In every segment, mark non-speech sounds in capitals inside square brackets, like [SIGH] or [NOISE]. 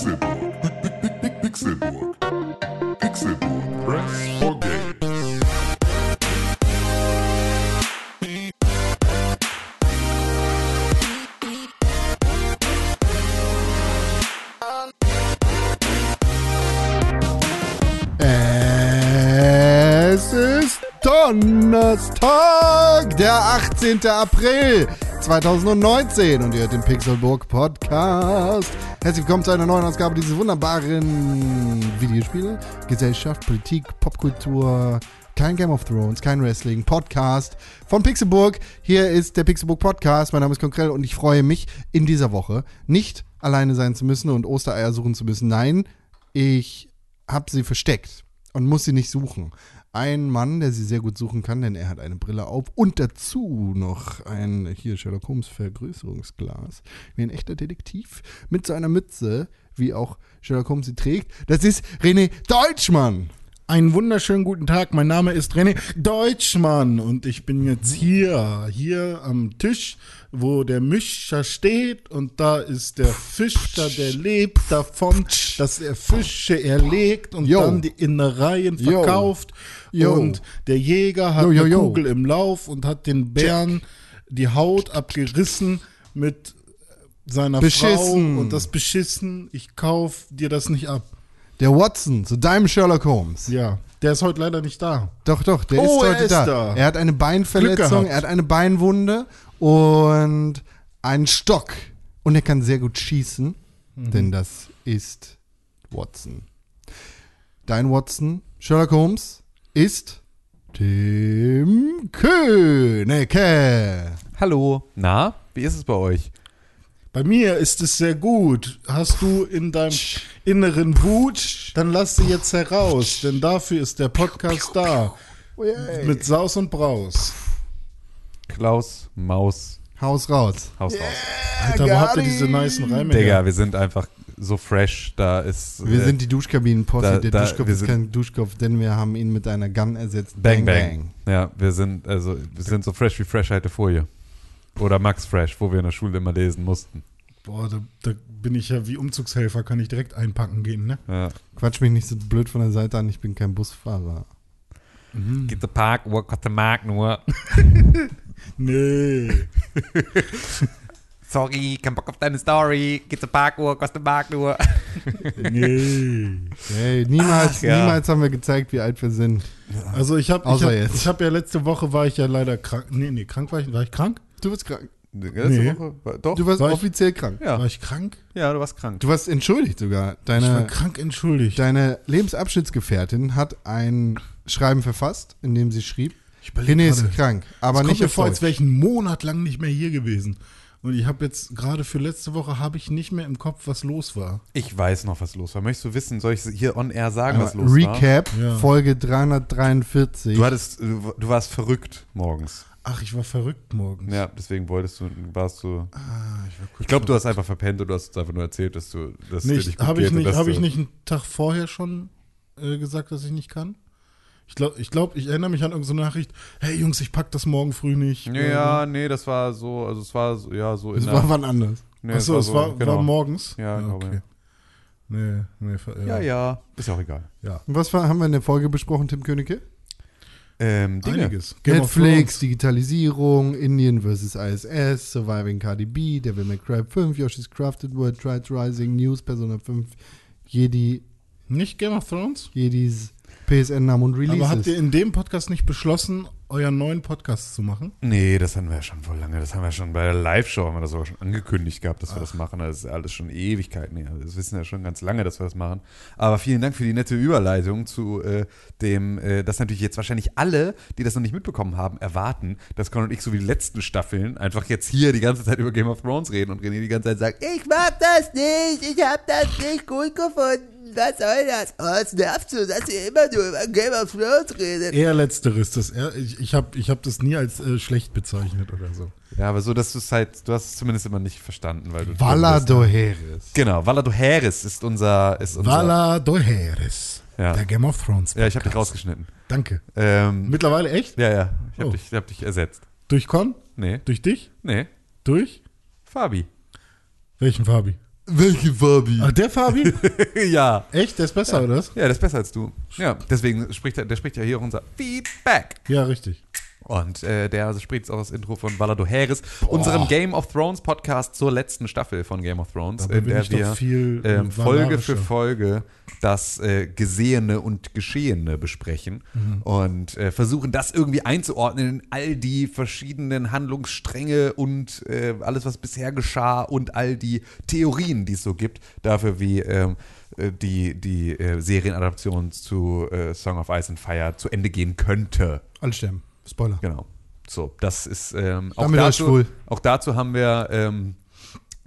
Pixelburg. Pixelburg. Pixelburg. Press for Games. Es ist Donnerstag, der 18. April 2019 und ihr hört den Pixelburg Podcast. Herzlich willkommen zu einer neuen Ausgabe dieses wunderbaren Videospiele, Gesellschaft, Politik, Popkultur, kein Game of Thrones, kein Wrestling, Podcast von Pixelburg. Hier ist der Pixelburg Podcast. Mein Name ist Konkrell und ich freue mich in dieser Woche nicht alleine sein zu müssen und Ostereier suchen zu müssen. Nein, ich habe sie versteckt und muss sie nicht suchen. Ein Mann, der sie sehr gut suchen kann, denn er hat eine Brille auf und dazu noch ein hier Sherlock Holmes Vergrößerungsglas, wie ein echter Detektiv mit so einer Mütze, wie auch Sherlock Holmes sie trägt. Das ist René Deutschmann. Einen wunderschönen guten Tag. Mein Name ist René Deutschmann und ich bin jetzt hier, hier am Tisch, wo der Mischer steht und da ist der Fischer, der lebt davon, dass er Fische erlegt und Yo. dann die Innereien verkauft. Yo. Und der Jäger hat Yo, yo, eine yo. Kugel im Lauf und hat den Bären die Haut abgerissen mit seiner Beschissen. Frau und das beschissen. Ich kauf dir das nicht ab. Der Watson zu deinem Sherlock Holmes. Ja, der ist heute leider nicht da. Doch, doch, der Oh, ist er heute ist da. da. Er hat eine Beinverletzung, er hat eine Beinwunde und einen Stock. Und er kann sehr gut schießen, Mhm. denn das ist Watson. Dein Watson, Sherlock Holmes, ist Tim Königke. Hallo. Na, wie ist es bei euch? Bei mir ist es sehr gut. Hast du in deinem inneren Wut, dann lass sie jetzt heraus, denn dafür ist der Podcast da. Mit Saus und Braus. Klaus, Maus, Haus raus. Haus raus. Alter, wo habt ihr diese nicen Reime? Digga, wir sind einfach so fresh. Da ist. Wir äh, sind die Duschkabinen-Posse. da- Der da- Duschkopf ist kein Duschkopf, denn wir haben ihn mit einer Gun ersetzt. Bang, bang Ja, wir sind, also, wir sind so fresh wie Fresh alte Folie. Oder Max Fresh, wo wir in der Schule immer lesen mussten. Boah, da, da bin ich ja wie Umzugshelfer, kann ich direkt einpacken gehen, ne? Ja. Quatsch mich nicht so blöd von der Seite an, ich bin kein Busfahrer. Geht der Park, wo kostet der Markt nur? [LAUGHS] Nee. [LAUGHS] Sorry, kein Bock auf deine Story. Geht der Parkuhr, kostet der Markt nur. Nee. [LAUGHS] Hey, niemals, Ach, ja. niemals haben wir gezeigt, wie alt wir sind. Also ich habe ich Außer hab, jetzt. ich hab ja letzte Woche war ich ja leider krank. Nee, nee, krank war ich. War ich krank? Du warst krank. Letzte Nee. Woche? war- Doch. Du warst War ich- offiziell krank. ja. War ich krank? ja, du warst krank. Du warst entschuldigt sogar. Ich war Deine, krank entschuldigt. deine Lebensabschnittsgefährtin hat ein Schreiben verfasst, in dem sie schrieb, Ich René ist krank, aber es nicht kommt mir vor, als wäre ich einen Monat lang nicht mehr hier gewesen. Und ich habe jetzt gerade für letzte Woche habe ich nicht mehr im Kopf, was los war. Ich weiß noch, was los war. Möchtest du wissen, soll ich hier on air sagen, was Aber los war? Recap, Ja. Folge 343. Du hattest, du, du warst verrückt morgens. Ach, ich war verrückt morgens. Ja, deswegen wolltest du, warst du. Ah, ich war kurz Ich glaube, du hast einfach verpennt und du hast uns einfach nur erzählt, dass du, dass dir nicht, nicht gut habe ich geht und nicht, dass habe ich nicht einen Tag vorher schon äh, gesagt, dass ich nicht kann? Ich glaube, ich, glaub, ich erinnere mich an irgendeine Nachricht. Hey Jungs, ich pack das morgen früh nicht. Ja, nee, das war so, also es war so, ja so in das der, war wann anders. nee, Achso, es war, genau. war morgens. Ja, Ah, glaube okay. Nee, nee, ver- Ja, ja, ist ja auch egal. ja. Und was war, haben wir in der Folge besprochen, Tim Königke? Ähm, Dinge. Einiges. Game Netflix. Digitalisierung, Indien vs. ISS, Surviving Cardi B, Devil May Cry 5, Yoshi's Crafted World, Trials Rising, News, Persona 5, Jedi, Nicht Game of Thrones? Jedis PSN-Namen und Releases. Aber habt ihr in dem Podcast nicht beschlossen, euren neuen Podcast zu machen? Nee, das hatten wir ja schon vor lange. Das haben wir schon bei der Live-Show, haben wir das sogar schon angekündigt gehabt, dass wir das machen. Das ist alles schon Ewigkeiten her. Das wissen wir schon ganz lange, dass wir das machen. Aber vielen Dank für die nette Überleitung zu äh, dem, äh, dass natürlich jetzt wahrscheinlich alle, die das noch nicht mitbekommen haben, erwarten, dass Con und ich so wie die letzten Staffeln einfach jetzt hier die ganze Zeit über Game of Thrones reden und René die ganze Zeit sagt, ich mag das nicht, ich hab das nicht gut gefunden. Was soll das? Oh, es nervt so, dass ihr immer nur über Game of Thrones redet. Eher letzteres. Das, eher- ich ich habe ich hab das nie als äh, schlecht bezeichnet oder so. Ja, aber so, dass du es halt, du hast es zumindest immer nicht verstanden, weil du. Valado Heres. Genau, Valado Harris ist unser. Ist unser Vala Doheres. Ja. Der Game of Thrones. Ja, ich habe dich Podcast. rausgeschnitten. Danke. Ähm, Mittlerweile echt? ja, ja, ich habe Oh. dich, hab dich ersetzt. Durch Con? Nee, Durch dich? nee, Durch? Fabi. Welchen Fabi? Welche Fabi? Ach, der Fabi? [LAUGHS] ja. Echt? Der ist besser, oder? was? Ja, der ist besser als du. Ja, deswegen spricht er, der spricht ja hier auch unser Feedback. Ja, richtig. Und äh, der spricht auch das Intro von Valado Harris, unserem Game of Thrones Podcast zur letzten Staffel von Game of Thrones, in der wir äh, ähm, Folge für. Folge das äh, Gesehene und Geschehene besprechen Mhm. und äh, versuchen das irgendwie einzuordnen in all die verschiedenen Handlungsstränge und äh, alles, was bisher geschah und all die Theorien, die es so gibt, dafür wie ähm, äh, die, die äh, Serienadaption zu Song of Ice and Fire zu Ende gehen könnte. Alle sterben. Spoiler. Genau. So, das ist ähm, auch, dazu, auch dazu haben wir ähm,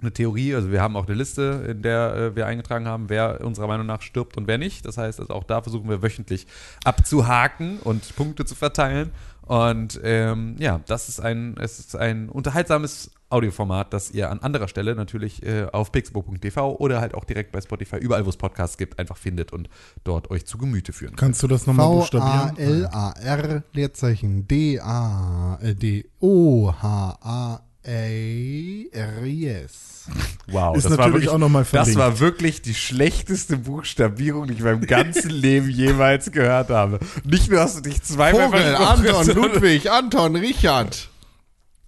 eine Theorie, also wir haben auch eine Liste, in der äh, wir eingetragen haben, wer unserer Meinung nach stirbt und wer nicht. Das heißt, also auch da versuchen wir wöchentlich abzuhaken und Punkte zu verteilen. Und ähm, ja, das ist ein, es ist ein unterhaltsames Audioformat, das ihr an anderer Stelle natürlich äh, auf pixelbook.tv oder halt auch direkt bei Spotify, überall wo es Podcasts gibt, einfach findet und dort euch zu Gemüte führen könnt. Kannst du das nochmal buchstabieren? V-A-L-A-R, Leerzeichen D-A-D-O-H-A-A-R-I-S. Wow, Ist das war natürlich wirklich, auch noch mal Das war wirklich die schlechteste Buchstabierung, die ich in meinem ganzen [LAUGHS] Leben jemals gehört habe. Nicht nur hast du dich zweimal Vogel, Anton, Ludwig, Anton, Richard,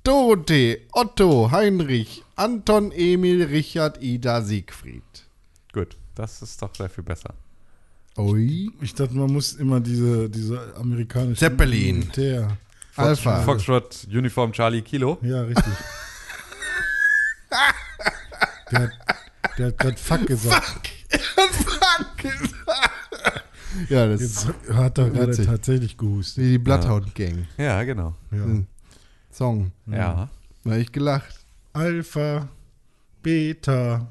Dorothee, Otto, Heinrich, Anton, Emil, Richard, Ida, Siegfried. Gut, das ist doch sehr viel besser. Ui. Ich dachte, man muss immer diese, diese amerikanische Zeppelin. Militär. Alpha. Foxtrot, Uniform Charlie Kilo. Ja, richtig. [LAUGHS] der, hat- der hat gerade Fuck gesagt. [LAUGHS] Ja, das Jetzt hat er gerade tatsächlich gehustet. wie die Bloodhound Gang. Ja, genau. Ja. Hm. Song. Ja. Da hab ich gelacht. Alpha, Beta,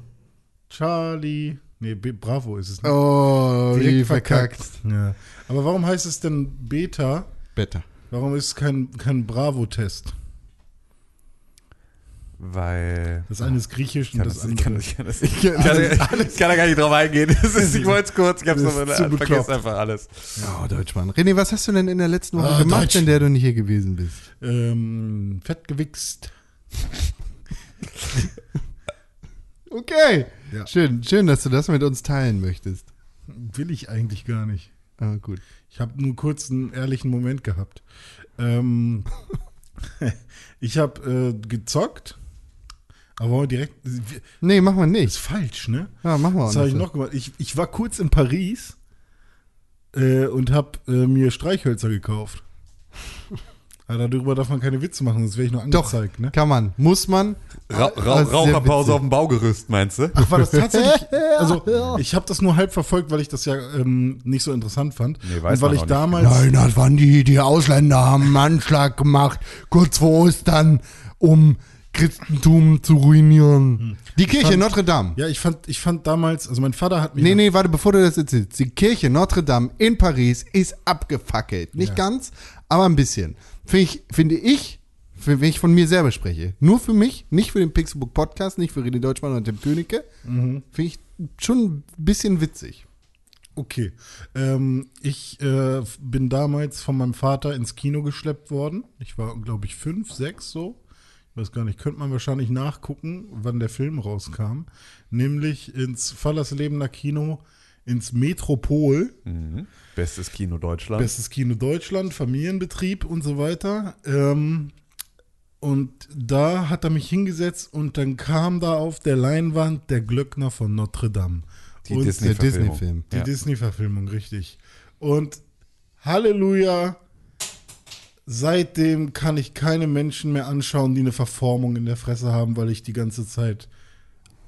Charlie. Nee, B Bravo ist es nicht. Oh, wie Direkt verkackt. Ja. Aber warum heißt es denn Beta? Better. Warum ist es kein, kein Bravo-Test? Weil. Das eine ist griechisch Ich und das das, ich, andere. kann, ich, kann das, ich, kann, [LAUGHS] ich kann da gar nicht drauf eingehen. [LAUGHS] Ist, ich wollte es kurz, ich hab's vergesst bekloppt. einfach alles. Oh, Deutschmann. René, was hast du denn in der letzten Woche Ah, gemacht, Deutsch. in der du nicht hier gewesen bist? Ähm, fett gewichst. [LAUGHS] Okay. Ja. Schön, schön, dass du das mit uns teilen möchtest. Will ich eigentlich gar nicht. Ah, gut. Ich habe nur kurz einen ehrlichen Moment gehabt. Ähm, ich habe äh, gezockt, aber wollen wir direkt. Nee, machen wir Ist nicht. falsch, ne? Ja, machen wir auch Was habe ich nicht. noch gemacht? Ich, ich war kurz in Paris äh, und habe äh, mir Streichhölzer gekauft. [LAUGHS] Aber darüber darf man keine Witze machen, sonst wäre ich nur Doch, angezeigt, ne? kann man. Muss man. Ra Das Ra ist Raucherpause auf dem Baugerüst, meinst du? Ach, war das tatsächlich? [LAUGHS] Also, ich habe das nur halb verfolgt, weil ich das ja ähm, nicht so interessant fand. Nee, weiß und weil man ich auch nicht. damals. Nein, das waren die, die Ausländer haben einen Anschlag gemacht, kurz vor Ostern, um Christentum zu ruinieren. Die Kirche fand- Notre Dame. Ja, ich fand, ich fand damals, also mein Vater hat mich. Nee, nee, warte, bevor du das erzählst. Die Kirche Notre Dame in Paris ist abgefackelt. Nicht Ja. ganz, aber ein bisschen. Finde ich, finde ich, wenn ich von mir selber spreche, nur für mich, nicht für den Pixelbook Podcast, nicht für René Deutschmann und Tim Königke, Mhm. finde ich schon ein bisschen witzig. Okay. Ähm, ich äh, bin damals von meinem Vater ins Kino geschleppt worden. Ich war, glaube ich, fünf, sechs so. Weiß gar nicht, könnte man wahrscheinlich nachgucken, wann der Film rauskam. Nämlich ins Fallerslebener Kino, ins Metropol. Mhm. Bestes Kino Deutschland. Bestes Kino Deutschland, Familienbetrieb und so weiter. Ähm, und da hat er mich hingesetzt und dann kam da auf der Leinwand der Glöckner von Notre Dame. Die Disney-Verfilmung. Disney-Film. die Ja. Disney-Verfilmung, richtig. Und Halleluja, seitdem kann ich keine Menschen mehr anschauen, die eine Verformung in der Fresse haben, weil ich die ganze Zeit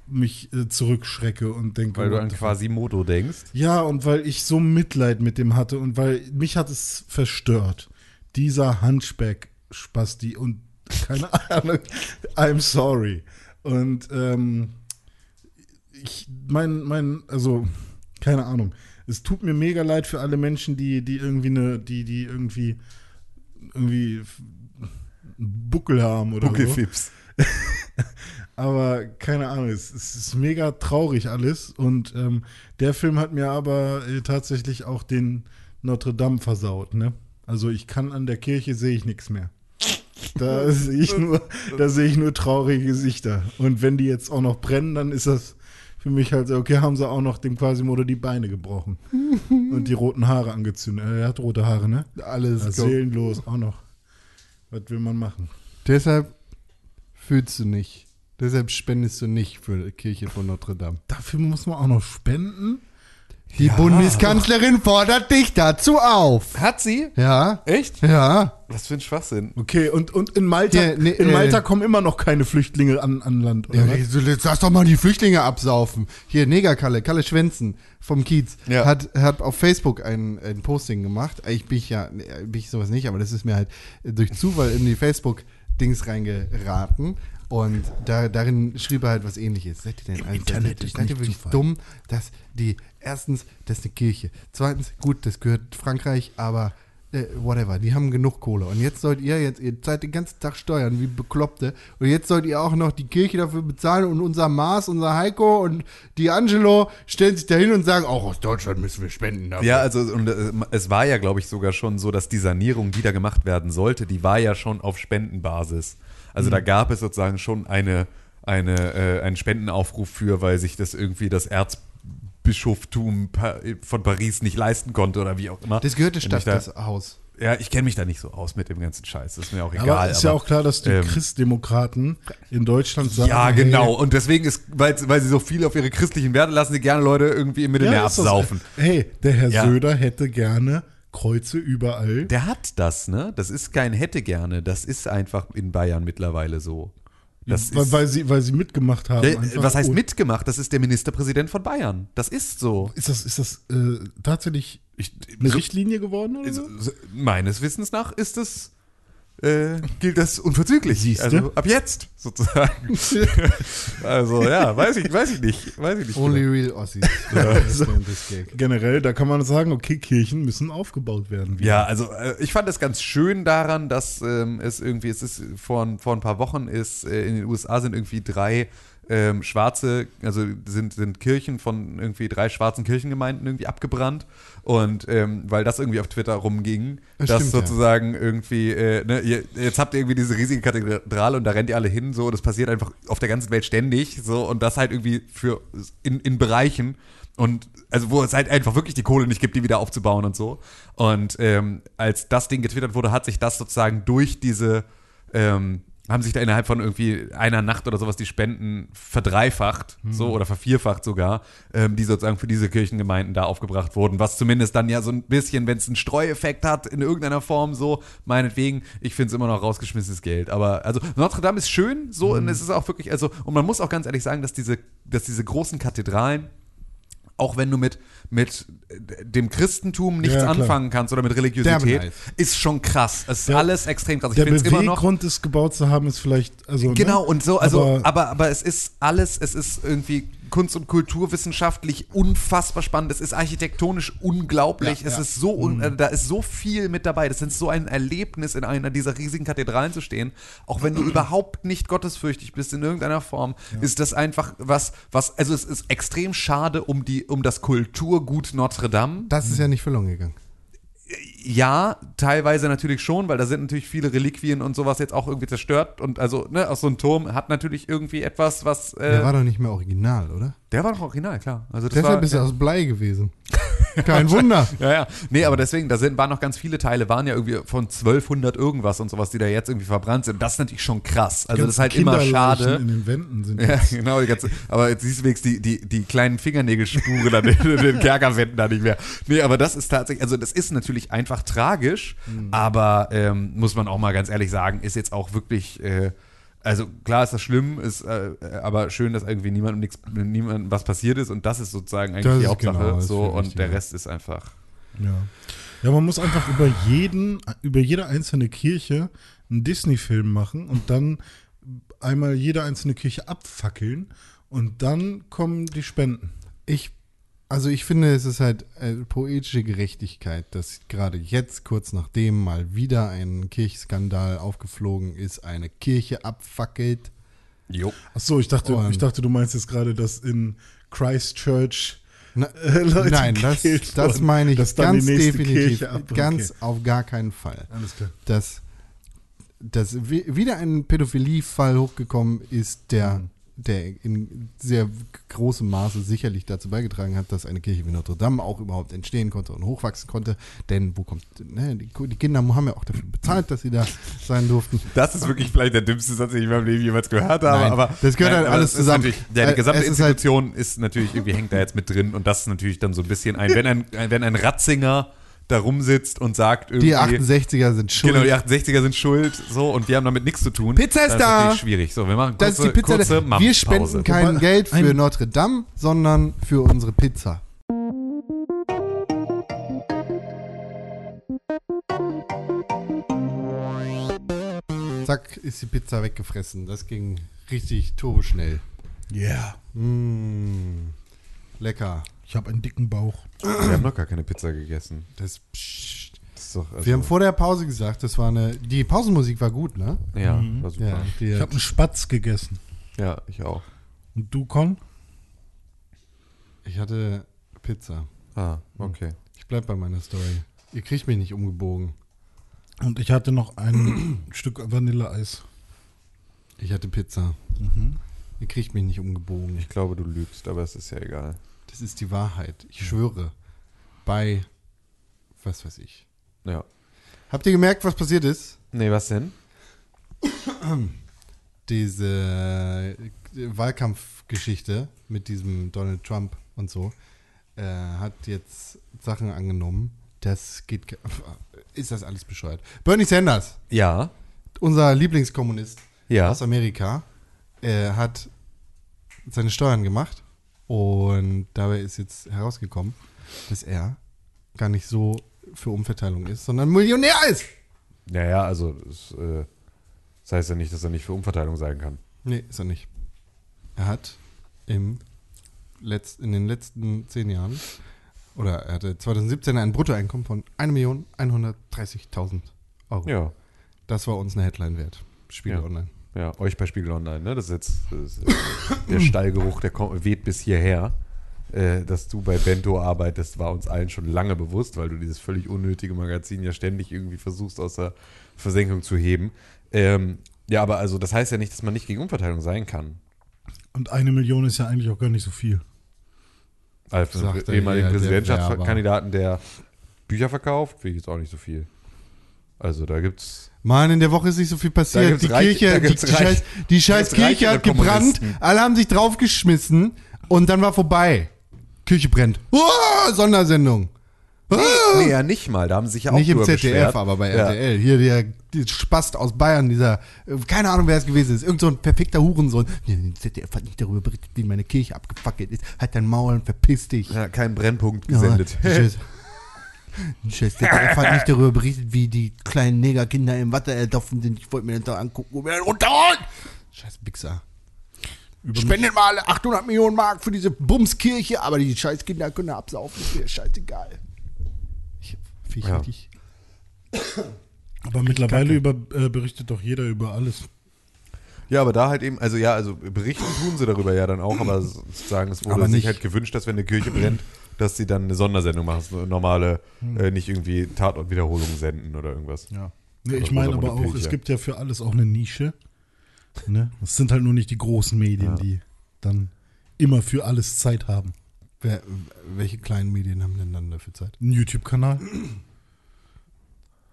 mich äh, zurückschrecke und denke, Weil du an. Quasimodo denkst. Ja, und weil ich so Mitleid mit dem hatte und weil mich hat es verstört. Dieser Hunchback-Spasti und [LAUGHS] keine Ahnung, I'm sorry. Und ähm, ich, mein, mein, also, keine Ahnung. Es tut mir mega leid für alle Menschen, die, die irgendwie eine, die, die irgendwie, irgendwie einen Buckel haben oder so. Buckelfips. [LAUGHS] Aber keine Ahnung, es, es ist mega traurig alles. Und ähm, der Film hat mir aber äh, tatsächlich auch den Notre Dame versaut. Ne? Also ich kann an der Kirche sehe ich nichts mehr. Da [LAUGHS] sehe ich nur, da sehe ich nur traurige Gesichter. Und wenn die jetzt auch noch brennen, dann ist das für mich halt so, okay, haben sie auch noch dem Quasimodo die Beine gebrochen [LAUGHS] und die roten Haare angezündet. Äh, Er hat rote Haare, ne? Alles Ja, seelenlos auch noch. Was will man machen? Deshalb fühlst du nicht. Deshalb spendest du nicht für die Kirche von Notre Dame. Dafür muss man auch noch spenden. Die Bundeskanzlerin fordert dich dazu auf. Hat sie? Ja, Echt? ja. Was für ein Schwachsinn. Okay, und, und in Malta, Ja, nee, in äh, Malta kommen immer noch keine Flüchtlinge an, an Land, oder Ja, was? jetzt lass doch mal die Flüchtlinge absaufen. Hier, Negerkalle, Kalle Schwänzen vom Kiez, Ja. hat, hat auf Facebook ein, ein Posting gemacht. Ich bin ich ja, nee, bin ich sowas nicht, aber das ist mir halt durch Zufall in die Facebook-Dings reingeraten. Und da, darin schrieb er halt was ähnliches. Seid ihr denn also, Internet seid, ist seid ihr wirklich Zufall. dumm, dass die, erstens, das ist eine Kirche. Zweitens, gut, das gehört Frankreich, aber äh, whatever, die haben genug Kohle. Und jetzt sollt ihr, jetzt, ihr zahlt den ganzen Tag Steuern wie Bekloppte. Und jetzt sollt ihr auch noch die Kirche dafür bezahlen und unser Mars, unser Heiko und die Angelo stellen sich dahin und sagen, auch aus Deutschland müssen wir spenden dafür. Ja, also und, äh, es war ja, glaube ich, sogar schon so, dass die Sanierung, die da gemacht werden sollte, die war ja schon auf Spendenbasis. Also da gab es sozusagen schon eine, eine, äh, einen Spendenaufruf für, weil sich das irgendwie das Erzbischoftum von Paris nicht leisten konnte oder wie auch immer. Das gehört der Wenn ich Stadt, da, das Haus. Ja, ich kenne mich da nicht so aus mit dem ganzen Scheiß. Das ist mir auch Aber egal. ist ja auch klar, dass die ähm, Christdemokraten in Deutschland sagen, ja, hey, genau. Und deswegen ist, weil, weil sie so viel auf ihre christlichen Werte lassen, sie gerne Leute irgendwie im Mittelmeer ja, ist das- absaufen. Hey, der Herr Ja. Söder hätte gerne Kreuze überall. Der hat das, ne? Das ist kein hätte gerne. Das ist einfach in Bayern mittlerweile so. Das weil, ist, weil, sie, weil sie mitgemacht haben. Einfach. was heißt mitgemacht? Das ist der Ministerpräsident von Bayern. Das ist so. Ist das, ist das äh, tatsächlich Ich, eine so, Richtlinie geworden oder so? so, meines Wissens nach ist es äh, gilt das unverzüglich. Siehste? Also ab jetzt sozusagen. [LAUGHS] also ja, weiß ich, weiß ich nicht, weiß ich nicht. Only genau. real Aussies. [LAUGHS] gag. Generell, da kann man sagen, okay, Kirchen müssen aufgebaut werden. Ja, also äh, ich fand es ganz schön daran, dass ähm, es irgendwie, es ist vor, ein- vor ein paar Wochen ist, äh, in den USA sind irgendwie drei ähm, schwarze, also sind, sind Kirchen von irgendwie drei schwarzen Kirchengemeinden irgendwie abgebrannt. Und ähm, weil das irgendwie auf Twitter rumging, Das dass stimmt, ja. sozusagen irgendwie, äh, ne, ihr, jetzt habt ihr irgendwie diese riesige Kathedrale und da rennt ihr alle hin, so, das passiert einfach auf der ganzen Welt ständig, so, und das halt irgendwie für in, in Bereichen, und also wo es halt einfach wirklich die Kohle nicht gibt, die wieder aufzubauen und so. Und ähm, als das Ding getwittert wurde, hat sich das sozusagen durch diese, ähm, haben sich da innerhalb von irgendwie einer Nacht oder sowas die Spenden verdreifacht, so oder vervierfacht sogar, ähm, die sozusagen für diese Kirchengemeinden da aufgebracht wurden. Was zumindest dann ja so ein bisschen, wenn es einen Streueffekt hat in irgendeiner Form, so meinetwegen, ich finde es immer noch rausgeschmissenes Geld. Aber also Notre Dame ist schön, so und es ist auch wirklich, also und man muss auch ganz ehrlich sagen, dass diese, dass diese großen Kathedralen auch wenn du mit, mit dem Christentum nichts Ja, anfangen kannst oder mit Religiosität, nice. ist schon krass. Es ist Der- alles extrem krass. Ich Der finde es immer noch. Beweggrund, es gebaut zu haben, ist vielleicht, also. Genau, ne? und so, also, Aber- aber, aber, es ist alles, es ist irgendwie Kunst- und Kulturwissenschaftlich unfassbar spannend. Es ist architektonisch unglaublich. Ja, es ja. ist so, Mhm. un, äh, da ist so viel mit dabei. Das ist so ein Erlebnis, in einer dieser riesigen Kathedralen zu stehen. Auch wenn du [CLEARS THROAT] überhaupt nicht gottesfürchtig bist in irgendeiner Form, ist das einfach was, was, also es ist extrem schade um die, um das Kulturgut Notre Dame. Das ist ja nicht verloren gegangen. Ja, teilweise natürlich schon, weil da sind natürlich viele Reliquien und sowas jetzt auch irgendwie zerstört. Und also, ne, aus so einem Turm hat natürlich irgendwie etwas, was. Äh, Der war doch nicht mehr original, oder? der war doch original, klar. Also das Deshalb war, ist er aus Blei gewesen. [LAUGHS] Kein Wunder. ja, ja. Nee, aber deswegen, da sind, waren noch ganz viele Teile, waren ja irgendwie von 1200 irgendwas und sowas, die da jetzt irgendwie verbrannt sind. Das ist natürlich schon krass. Also das ist halt immer schade. In den Wänden sind Ja, jetzt. [LAUGHS] genau. Ganze, aber jetzt siehst du wenigstens die, die, die kleinen Fingernägelspuren an den, den [LAUGHS] Kerkerwänden da nicht mehr. Nee, aber das ist tatsächlich, also das ist natürlich einfach tragisch, aber ähm, muss man auch mal ganz ehrlich sagen, ist jetzt auch wirklich, äh, also klar ist das schlimm, ist äh, aber schön, dass irgendwie niemandem nichts, niemandem was passiert ist und das ist sozusagen eigentlich Das die Hauptsache. genau, so und wichtiger. der Rest ist einfach. Ja. ja, man muss einfach über jeden, über jede einzelne Kirche einen Disney-Film machen und dann einmal jede einzelne Kirche abfackeln und dann kommen die Spenden. Ich, also ich finde, es ist halt äh, poetische Gerechtigkeit, dass gerade jetzt, kurz nachdem mal wieder ein Kirchskandal aufgeflogen ist, eine Kirche abfackelt. Jo. Ach so, ich dachte, Und- ich dachte, du meinst jetzt gerade, dass in Christchurch Na, äh, Leute nein, das, das meine ich dass ganz definitiv. Ganz auf gar keinen Fall. Alles klar. Dass, dass wi- wieder ein Pädophilie-Fall hochgekommen ist, der der in sehr großem Maße sicherlich dazu beigetragen hat, dass eine Kirche wie Notre Dame auch überhaupt entstehen konnte und hochwachsen konnte. Denn wo kommt, ne, die, die Kinder haben ja auch dafür bezahlt, dass sie da sein durften. Das ist wirklich vielleicht der dümmste Satz, den ich in meinem Leben jemals gehört habe. Nein, aber das gehört halt aber alles zusammen. Ja, die Äh, gesamte es ist halt- Institution ist, natürlich irgendwie hängt da jetzt mit drin und das ist natürlich dann so ein bisschen ein, wenn ein, ein wenn ein Ratzinger da rumsitzt und sagt irgendwie. Die 68er sind schuld. Genau, die 68er sind schuld, so, und wir haben damit nichts zu tun. Pizza ist das da! Ist natürlich schwierig. So, wir machen kurze, das ist die Pizza. kurze wir spenden kein Wobei, Geld für Notre Dame, sondern für unsere Pizza. Zack, ist die Pizza weggefressen. Das ging richtig turboschnell. Yeah. Mmh, lecker. Ich habe einen dicken Bauch. Wir haben noch gar keine Pizza gegessen. Das, pssst. Das ist doch, also, Wir haben vor der Pause gesagt, das war eine. Die Pausenmusik war gut, ne? Ja, war super. Ja, Ja, die, Ich habe einen Spatz gegessen. ich auch. Und du, Con? ich hatte Pizza. Ah, okay. Ich bleib bei meiner Story. Ihr kriegt mich nicht umgebogen. Und ich hatte noch ein [CLEARS THROAT] Stück Vanilleeis. Ich hatte Pizza. Ihr kriegt mich nicht umgebogen. Ich glaube, du lügst, aber es ist ja egal. Das ist die Wahrheit. Ich schwöre. Bei was weiß ich. Ja. Habt ihr gemerkt, was passiert ist? Nee, was denn? Diese äh, Wahlkampfgeschichte mit diesem Donald Trump und so äh, hat jetzt Sachen angenommen. Das geht. ge- [LAUGHS] Ist das alles bescheuert? Bernie Sanders, Ja. unser Lieblingskommunist Ja. aus Amerika, äh, hat seine Steuern gemacht und dabei ist jetzt herausgekommen, dass er gar nicht so für Umverteilung ist, sondern Millionär ist. Naja, also, es, äh, das heißt ja nicht, dass er nicht für Umverteilung sein kann. Nee, ist er nicht. Er hat im Letz-, in den letzten zehn Jahren, oder er hatte 2017 ein Bruttoeinkommen von 1.130.000 Euro. Ja. Das war uns eine Headline wert. Spiegel Ja. Online. Ja, euch bei Spiegel Online, ne? Das ist jetzt das ist, äh, der Stallgeruch, der kommt, weht bis hierher. Äh, dass du bei Bento arbeitest, war uns allen schon lange bewusst, weil du dieses völlig unnötige Magazin ja ständig irgendwie versuchst, aus der Versenkung zu heben. Ähm, ja, aber also das heißt ja nicht, dass man nicht gegen Umverteilung sein kann. Und eine Million ist ja eigentlich auch gar nicht so viel. Als für einen ehemaligen Präsidentschaftskandidaten, der Bücher verkauft, finde ich jetzt auch nicht so viel. Also da gibt's. Mann, in der Woche ist nicht so viel passiert. Die Kirche, die, die reich- scheiß, die scheiß Kirche hat gebrannt, alle haben sich draufgeschmissen und dann war vorbei. Kirche brennt. Oh, Sondersendung. Ah! Nee, ja nicht mal. Da haben sie sich ja auch Nicht im ZDF, beschwert. aber bei Ja. RTL. Hier der, der Spast aus Bayern, dieser, keine Ahnung, wer es gewesen ist, irgend so ein perfekter Hurensohn. Ja, der ZDF hat nicht darüber berichtet, wie meine Kirche abgefackelt ist. Halt dein Maul und verpiss dich. Ja, kein Brennpunkt Ja, gesendet. [LAUGHS] die scheiß- die scheiß ZDF hat nicht darüber berichtet, wie die kleinen Negerkinder im Watte erdoffen sind. Ich wollte mir das da angucken und dann runterholen. Scheiß. Über Spendet mal alle 800 Millionen Mark für diese Bumskirche, aber die scheiß Kinder können absaufen. Ist mir scheißegal. Ich, ich Ja. richtig. Aber mittlerweile über, äh, berichtet doch jeder über alles. Ja, aber da halt eben, also ja, also berichten tun sie darüber ja dann auch, aber sozusagen, es wurde Aber sich nicht- halt gewünscht, dass wenn eine Kirche brennt, dass sie dann eine Sondersendung machen, so eine normale, Hm. äh, nicht irgendwie Tatortwiederholungen senden oder irgendwas. Ja. Nee, ich meine aber auch, es Pilcher. gibt ja für alles auch eine Nische. Ne? Es sind halt nur nicht die großen Medien, Ja. die dann immer für alles Zeit haben. Wer, welche kleinen Medien haben denn dann dafür Zeit? Ein YouTube-Kanal.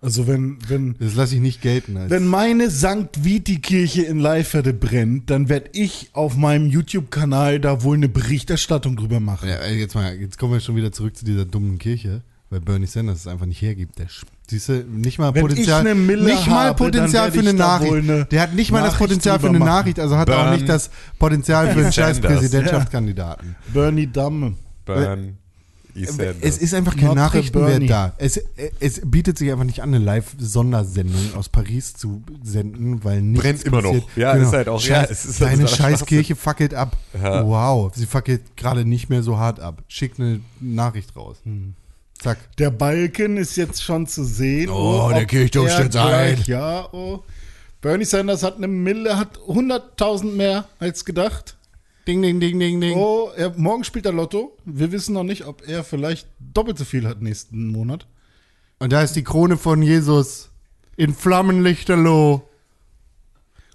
Also wenn, wenn, Das lasse ich nicht gelten. Als wenn meine St. Viti-Kirche in Leiferde brennt, dann werde ich auf meinem YouTube-Kanal da wohl eine Berichterstattung drüber machen. ja, jetzt, mal, jetzt kommen wir schon wieder zurück zu dieser dummen Kirche, weil Bernie Sanders es einfach nicht hergibt. Der, siehst du, nicht mal Wenn Potenzial, ich eine Mille nicht mal habe, Potenzial für eine Nachricht. eine der hat nicht mal das Nachricht Potenzial für eine machen. Nachricht, also hat er auch nicht das Potenzial für einen scheiß. Präsidentschaftskandidaten. Bernie Damme. Burn. Es ist einfach kein Notre Nachrichtenwert Bernie. da. Es, es bietet sich einfach nicht an, eine Live-Sondersendung aus Paris zu senden, weil nichts Brennt immer noch. Ja, ist halt auch- ja, Scheiß, es ist deine totaler Scheißkirche fackelt ab. Ja. Wow, sie fackelt gerade nicht mehr so hart ab. Schickt eine Nachricht raus. Hm. Zack. Der Balken ist jetzt schon zu sehen. Oh, der ob Kirchturm steht ein. Ja, oh. Bernie Sanders hat eine Mille, hat 100.000 mehr als gedacht. Ding, ding, ding, ding, ding. Oh, er, morgen spielt er Lotto. Wir wissen noch nicht, ob er vielleicht doppelt so viel hat nächsten Monat. Und da ist die Krone von Jesus in Flammenlichterloh.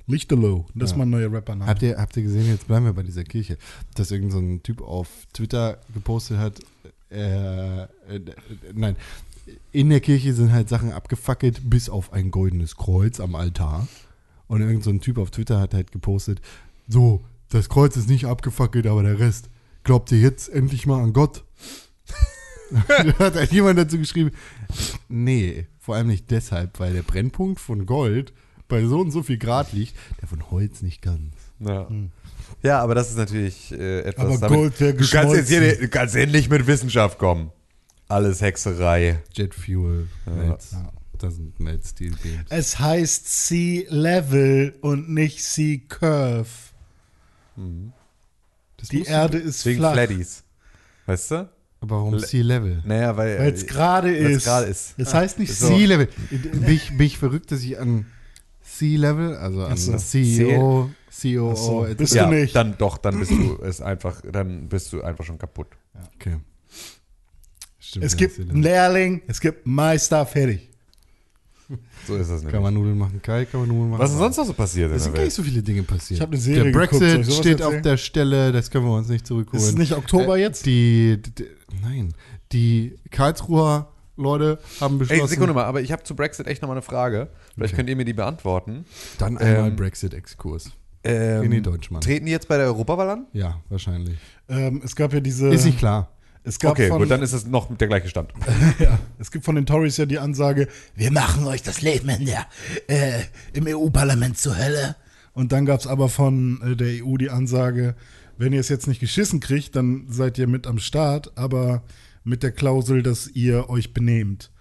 Lichterloh, das ist Ja. mein neuer Rappername. Habt ihr, habt ihr gesehen, jetzt bleiben wir bei dieser Kirche, dass irgend so ein Typ auf Twitter gepostet hat, äh, äh, äh, nein, in der Kirche sind halt Sachen abgefackelt, bis auf ein goldenes Kreuz am Altar. Und irgend so ein Typ auf Twitter hat halt gepostet, so, das Kreuz ist nicht abgefackelt, aber der Rest. Glaubt ihr jetzt endlich mal an Gott? [LAUGHS] hat halt jemand dazu geschrieben, nee, vor allem nicht deshalb, weil der Brennpunkt von Gold bei so und so viel Grad liegt, der von Holz nicht ganz. Ja. ja, aber das ist natürlich äh, etwas. Aber Gold wär du kannst jetzt hier, du kannst endlich mit Wissenschaft kommen. Alles Hexerei. Jet Fuel, Ja. Melz, doesn't melt steel beams. Es heißt Sea Level und nicht Sea Curve. Das Die musst du- Erde ist Wegen flach. Flatties. Weißt du? Aber warum Le- Sea Level? Naja, weil. Weil es gerade ist. gerade ist. Es heißt nicht So. Sea Level. [LAUGHS] Bin ich, bin ich verrückt, dass ich an Sea Level, also an so. CEO, COO, Ach so. etc. Bist ja, du nicht. dann doch, dann bist du [CLEARS THROAT] es einfach, dann bist du einfach schon kaputt. Okay. Stimmt, Es ja, gibt einen. Lehrling, es gibt einen Meister, fertig. [LAUGHS] So ist das nicht. Kann man Nudeln machen kalt, kann man Nudeln machen Was ist sonst noch so passiert Es sind der gar nicht so viele Dinge passiert. Ich hab eine Serie der geguckt, Brexit sowas steht erzählen? auf der Stelle, das können wir uns nicht zurückholen. Ist es nicht Oktober jetzt? Die, die, die, nein, die Karlsruher Leute haben beschlossen, Ey, Sekunde mal, aber ich habe zu Brexit echt nochmal eine Frage. Vielleicht Okay. könnt ihr mir die beantworten. dann einmal Ähm, Brexit-Exkurs. Ähm, In die Deutschmann. Treten die jetzt bei der Europawahl an? Ja, wahrscheinlich. Ähm, es gab ja diese. Ist nicht klar. Es gab Okay, von, gut, dann ist es noch der gleiche Stand. [LAUGHS] ja, es gibt von den Tories ja die Ansage, wir machen euch das Leben in der, äh, im EU-Parlament zur Hölle. Und dann gab es aber von äh, der EU die Ansage, wenn ihr es jetzt nicht geschissen kriegt, dann seid ihr mit am Start, aber mit der Klausel, dass ihr euch benehmt.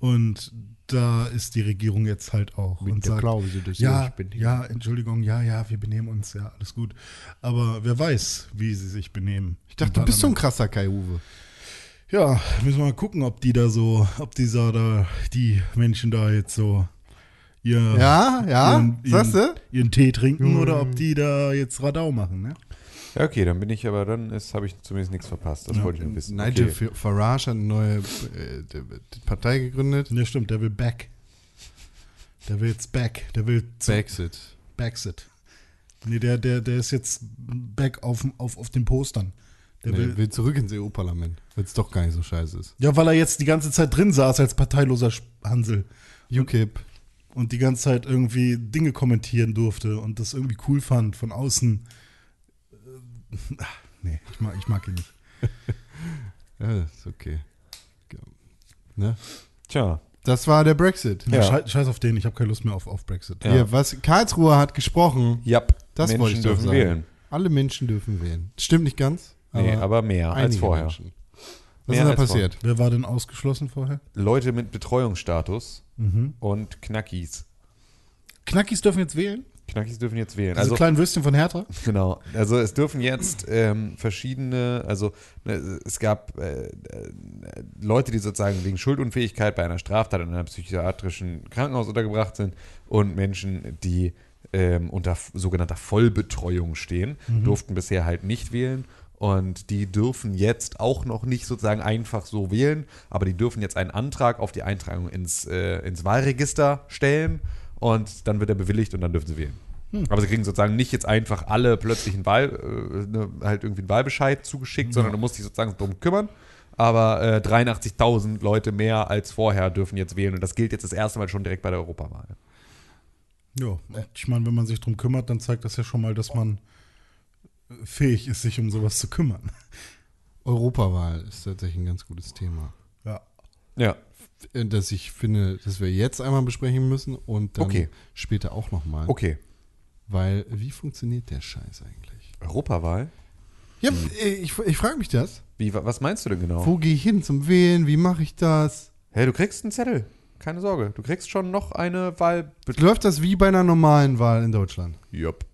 Und da ist die Regierung jetzt halt auch. Mit und der sagt, Klausel, ihr ja, ja, Entschuldigung, ja, ja, wir benehmen uns, ja, alles gut. Aber wer weiß, wie sie sich benehmen. Ich dachte, du bist so ein krasser Kai-Uwe. Ja, müssen wir mal gucken, ob die da so, ob dieser da, die Menschen da jetzt so ihr, Ja, ja, ihren, ihren, du? ihren Tee trinken oder ob die da jetzt Radau machen, ne? Ja, okay, dann bin ich aber, dann habe ich zumindest nichts verpasst. Das Ja. wollte ich nur wissen. Nigel Okay. Farage hat eine neue äh, Partei gegründet. Ne, stimmt, der will back. Der will jetzt back. Der will Brexit. Backsit. Nee, der, der, der ist jetzt back auf, auf, auf den Postern. Der Der will, will zurück ins EU-Parlament, weil es doch gar nicht so scheiße ist. ja, weil er jetzt die ganze Zeit drin saß als parteiloser Hansel UKIP. und die ganze Zeit irgendwie Dinge kommentieren durfte und das irgendwie cool fand von außen. Ach, [LAUGHS] nee, ich mag, ich mag ihn nicht. [LAUGHS] Ja, ist okay. Ne? Tja, Das war der Brexit. Ja. Scheiß, scheiß auf den, ich habe keine Lust mehr auf, auf Brexit. Ja. Hier, was Karlsruhe hat gesprochen, ja, das wollte Menschen ich doch dürfen sagen. wählen. Alle Menschen dürfen wählen. Stimmt nicht ganz, Nee, aber mehr als vorher. Menschen. Was Mehr ist da passiert? Wer war denn ausgeschlossen vorher? Leute mit Betreuungsstatus Mhm. und Knackis. Knackis dürfen jetzt wählen? Knackis dürfen jetzt wählen. Diese Also kleinen Würstchen von Hertha? [LAUGHS] Genau. Also es dürfen jetzt ähm, verschiedene, also ne, es gab äh, äh, Leute, die sozusagen wegen Schuldunfähigkeit bei einer Straftat in einem psychiatrischen Krankenhaus untergebracht sind und Menschen, die ähm, unter sogenannter Vollbetreuung stehen, durften bisher halt nicht wählen. Und die dürfen jetzt auch noch nicht sozusagen einfach so wählen, aber die dürfen jetzt einen Antrag auf die Eintragung ins, äh, ins Wahlregister stellen und dann wird er bewilligt und dann dürfen sie wählen. Aber sie kriegen sozusagen nicht jetzt einfach alle plötzlich einen Wahl, äh, ne, halt irgendwie einen Wahlbescheid zugeschickt, sondern du musst dich sozusagen drum kümmern. Aber äh, 83.000 Leute mehr als vorher dürfen jetzt wählen und das gilt jetzt das erste Mal schon direkt bei der Europawahl. Ja. Ich meine, wenn man sich drum kümmert, dann zeigt das ja schon mal, dass man äh, fähig ist, sich um sowas zu kümmern. Europawahl ist tatsächlich ein ganz gutes Thema. Ja. Ja, Äh, Das ich finde, dass wir jetzt einmal besprechen müssen und dann Okay. später auch nochmal. okay. Weil, wie funktioniert der Scheiß eigentlich? Europawahl? Ja, äh, ich, ich frage mich das. Wie, wa- was meinst du denn genau? Wo gehe ich hin zum Wählen? Wie mache ich das? Hey, du kriegst einen Zettel. Keine Sorge. Du kriegst schon noch eine Wahl. Läuft das wie bei einer normalen Wahl in Deutschland? Jupp.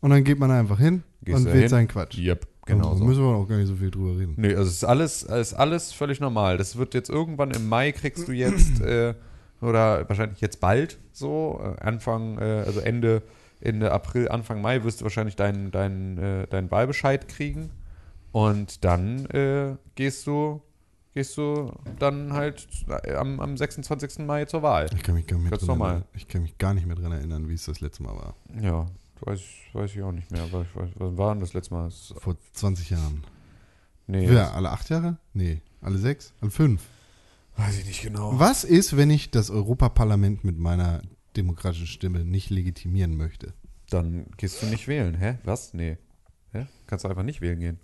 Und dann geht man einfach hin Gehst und wählt hin? seinen Quatsch. Jupp, genau Da so. müssen wir auch gar nicht so viel drüber reden. Nee, also es ist alles, es ist alles völlig normal. Das wird jetzt irgendwann im Mai kriegst du jetzt, [CLEARS THROAT] äh, oder wahrscheinlich jetzt bald so, äh, Anfang, äh, also Ende, Ende April, Anfang Mai wirst du wahrscheinlich deinen deinen äh, deinen Wahlbescheid kriegen. Und dann äh, gehst du gehst du dann halt am, am 26. Mai zur Wahl. Ich kann mich gar nicht mehr Ganz dran normal. erinnern. Ich kann mich gar nicht mehr dran erinnern, wie es das letzte Mal war. Ja, weiß, weiß ich auch nicht mehr. Aber ich weiß, was war denn das letzte Mal? Das- Vor 20 Jahren. Nee, Ja, alle acht Jahre? Nee. Alle sechs? Alle fünf? weiß ich nicht genau. Was ist, wenn ich das Europaparlament mit meiner demokratischen Stimme nicht legitimieren möchte? Dann gehst du nicht wählen. Hä? Was? Nee. Hä? Kannst du einfach nicht wählen gehen.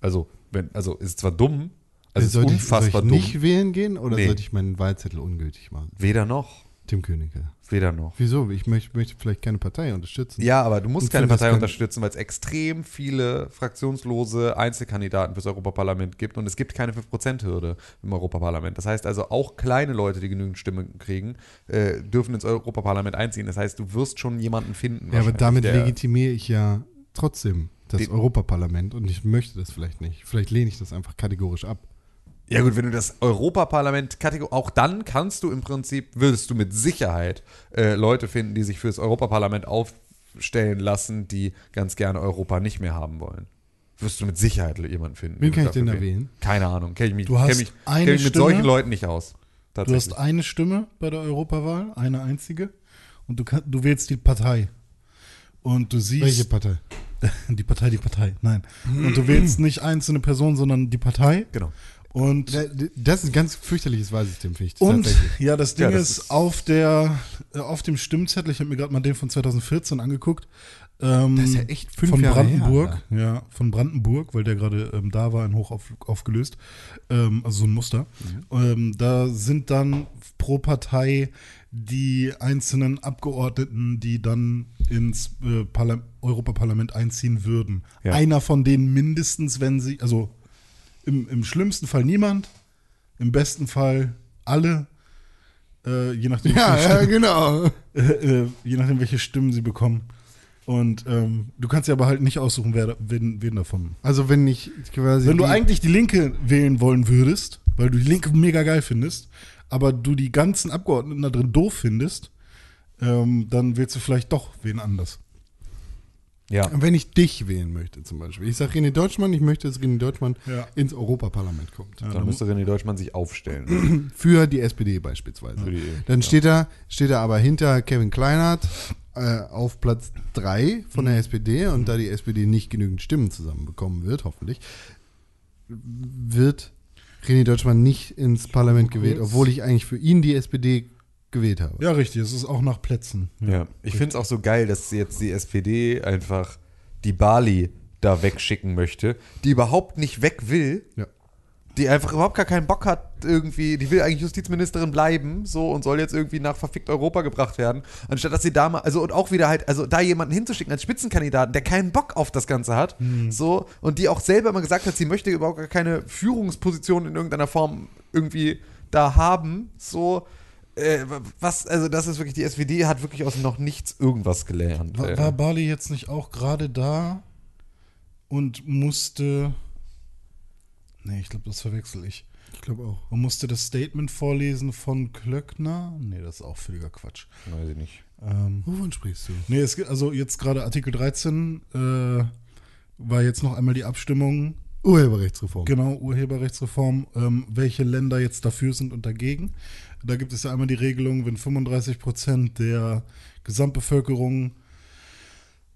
Also, wenn, also ist zwar dumm, also ist sollte ich, soll unfassbar ich dumm. nicht wählen gehen oder Nee. sollte ich meinen Wahlzettel ungültig machen? Weder noch. Tim Königke. Weder noch. Wieso? Ich möchte, möchte vielleicht keine Partei unterstützen. Ja, aber du musst keine Partei kein- unterstützen, weil es extrem viele fraktionslose Einzelkandidaten fürs Europaparlament gibt und es gibt keine 5%-Hürde im Europaparlament. Das heißt also, auch kleine Leute, die genügend Stimmen kriegen, äh, dürfen ins Europaparlament einziehen. Das heißt, du wirst schon jemanden finden. Ja, aber damit legitimiere ich ja trotzdem das Europaparlament und ich möchte das vielleicht nicht. Vielleicht lehne ich das einfach kategorisch ab. Ja gut, wenn du das Europaparlament kategor auch dann kannst du im Prinzip, würdest du mit Sicherheit äh, Leute finden, die sich fürs Europaparlament aufstellen lassen, die ganz gerne Europa nicht mehr haben wollen. Wirst du mit Sicherheit jemanden finden. Wen die kann ich denn da wählen? Keine Ahnung, kenne ich mich, Du hast kenn mich, eine kenn mich mit Stimme. solchen Leuten nicht aus. Du hast eine Stimme bei der Europawahl, eine einzige. Und du, kann, du wählst die Partei. Und du siehst. Welche Partei? [LAUGHS] Die Partei, die Partei, nein. Und du wählst nicht einzelne Personen, sondern die Partei. genau. Und, Das ist ein ganz fürchterliches Wahlsystem, finde ich. und ja, das Ding Ja, das ist, ist- auf der äh, auf dem Stimmzettel, ich habe mir gerade mal den von 2014 angeguckt. Ähm, Das ist ja echt fünf von Jahre Brandenburg, her, ja, von Brandenburg, weil der gerade ähm, da war, in hoch auf, aufgelöst, ähm, also so ein Muster. Mhm. Ähm, da sind dann pro Partei die einzelnen Abgeordneten, die dann ins äh, Parla Europaparlament einziehen würden. Ja. Einer von denen mindestens, wenn sie, also im, im schlimmsten Fall niemand, im besten Fall alle, äh, je nachdem, Ja, welche Stimmen- genau. [LAUGHS] äh, äh, je nachdem, welche Stimmen sie bekommen. Und ähm, du kannst ja aber halt nicht aussuchen, wer, wen, wen davon. Also wenn ich quasi. Wenn du eigentlich die Linke wählen wollen würdest, weil du die Linke mega geil findest, aber du die ganzen Abgeordneten da drin doof findest, ähm, dann wählst du vielleicht doch wen anders. Ja. Wenn ich dich wählen möchte, zum Beispiel. Ich sage René Deutschmann, ich möchte, dass René Deutschmann Ja. ins Europaparlament kommt. Dann müsste René Deutschmann sich aufstellen. [CLEARS THROAT] Für die SPD beispielsweise. Für die- Dann ja. steht, er, steht er aber hinter Kevin Kleinert äh, auf Platz 3 von Mhm. der SPD und da die SPD nicht genügend Stimmen zusammenbekommen wird, hoffentlich, wird René Deutschmann nicht ins Parlament gewählt, obwohl ich eigentlich für ihn die SPD gewählt habe. Ja, richtig. Es ist auch nach Plätzen. Ja, ich finde es auch so geil, dass jetzt die SPD einfach die Bali da wegschicken möchte, die überhaupt nicht weg will, Ja. die einfach überhaupt gar keinen Bock hat, irgendwie, die will eigentlich Justizministerin bleiben, so und soll jetzt irgendwie nach verfickt Europa gebracht werden, anstatt dass sie da mal, also und auch wieder halt, also da jemanden hinzuschicken als Spitzenkandidaten, der keinen Bock auf das Ganze hat, so und die auch selber immer gesagt hat, sie möchte überhaupt gar keine Führungsposition in irgendeiner Form irgendwie da haben, so. Äh, was, also das ist wirklich, die SPD hat wirklich aus noch nichts irgendwas gelernt. War, war Bali jetzt nicht auch gerade da und musste. Nee, ich glaube, das verwechsel ich. Ich glaube auch. Und musste das Statement vorlesen von Klöckner? Nee, das ist auch völliger Quatsch. Weiß ich nicht. Ähm, Wovon sprichst du? nee, es, also jetzt gerade Artikel 13 äh, war jetzt noch einmal die Abstimmung, Urheberrechtsreform. genau, Urheberrechtsreform, ähm, welche Länder jetzt dafür sind und dagegen. Da gibt es ja einmal die Regelung, wenn 35 Prozent der Gesamtbevölkerung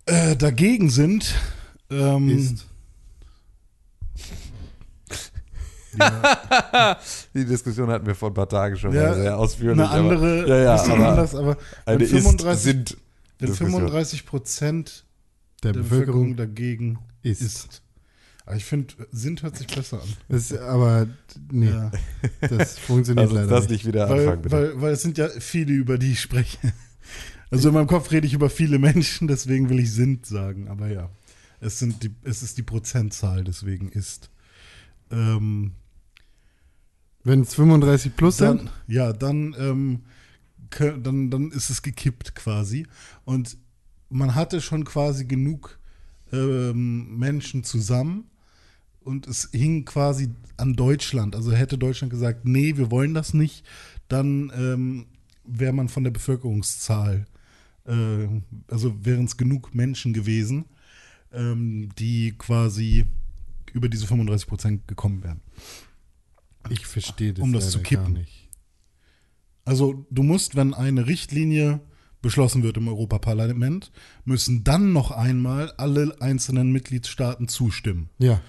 äh, dagegen sind, ähm, Ist. [LAUGHS] Die Diskussion hatten wir vor ein paar Tagen schon Ja, mal sehr ausführlich. eine andere, aber, ja, ja, aber anders, aber eine wenn 35, ist, sind wenn Diskussion. 35 Prozent Der, der Bevölkerung, Bevölkerung dagegen ist. ist. Aber ich finde, sind hört sich besser an. Das aber, nee, Ja. das funktioniert [LAUGHS] uns leider das nicht. nicht wieder Weil, anfangen, bitte. weil, weil es sind ja viele, über die ich spreche. Also in meinem Kopf rede ich über viele Menschen, deswegen will ich sind sagen. Aber ja, es, sind die, es ist die Prozentzahl, deswegen ist. Ähm, Wenn es 35 plus sind, dann, ja, dann, ähm, dann, dann ist es gekippt quasi. Und man hatte schon quasi genug ähm, Menschen zusammen und es hing quasi an Deutschland. Also hätte Deutschland gesagt, nee, wir wollen das nicht, dann ähm, wäre man von der Bevölkerungszahl, äh, also wären es genug Menschen gewesen, ähm, die quasi über diese 35 Prozent gekommen wären. Ich verstehe das um das zu kippen. gar nicht. Also du musst, wenn eine Richtlinie beschlossen wird im Europaparlament, müssen dann noch einmal alle einzelnen Mitgliedstaaten zustimmen. Ja.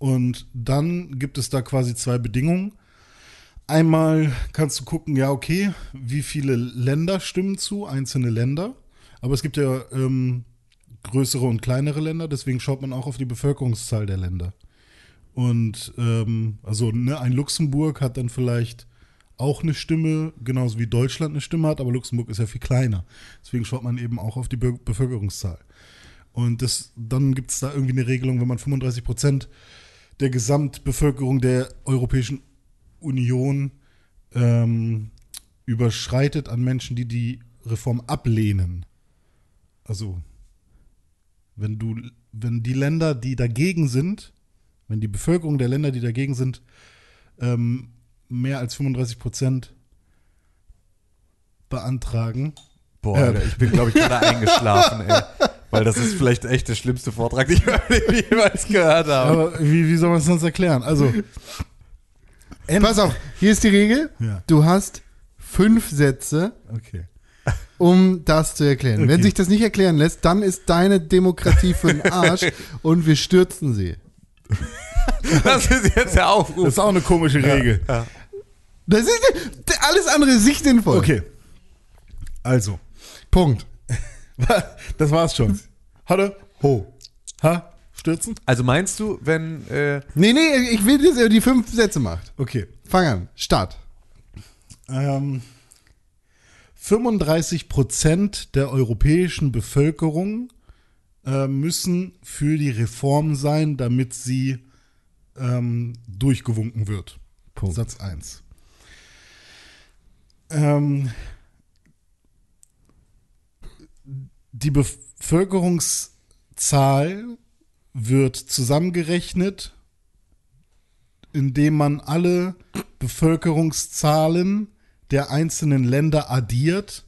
Und dann gibt es da quasi zwei Bedingungen. Einmal kannst du gucken, ja, okay, wie viele Länder stimmen zu, einzelne Länder. Aber es gibt ja ähm, größere und kleinere Länder, deswegen schaut man auch auf die Bevölkerungszahl der Länder. Und ähm, also ne, ein Luxemburg hat dann vielleicht auch eine Stimme, genauso wie Deutschland eine Stimme hat, aber Luxemburg ist ja viel kleiner. Deswegen schaut man eben auch auf die Be Bevölkerungszahl. Und das, dann gibt es da irgendwie eine Regelung, wenn man 35 Prozent der Gesamtbevölkerung der Europäischen Union ähm, überschreitet an Menschen, die die Reform ablehnen. Also wenn du, wenn die Länder, die dagegen sind, wenn die Bevölkerung der Länder, die dagegen sind, ähm, mehr als 35 Prozent beantragen, Boah, Äh. Alter, ich bin, glaube ich, gerade [LAUGHS] eingeschlafen, ey. Weil das ist vielleicht echt der schlimmste Vortrag, den ich [LAUGHS] jemals gehört habe. aber wie, wie soll man es sonst erklären? Also, End- Pass auf, hier ist die Regel. Ja. Du hast fünf Sätze, Okay. um das zu erklären. Wenn Okay. sich das nicht erklären lässt, dann ist deine Demokratie für den [LAUGHS] Arsch und wir stürzen sie. Das ist jetzt der Aufruf. Das ist auch eine komische Regel. Das ist alles andere ist nicht sinnvoll. Okay. Also, Punkt. [LAUGHS] das war's schon. Hatte, ho. Ha, stürzen? Also meinst du, wenn, äh, Nee, nee, ich will, dass ihr die fünf Sätze macht. Okay. Fang an. Start. Ähm, 35 Prozent der europäischen Bevölkerung äh, müssen für die Reform sein, damit sie ähm, durchgewunken wird. Punkt. Satz 1. Ähm, die Bevölkerungszahl wird zusammengerechnet, indem man alle Bevölkerungszahlen der einzelnen Länder addiert,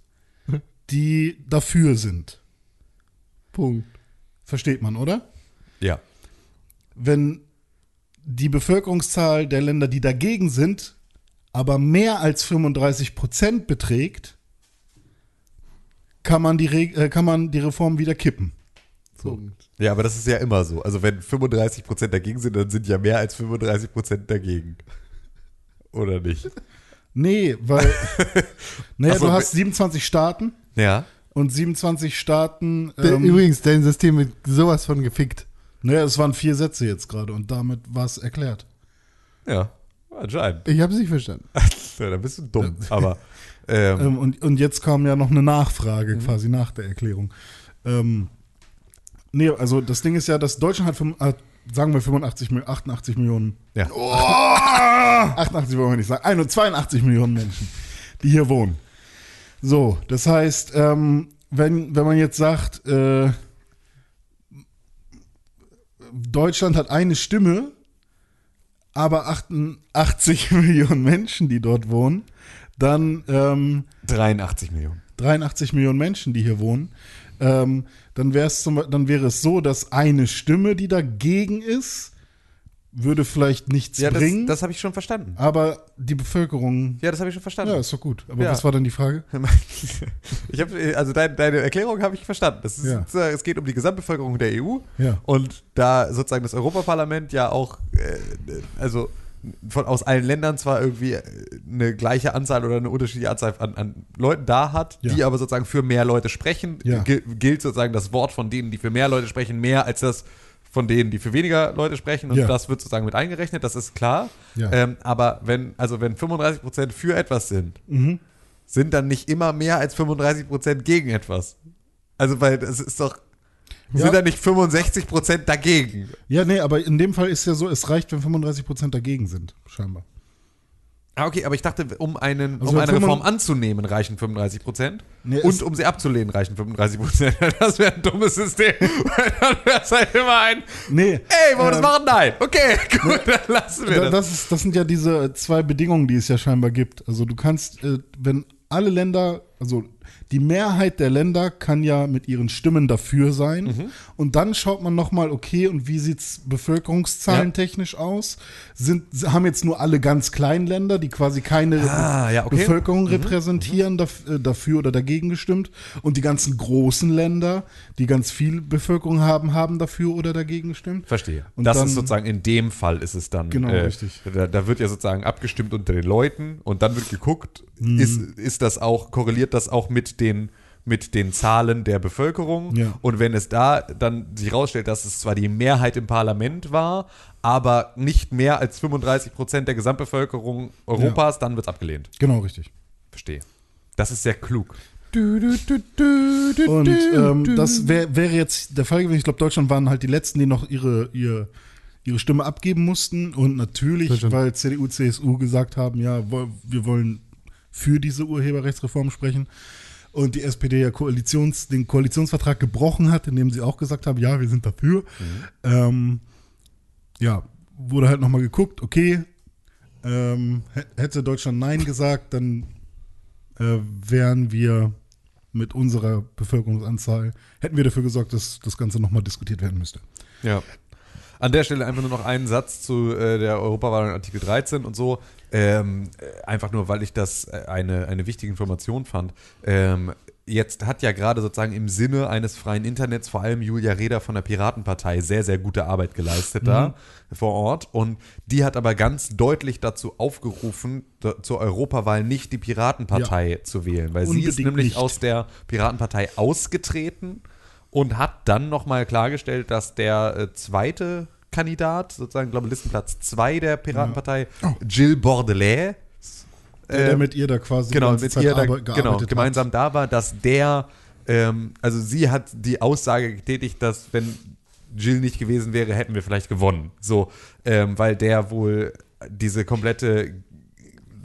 die dafür sind. Punkt. Versteht man, oder? ja. Wenn die Bevölkerungszahl der Länder, die dagegen sind, aber mehr als 35 Prozent beträgt, kann man die, Reg- äh, kann man die Reform wieder kippen. Punkt. Ja, aber das ist ja immer so. Also wenn 35% dagegen sind, dann sind ja mehr als 35% dagegen. Oder nicht? Nee, weil [LAUGHS] naja, so, du hast 27 Staaten Ja. und 27 Staaten. Ähm, Übrigens, dein System wird sowas von gefickt. naja, es waren vier Sätze jetzt gerade und damit war es erklärt. Ja, anscheinend. Ich habe es nicht verstanden. [LAUGHS] Ja, dann bist du dumm. Aber ähm, Ähm, und, und jetzt kam ja noch eine Nachfrage Mhm. quasi nach der Erklärung. Ähm, nee, also das Ding ist ja, dass Deutschland hat, fünf- hat sagen wir 85, Mil- 88 Millionen, ja. 88 wollen wir nicht sagen, 81, 82 Millionen Menschen, die hier wohnen. So, das heißt, ähm, wenn, wenn man jetzt sagt, äh, Deutschland hat eine Stimme, aber 88 [LAUGHS] Millionen Menschen, die dort wohnen, dann ähm, 83 Millionen. 83 Millionen Menschen, die hier wohnen, ähm, dann, wär's zum, dann wäre es so, dass eine Stimme, die dagegen ist, würde vielleicht nichts Ja, das, bringen, das habe ich schon verstanden. aber die Bevölkerung. Ja, das habe ich schon verstanden. Ja, ist doch gut. Aber Ja. was war dann die Frage? [LAUGHS] Ich habe also dein, deine Erklärung habe ich verstanden. Das ist, Ja. sozusagen- es geht um die Gesamtbevölkerung der EU und da sozusagen das Europaparlament ja auch äh, also von aus allen Ländern zwar irgendwie äh, eine gleiche Anzahl oder eine unterschiedliche Anzahl an, an Leuten da hat, Ja. die aber sozusagen für mehr Leute sprechen, Ja. gil- gilt sozusagen das Wort von denen, die für mehr Leute sprechen, mehr als das von denen, die für weniger Leute sprechen und Ja. das wird sozusagen mit eingerechnet, das ist klar. Ähm, aber wenn, also wenn 35% für etwas sind, Mhm. sind dann nicht immer mehr als 35% gegen etwas. Also, weil das ist doch, Ja. sind da nicht 65% dagegen. Ja, nee, aber in dem Fall ist ja so, es reicht, wenn 35 Prozent dagegen sind, scheinbar. Ah, okay, aber ich dachte, um, einen, Also um eine Reform 35 anzunehmen, reichen 35%. Nee, es- und um sie abzulehnen, reichen 35%. [LAUGHS] Das wäre ein dummes System. Weil [LAUGHS] dann wäre es halt immer ein, Nee. ey, wollen wir das ähm, machen? Nein. Okay, [LAUGHS] gut, dann lassen wir Da- das. Das, ist, das sind ja diese zwei Bedingungen, die es ja scheinbar gibt. Also du kannst, äh, wenn alle Länder, also die Mehrheit der Länder kann ja mit ihren Stimmen dafür sein. Mhm. Und dann schaut man nochmal, okay, und wie sieht's bevölkerungszahlen Ja. technisch aus? Sind, haben jetzt nur alle ganz kleinen Länder, die quasi keine Ah, ja, okay. Bevölkerung repräsentieren, daf äh, dafür oder dagegen gestimmt. Und die ganzen großen Länder, die ganz viel Bevölkerung haben, haben dafür oder dagegen gestimmt. Verstehe. Und das dann- ist sozusagen in dem Fall ist es dann. Genau, äh, richtig. Da, da wird ja sozusagen abgestimmt unter den Leuten und dann wird geguckt, Mhm. ist, ist das auch, korreliert das auch mit den mit den Zahlen der Bevölkerung. Ja. Und wenn es da dann sich rausstellt, dass es zwar die Mehrheit im Parlament war, aber nicht mehr als 35 Prozent der Gesamtbevölkerung Europas, dann wird es abgelehnt. Genau, richtig. Verstehe. Das ist sehr klug. Du, du, du, du, du, Und ähm, du. das wär, wäre jetzt der Fall gewesen. Ich glaube, Deutschland waren halt die Letzten, die noch ihre, ihr, ihre Stimme abgeben mussten. Und natürlich, weil CDU, CSU gesagt haben, ja, wir wollen für diese Urheberrechtsreform sprechen. Und die SPD ja Koalitions, den Koalitionsvertrag gebrochen hat, indem sie auch gesagt haben, ja, wir sind dafür. Ähm, ja, wurde halt nochmal geguckt, okay, ähm, hä- hätte Deutschland Nein gesagt, dann äh, wären wir mit unserer Bevölkerungsanzahl, hätten wir dafür gesorgt, dass das Ganze nochmal diskutiert werden müsste. Ja. An der Stelle einfach nur noch einen Satz zu äh, der Europawahl und Artikel 13 und so. Ähm, äh, einfach nur, weil ich das äh, eine, eine wichtige Information fand. Ähm, jetzt hat ja gerade sozusagen im Sinne eines freien Internets vor allem Julia Reda von der Piratenpartei sehr, sehr gute Arbeit geleistet da vor Ort. Und die hat aber ganz deutlich dazu aufgerufen, zur Europawahl nicht die Piratenpartei zu wählen, weil sie ist Unbedingt nämlich nicht. aus der Piratenpartei ausgetreten und hat dann nochmal klargestellt, dass der äh, zweite Kandidat, sozusagen, glaube Listenplatz 2 der Piratenpartei, Jill Bordelais, Der, der äh, mit ihr da quasi genau, mit Zeit ihr da, genau, gemeinsam da war, dass der, ähm, also sie hat die Aussage getätigt, dass wenn Jill nicht gewesen wäre, hätten wir vielleicht gewonnen. So, ähm, weil der wohl diese komplette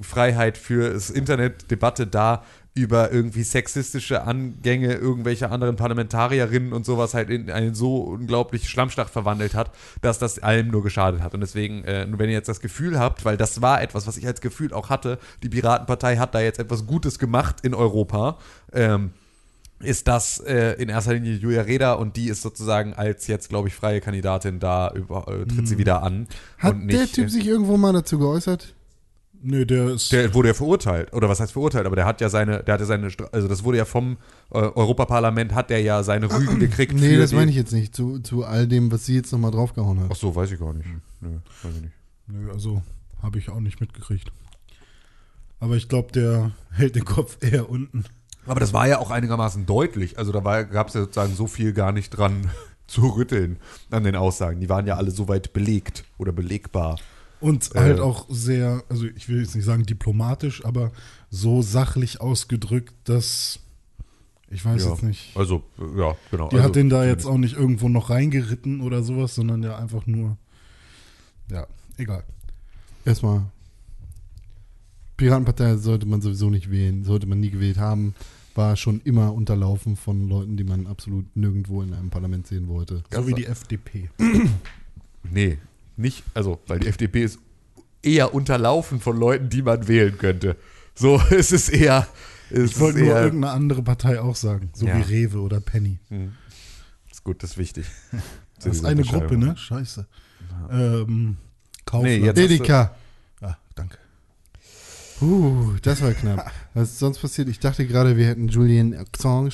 Freiheit für das Internetdebatte da über irgendwie sexistische Angänge irgendwelcher anderen Parlamentarierinnen und sowas halt in einen so unglaublich Schlammschlacht verwandelt hat, dass das allem nur geschadet hat. Und deswegen, äh, wenn ihr jetzt das Gefühl habt, weil das war etwas, was ich als Gefühl auch hatte, die Piratenpartei hat da jetzt etwas Gutes gemacht in Europa, ähm, ist das äh, in erster Linie Julia Reda und die ist sozusagen als jetzt, glaube ich, freie Kandidatin da, über, äh, tritt sie wieder an. Hat und der nicht, Typ sich irgendwo mal dazu geäußert? Nö, der ist. der wurde ja verurteilt, oder was heißt verurteilt, aber der hat ja seine, der hatte seine, also das wurde ja vom äh, Europaparlament, hat der ja seine Rügen [CLEARS THROAT] gekriegt. Nee, das meine ich jetzt nicht. Zu, zu all dem, was sie jetzt nochmal draufgehauen hat. Ach so, weiß ich gar nicht. Nö, weiß ich nicht. Nö, also habe ich auch nicht mitgekriegt. Aber ich glaube, der [LAUGHS] hält den Kopf eher unten. Aber das war ja auch einigermaßen deutlich. Also da gab es ja sozusagen so viel gar nicht dran [LAUGHS] zu rütteln an den Aussagen. Die waren ja alle soweit belegt oder belegbar. Und Äh. halt auch sehr, also ich will jetzt nicht sagen diplomatisch, aber so sachlich ausgedrückt, dass ich weiß ja. jetzt nicht. Also, äh, ja, genau. Die also, hat den da jetzt auch nicht irgendwo noch reingeritten oder sowas, sondern ja einfach nur. Ja, egal. Erstmal. Piratenpartei sollte man sowieso nicht wählen, sollte man nie gewählt haben. War schon immer unterlaufen von Leuten, die man absolut nirgendwo in einem Parlament sehen wollte. So wie die FDP. Nee, nicht, also, weil die FDP ist eher unterlaufen von Leuten, die man wählen könnte. So, [LAUGHS] es ist eher. Es Ich wollte nur irgendeine andere Partei auch sagen. So Ja. wie Rewe oder Penny. Hm. Ist gut, das ist wichtig. [LAUGHS] Das ist eine Gruppe, ne? Scheiße. Ähm, Kaufland. Nee, jetzt- Edeka. Ah, danke. Uh, das war knapp. [LAUGHS] Was ist sonst passiert? Ich dachte gerade, wir hätten Julian Assange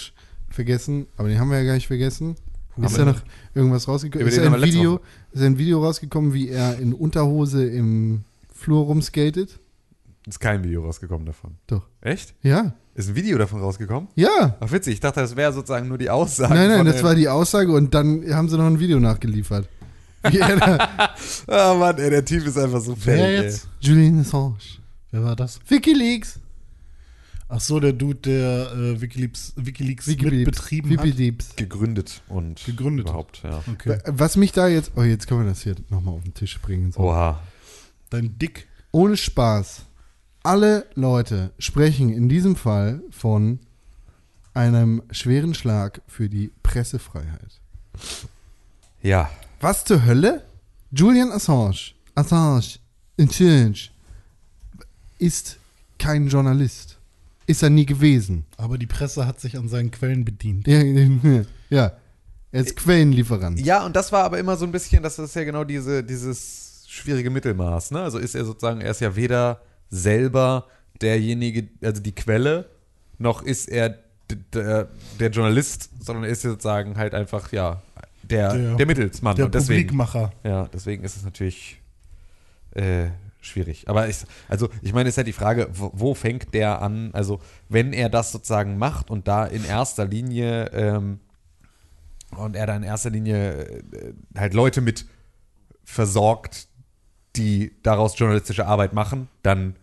vergessen, aber den haben wir ja gar nicht vergessen. Ist da noch irgendwas rausgekommen? Ist ein Video, ist ein Video rausgekommen, wie er in Unterhose im Flur rumskatet? Ist kein Video rausgekommen davon. Doch. Echt? Ja. Ist ein Video davon rausgekommen? Ja. Ach, witzig. Ich dachte, das wäre sozusagen nur die Aussage. Nein, nein, das war die Aussage und dann haben sie noch ein Video nachgeliefert. Wie er da, [LAUGHS] Ah, Mann, ey, der Typ ist einfach so Wer fertig. jetzt? Julian Assange. Wer war das? Wikileaks. Ach so, der Dude, der äh, Wikileaks, Wikileaks Wikileaks. mitbetrieben hat. Wikileaks. Gegründet und Gegründet. überhaupt, ja. Okay. Was mich da jetzt, oh, jetzt können wir das hier nochmal auf den Tisch bringen. So. Oha. Dein Dick. Ohne Spaß. Alle Leute sprechen in diesem Fall von einem schweren Schlag für die Pressefreiheit. Ja. Was zur Hölle? Julian Assange, Assange, Assange ist kein Journalist. Ist er nie gewesen. Aber die Presse hat sich an seinen Quellen bedient. Ja, [LAUGHS] ja. er ist Quellenlieferant. Ja, und das war aber immer so ein bisschen, das ist ja genau diese, dieses schwierige Mittelmaß. Ne? Also ist er sozusagen, er ist ja weder selber derjenige, also die Quelle, noch ist er der, der Journalist, sondern er ist sozusagen halt einfach, ja, der, der, Der- Mittelsmann. Der und deswegen, Publikmacher. ja, deswegen ist es natürlich äh, schwierig. Aber ich, also ich meine, ist halt die Frage, wo, wo fängt der an? Also wenn er das sozusagen macht und da in erster Linie ähm, und er da in erster Linie äh, halt Leute mit versorgt, die daraus journalistische Arbeit machen, dann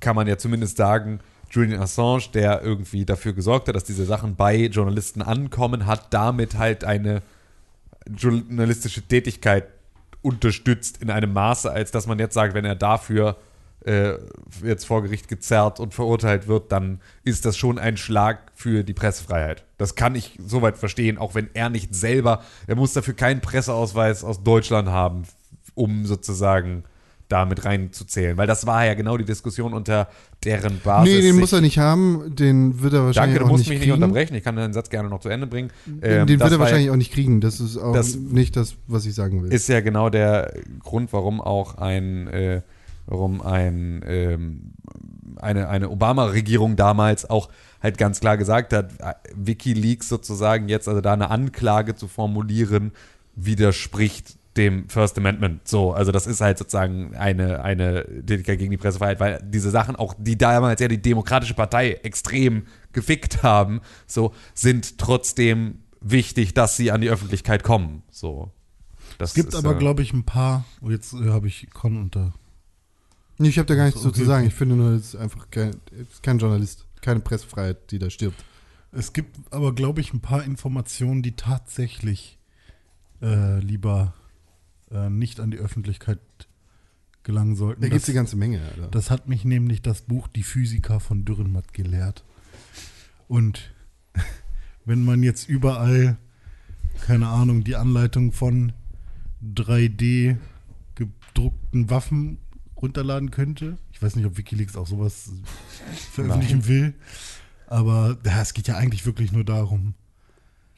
kann man ja zumindest sagen, Julian Assange, der irgendwie dafür gesorgt hat, dass diese Sachen bei Journalisten ankommen, hat damit halt eine journalistische Tätigkeit unterstützt in einem Maße, als dass man jetzt sagt, wenn er dafür äh, jetzt vor Gericht gezerrt und verurteilt wird, dann ist das schon ein Schlag für die Pressefreiheit. Das kann ich soweit verstehen, auch wenn er nicht selber, er muss dafür keinen Presseausweis aus Deutschland haben, um sozusagen da mit reinzuzählen. Weil das war ja genau die Diskussion, unter deren Basis. Nee, den muss er nicht haben. Den wird er wahrscheinlich Danke, du auch musst nicht mich kriegen. nicht unterbrechen. Ich kann deinen Satz gerne noch zu Ende bringen. Den, Ähm, den wird er war ja- wahrscheinlich auch nicht kriegen. Das ist auch Das- nicht das, was ich sagen will. ist ja genau der Grund, warum auch ein, äh, warum ein, ähm, eine, eine Obama-Regierung damals auch halt ganz klar gesagt hat, äh, WikiLeaks sozusagen jetzt, also da eine Anklage zu formulieren, widerspricht dem First Amendment. So, also das ist halt sozusagen eine, eine Tätigkeit gegen die Pressefreiheit, weil diese Sachen auch, die damals ja die Demokratische Partei extrem gefickt haben, so, sind trotzdem wichtig, dass sie an die Öffentlichkeit kommen. So. Das Es gibt ist, aber, äh, glaube ich, ein paar. Oh, jetzt äh, habe ich Con unter. Nee, ich habe da gar nichts So, so, zu okay, sagen. okay. Ich finde nur, es ist einfach kein, ist kein Journalist, keine Pressefreiheit, die da stirbt. Es gibt aber, glaube ich, ein paar Informationen, die tatsächlich äh, lieber äh, nicht an die Öffentlichkeit gelangen sollten. Da gibt es eine ganze Menge. Alter. das hat mich nämlich das Buch Die Physiker von Dürrenmatt gelehrt. Und wenn man jetzt überall, keine Ahnung, die Anleitung von 3D gedruckten Waffen runterladen könnte, ich weiß nicht, ob Wikileaks auch sowas veröffentlichen will, aber ja, es geht ja eigentlich wirklich nur darum.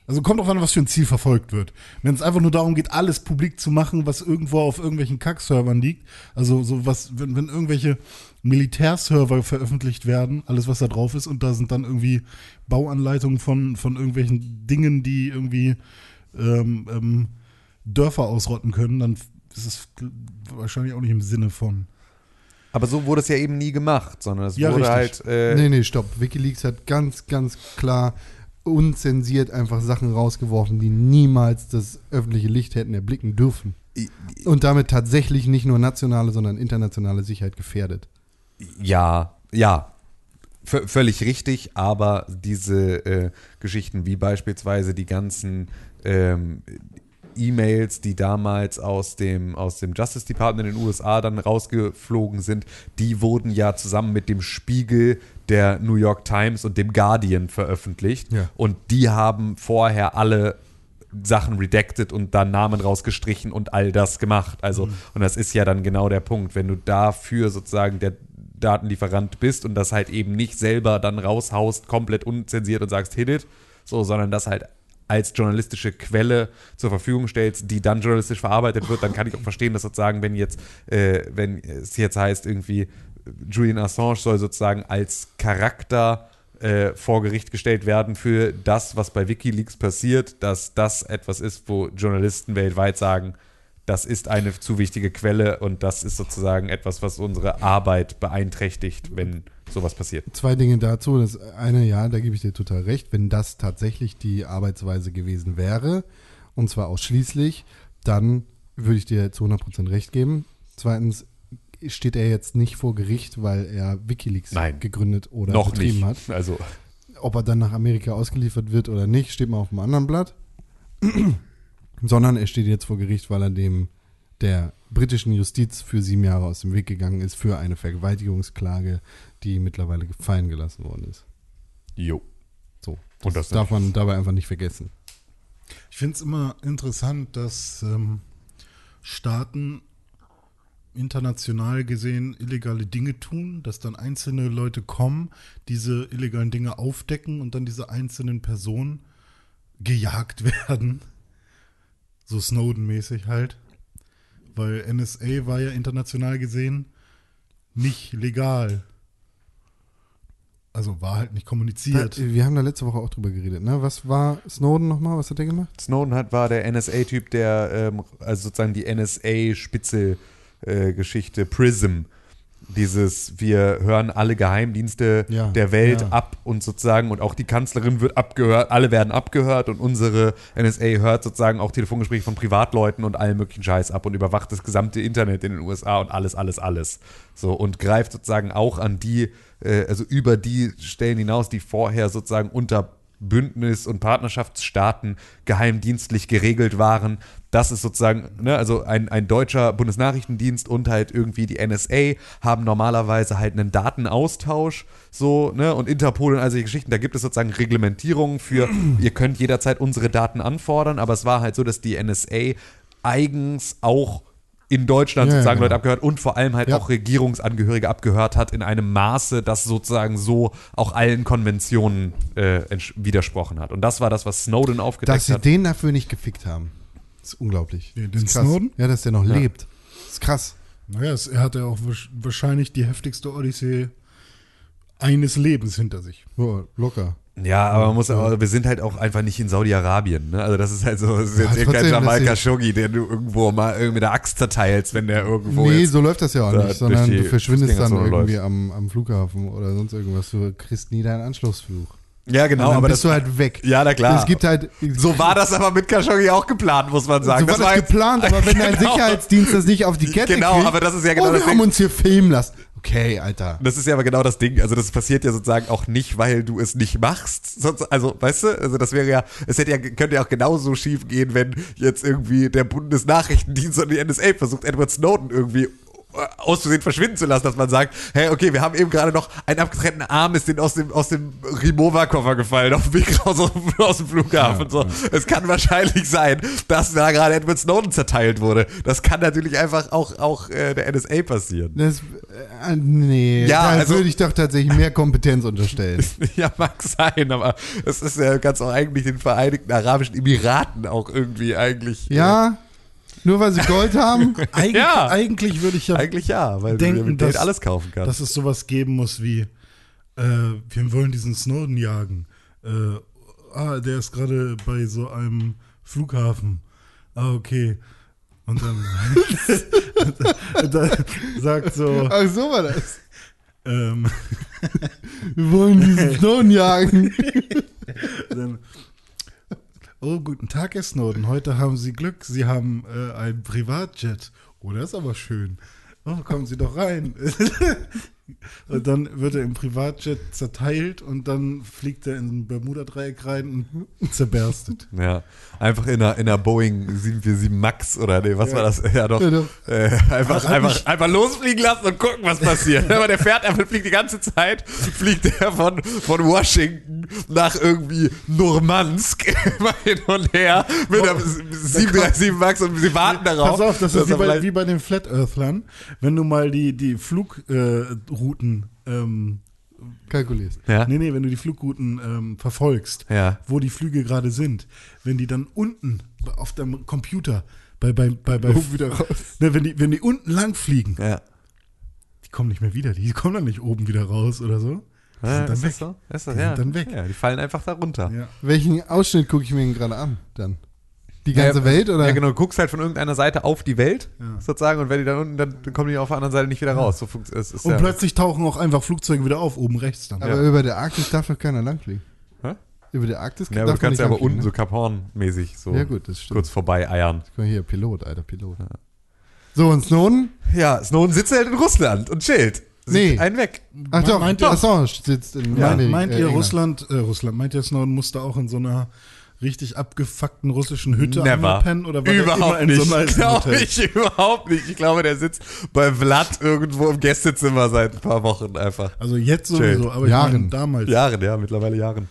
Also kommt auch an, was für ein Ziel verfolgt wird. Wenn es einfach nur darum geht, alles publik zu machen, was irgendwo auf irgendwelchen Kack-Servern liegt, also so was, wenn, wenn irgendwelche Militärserver veröffentlicht werden, alles was da drauf ist, und da sind dann irgendwie Bauanleitungen von, von irgendwelchen Dingen, die irgendwie ähm, ähm, Dörfer ausrotten können, dann ist es wahrscheinlich auch nicht im Sinne von. Aber so wurde es ja eben nie gemacht, sondern es Ja, wurde richtig. halt. Äh, nee, nee, stopp. Wikileaks hat ganz, ganz klar unzensiert einfach Sachen rausgeworfen, die niemals das öffentliche Licht hätten erblicken dürfen. Und damit tatsächlich nicht nur nationale, sondern internationale Sicherheit gefährdet. Ja, ja. V völlig richtig, aber diese äh, Geschichten wie beispielsweise die ganzen ähm, E-Mails, die damals aus dem, aus dem Justice Department in den USA dann rausgeflogen sind, die wurden ja zusammen mit dem Spiegel, der New York Times und dem Guardian veröffentlicht. Ja. Und die haben vorher alle Sachen redacted und dann Namen rausgestrichen und all das gemacht. Also, und das ist ja dann genau der Punkt, wenn du dafür sozusagen der Datenlieferant bist und das halt eben nicht selber dann raushaust, komplett unzensiert und sagst, hit it, so, sondern das halt als journalistische Quelle zur Verfügung stellst, die dann journalistisch verarbeitet wird, dann kann ich auch verstehen, dass sozusagen, wenn jetzt, äh, wenn es jetzt heißt, irgendwie, Julian Assange soll sozusagen als Charakter äh, vor Gericht gestellt werden für das, was bei Wikileaks passiert, dass das etwas ist, wo Journalisten weltweit sagen, das ist eine zu wichtige Quelle und das ist sozusagen etwas, was unsere Arbeit beeinträchtigt, wenn sowas passiert. Zwei Dinge dazu. Das eine, ja, da gebe ich dir total recht. Wenn das tatsächlich die Arbeitsweise gewesen wäre, und zwar ausschließlich, dann würde ich dir zu 100% recht geben. Zweitens steht er jetzt nicht vor Gericht, weil er Wikileaks Nein. gegründet oder Noch betrieben nicht. hat. Also, Ob er dann nach Amerika ausgeliefert wird oder nicht, steht mal auf dem anderen Blatt. [CLEARS THROAT] Sondern er steht jetzt vor Gericht, weil er dem der britischen Justiz für sieben Jahre aus dem Weg gegangen ist für eine Vergewaltigungsklage, die mittlerweile gefallen gelassen worden ist. jo. So. Und Das das darf man dabei einfach nicht vergessen. Ich finde es immer interessant, dass ähm, Staaten international gesehen illegale Dinge tun, dass dann einzelne Leute kommen, diese illegalen Dinge aufdecken und dann diese einzelnen Personen gejagt [LAUGHS] werden. So Snowden-mäßig halt. Weil NSA war ja international gesehen nicht legal. Also war halt nicht kommuniziert. Wir haben da letzte Woche auch drüber geredet, ne? Was war Snowden nochmal? Was hat der gemacht? Snowden hat, war der NSA-Typ, der, ähm, also sozusagen die NSA-Spitzel-Geschichte, Prism. Dieses, wir hören alle Geheimdienste Ja, der Welt ja. ab und sozusagen, und auch die Kanzlerin wird abgehört, alle werden abgehört und unsere NSA hört sozusagen auch Telefongespräche von Privatleuten und allen möglichen Scheiß ab und überwacht das gesamte Internet in den USA und alles, alles, alles. So, und greift sozusagen auch an die, äh, also über die Stellen hinaus, die vorher sozusagen unter Bündnis- und Partnerschaftsstaaten geheimdienstlich geregelt waren. Das ist sozusagen, ne, also ein, ein deutscher Bundesnachrichtendienst und halt irgendwie die NSA haben normalerweise halt einen Datenaustausch, so, ne, und Interpol und all solche Geschichten. Da gibt es sozusagen Reglementierungen für, [CLEARS THROAT] ihr könnt jederzeit unsere Daten anfordern, aber es war halt so, dass die NSA eigens auch in Deutschland Ja, ja, sozusagen genau. Leute abgehört und vor allem halt Ja. auch Regierungsangehörige abgehört hat in einem Maße, das sozusagen so auch allen Konventionen äh, widersprochen hat. Und das war das, was Snowden Dass aufgedeckt sie hat. den dafür nicht gefickt haben. Das ist unglaublich. Ja, den das ist krass. Snowden? Ja, dass der noch Ja. lebt. Das ist krass. Naja, es, er hatte auch wasch- wahrscheinlich die heftigste Odyssee eines Lebens hinter sich. Ja, locker. Ja, aber man muss auch, wir sind halt auch einfach nicht in Saudi-Arabien. Ne? Also das ist halt so, das ist Ja, jetzt hier kein Jamal Khashoggi, der du irgendwo mal irgendwie mit der Axt zerteilst, wenn der irgendwo nee, so läuft das ja auch nicht, sondern du verschwindest dann irgendwie am, am Flughafen oder sonst irgendwas. Du kriegst nie deinen Anschlussflug. Ja, genau, aber bist das, du halt weg. ja, na klar. Es gibt halt. so war das aber mit Khashoggi auch geplant, muss man sagen. So war das geplant, aber wenn dein [LAUGHS] Genau. Sicherheitsdienst das nicht auf die Kette Genau, kriegt, aber das ist ja genau oh, das wir haben uns hier filmen lassen. Okay, Alter. Das ist ja aber genau das Ding. Also das passiert ja sozusagen auch nicht, weil du es nicht machst. Also, weißt du, also das wäre ja, es hätte ja, könnte ja auch genauso schief gehen, wenn jetzt irgendwie der Bundesnachrichtendienst und die NSA versucht, Edward Snowden irgendwie aus Versehen verschwinden zu lassen, dass man sagt, hey, okay, wir haben eben gerade noch einen abgetrennten Arm, ist den aus dem, aus dem Rimowa-Koffer gefallen, auf dem Weg raus aus, dem- Flughafen. so. Es kann wahrscheinlich sein, dass da gerade Edward Snowden zerteilt wurde. Das kann natürlich einfach auch, auch äh, der NSA passieren. Das, äh, nee, Ja, da also- würde ich doch tatsächlich mehr Kompetenz unterstellen. [LAUGHS] Ja, mag sein, aber es ist ja ganz auch eigentlich den Vereinigten Arabischen Emiraten auch irgendwie eigentlich. Ja, nur weil sie Gold haben. [LAUGHS] Eig Ja. Eigentlich würde ich ja eigentlich ja, weil Denken, du mit Geld dass- alles kaufen kannst. dass es sowas geben muss wie, äh, wir wollen diesen Snowden jagen. Äh, ah, der ist gerade bei so einem Flughafen. Ah, okay. Und dann, [LAUGHS] dann sagt so, Ach, so war das. ähm, [LAUGHS] Wir wollen diesen Snowden jagen. dann, oh, guten Tag, Herr Snowden. Heute haben Sie Glück. Sie haben äh, ein Privatjet. Oh, das ist aber schön. Oh, kommen Sie doch rein. [LAUGHS] und dann wird er im Privatjet zerteilt und dann fliegt er in ein Bermuda-Dreieck rein und zerberstet. ja, einfach in einer, in einer Boeing 747 Max oder nee, was Ja. war das? Ja, doch. Ja, doch. Äh, einfach, Ach, einfach, einfach losfliegen lassen und gucken, was passiert. Aber der fährt einfach, fliegt die ganze Zeit, fliegt er von, von Washington nach irgendwie Nurmansk [LAUGHS] immer hin und her mit einer 737 Max und sie warten darauf. Pass auf, das ist dass wie bei, wie bei den Flat Earthlern. Wenn du mal die, die Flugrouten, äh, Routen, ähm, Kalkulierst. ja. nee, nee, wenn du die Flugrouten ähm, verfolgst, Ja. wo die Flüge gerade sind, wenn die dann unten auf dem Computer bei, bei, bei, bei [LAUGHS] Oben wieder raus. Ne, wenn, die, wenn die unten lang fliegen, Ja. die kommen nicht mehr wieder, die kommen dann nicht oben wieder raus oder so. Die Ja, sind dann ist weg. das so? Ist das, Die ja. sind dann weg. Ja, die fallen einfach da runter. Ja. Welchen Ausschnitt gucke ich mir denn gerade an? Dann? Die ganze ja, Welt oder? Ja, genau. Du guckst halt von irgendeiner Seite auf die Welt, Ja. sozusagen, und wenn die dann unten, dann dann kommen die auf der anderen Seite nicht wieder raus. So funkt, es ist Und ja, plötzlich tauchen auch einfach Flugzeuge wieder auf, oben rechts dann. Aber Ja. über der Arktis darf doch keiner langfliegen. Hä? Über der Arktis Ja, aber darf du kannst ja aber unten so langfliegen, Cap Horn-mäßig so ne? Ja gut, das stimmt. kurz vorbei eiern. Guck mal hier, Pilot, alter Pilot. So, und Snowden? Ja, Snowden sitzt halt in Russland und chillt. Sieht Nee. einen weg. Ach doch, meint ihr- Assange sitzt in Ja, Amerika, meint äh, ihr, England. Russland, äh, Russland, meint ihr, Snowden musste auch in so einer richtig abgefuckten russischen Hütte Never. einmal pennen? Oder war der überhaupt immer in nicht. so einem Glaube ich überhaupt nicht. Ich glaube, der sitzt bei Vlad irgendwo im Gästezimmer seit ein paar Wochen einfach. Also jetzt Chill. sowieso, aber ich Jahren. meine damals. Jahren, ja, mittlerweile Jahren.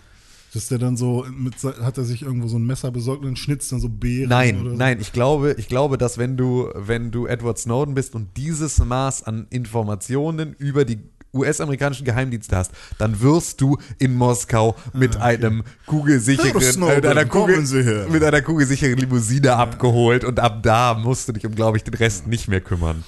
Dass der dann so, mit, hat er sich irgendwo so ein Messer besorgt und schnitzt dann so Beeren Nein, oder so. nein, ich glaube, ich glaube, dass wenn du, wenn du Edward Snowden bist und dieses Maß an Informationen über die US-amerikanischen Geheimdienste hast, dann wirst du in Moskau mit einem kugelsicheren, Snowden, mit einer Kugel, mit einer kugelsicheren Limousine abgeholt und ab da musst du dich um, glaube ich, den Rest nicht mehr kümmern.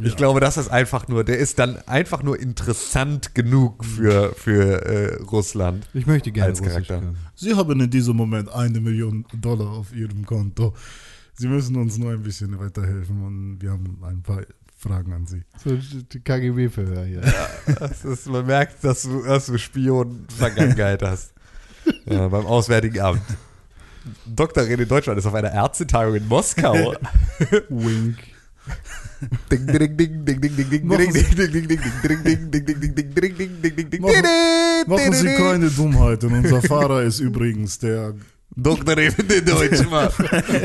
Ich glaube, das ist einfach nur, der ist dann einfach nur interessant genug für, für äh, Russland. Ich möchte gerne Als Charakter. Sie haben in diesem Moment eine Million Dollar auf Ihrem Konto. Sie müssen uns nur ein bisschen weiterhelfen und wir haben ein paar Fragen an Sie. So die KGB-Verhör hier. Das ist, man merkt, dass du, dass du Spion-Vergangenheit hast. Ja, beim Auswärtigen Amt. Dr. René Deutschland ist auf einer Ärztetagung in Moskau. Wink. Ding, ding, ding, ding, ding, ding, ding, Machen ding, ding, ding, ding, ding, ding, ding, ding, ding, ding, ding, ding, ding, ding, ding, ding, Machen- ding, Machen Sie ding, keine Dummheiten. Unser Fahrer ist übrigens der. Dr. René Deutschmann.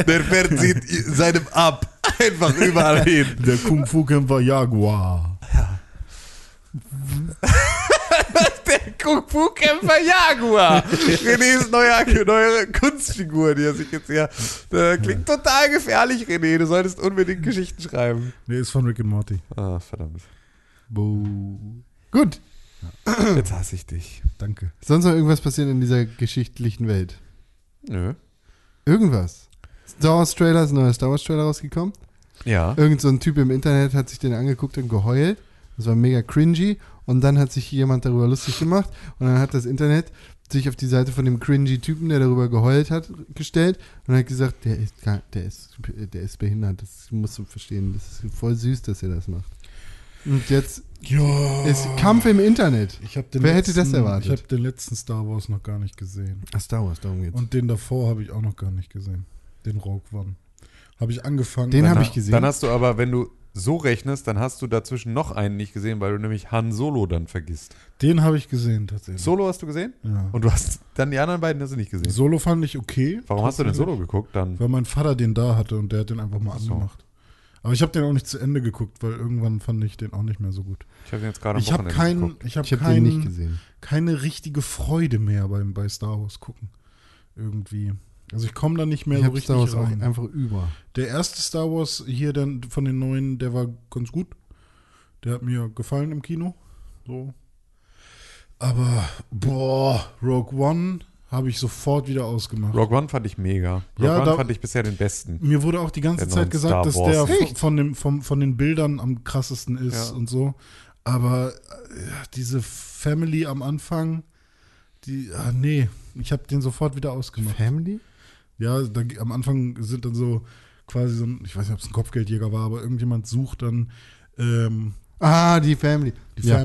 Der fährt sieht seinem ab einfach überall hin. Der Kung-Fu-Kämpfer Jaguar. Der Kung-Fu-Kämpfer Jaguar. Renés neue, neue Kunstfigur, die er sich jetzt hier. Das klingt total gefährlich, René. Du solltest unbedingt Geschichten schreiben. Der ist von Rick and Morty. Ah, verdammt. Buh. Gut. Jetzt hasse ich dich. Danke. Sonst noch irgendwas passiert in dieser geschichtlichen Welt? Nö. Irgendwas. Star Wars Trailer ist ein neuer Star Wars Trailer rausgekommen. Ja. Irgend so ein Typ im Internet hat sich den angeguckt und geheult. Das war mega cringy. Und dann hat sich jemand darüber lustig gemacht. Und dann hat das Internet sich auf die Seite von dem cringy Typen, der darüber geheult hat, gestellt und hat gesagt, der ist, der ist, der ist behindert. Das musst du verstehen. Das ist voll süß, dass er das macht. Und jetzt Ja. ist Kampf im Internet. Ich hab den Wer hätte das letzten- erwartet? Ich habe den letzten Star Wars noch gar nicht gesehen. Ach, Star Wars, darum geht's. Und den davor habe ich auch noch gar nicht gesehen. Den Rogue One. Habe ich angefangen. Den Dann- hab ich gesehen. Dann hast du aber, wenn du so rechnest, dann hast du dazwischen noch einen nicht gesehen, weil du nämlich Han Solo dann vergisst. Den habe ich gesehen tatsächlich. Solo hast du gesehen? Ja. Und du hast dann die anderen beiden hast du nicht gesehen. Solo fand ich okay. Warum hast du denn Solo geguckt dann? Weil mein Vater den da hatte und der hat den einfach mal so. angemacht. Aber ich habe den auch nicht zu Ende geguckt, weil irgendwann fand ich den auch nicht mehr so gut. Ich habe den jetzt gerade am Ich habe Wochenende kein, geguckt. ich hab ich habe kein, den nicht gesehen. keine richtige Freude mehr beim, bei Star Wars gucken. Irgendwie. Also ich komme da nicht mehr Ich so richtig Star Wars rein. einfach über. Der erste Star Wars hier dann von den neuen, der war ganz gut. Der hat mir gefallen im Kino. So. Aber, boah, Rogue One habe ich sofort wieder ausgemacht. Rogue One fand ich mega. Rogue Ja, One da- fand ich bisher den besten. Mir wurde auch die ganze Zeit gesagt, dass der von, Echt? von, dem, vom, von den Bildern am krassesten ist Ja. und so. Aber äh, diese Family am Anfang, die, ah, nee, ich habe den sofort wieder ausgemacht. Family? Ja, da, am Anfang sind dann so quasi so ein, ich weiß nicht, ob es ein Kopfgeldjäger war, aber irgendjemand sucht dann ähm, Ah, die Family. die Ja.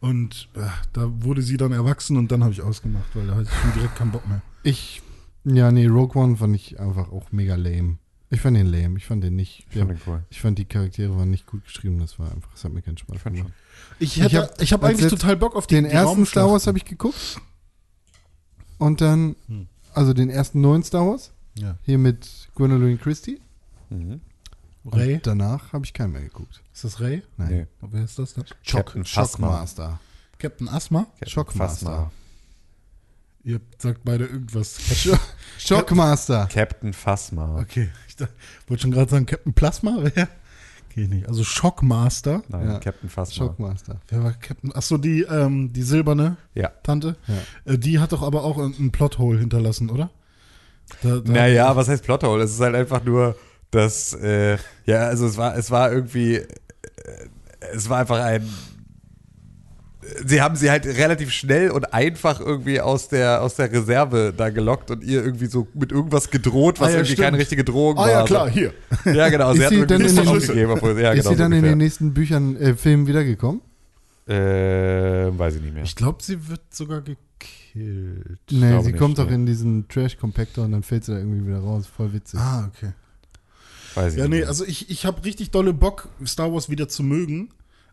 Und äh, da wurde sie dann erwachsen und dann habe ich ausgemacht, weil da hatte ich schon direkt keinen Bock mehr. Ich, ja, nee, Rogue One fand ich einfach auch mega lame. Ich fand den lame, ich fand den nicht. Ich fand den cool. ich fand die Charaktere waren nicht gut geschrieben, das war einfach, das hat mir keinen Spaß gemacht. Ich, Ich hab habe als eigentlich total Bock auf die, Den die ersten Star Wars habe ich geguckt. Und dann, Hm. also den ersten neuen Star Wars, Ja. hier mit Gwendolyn Christie. Mhm. Ray? Und danach habe ich keinen mehr geguckt. Ist das Ray? Nein. Nee. Wer ist das dann? Captain Phasma. Shockmaster. Captain Asma? Captain Shockmaster. Ihr sagt beide irgendwas. [LAUGHS] Shockmaster. Captain Phasma. Okay, ich da- wollte schon gerade sagen, Captain Plasma, [LAUGHS] wer? Okay, nicht. Also Shockmaster. Nein, Ja. Captain Phasma. Shockmaster. Wer war Captain? Achso, die, ähm, die silberne Ja. Tante. Ja. Äh, die hat doch aber auch einen Plothole hinterlassen, oder? Da, da, Naja, was heißt Plothole? Es ist halt einfach nur, dass, äh, ja, also es war, es war irgendwie, äh, es war einfach ein, sie haben sie halt relativ schnell und einfach irgendwie aus der, aus der Reserve da gelockt und ihr irgendwie so mit irgendwas gedroht, was Ah ja, irgendwie stimmt. keine richtige Drohung Ah war. ja, klar, hier. Ja, genau. [LAUGHS] Ist Sie hat sie irgendwie dann in den- aufgegeben, obwohl, ja, ist genau, sie dann so in den nächsten Büchern, äh, Filmen wiedergekommen? Äh, weiß ich nicht mehr. Ich glaube, sie wird sogar gekillt. Nee, sie nicht, kommt doch nee. in diesen Trash-Compactor und dann fällt sie da irgendwie wieder raus. Voll witzig. Ah, okay. Weiß ich Ja, nee, also ich, ich habe richtig dolle Bock, Star Wars wieder zu mögen.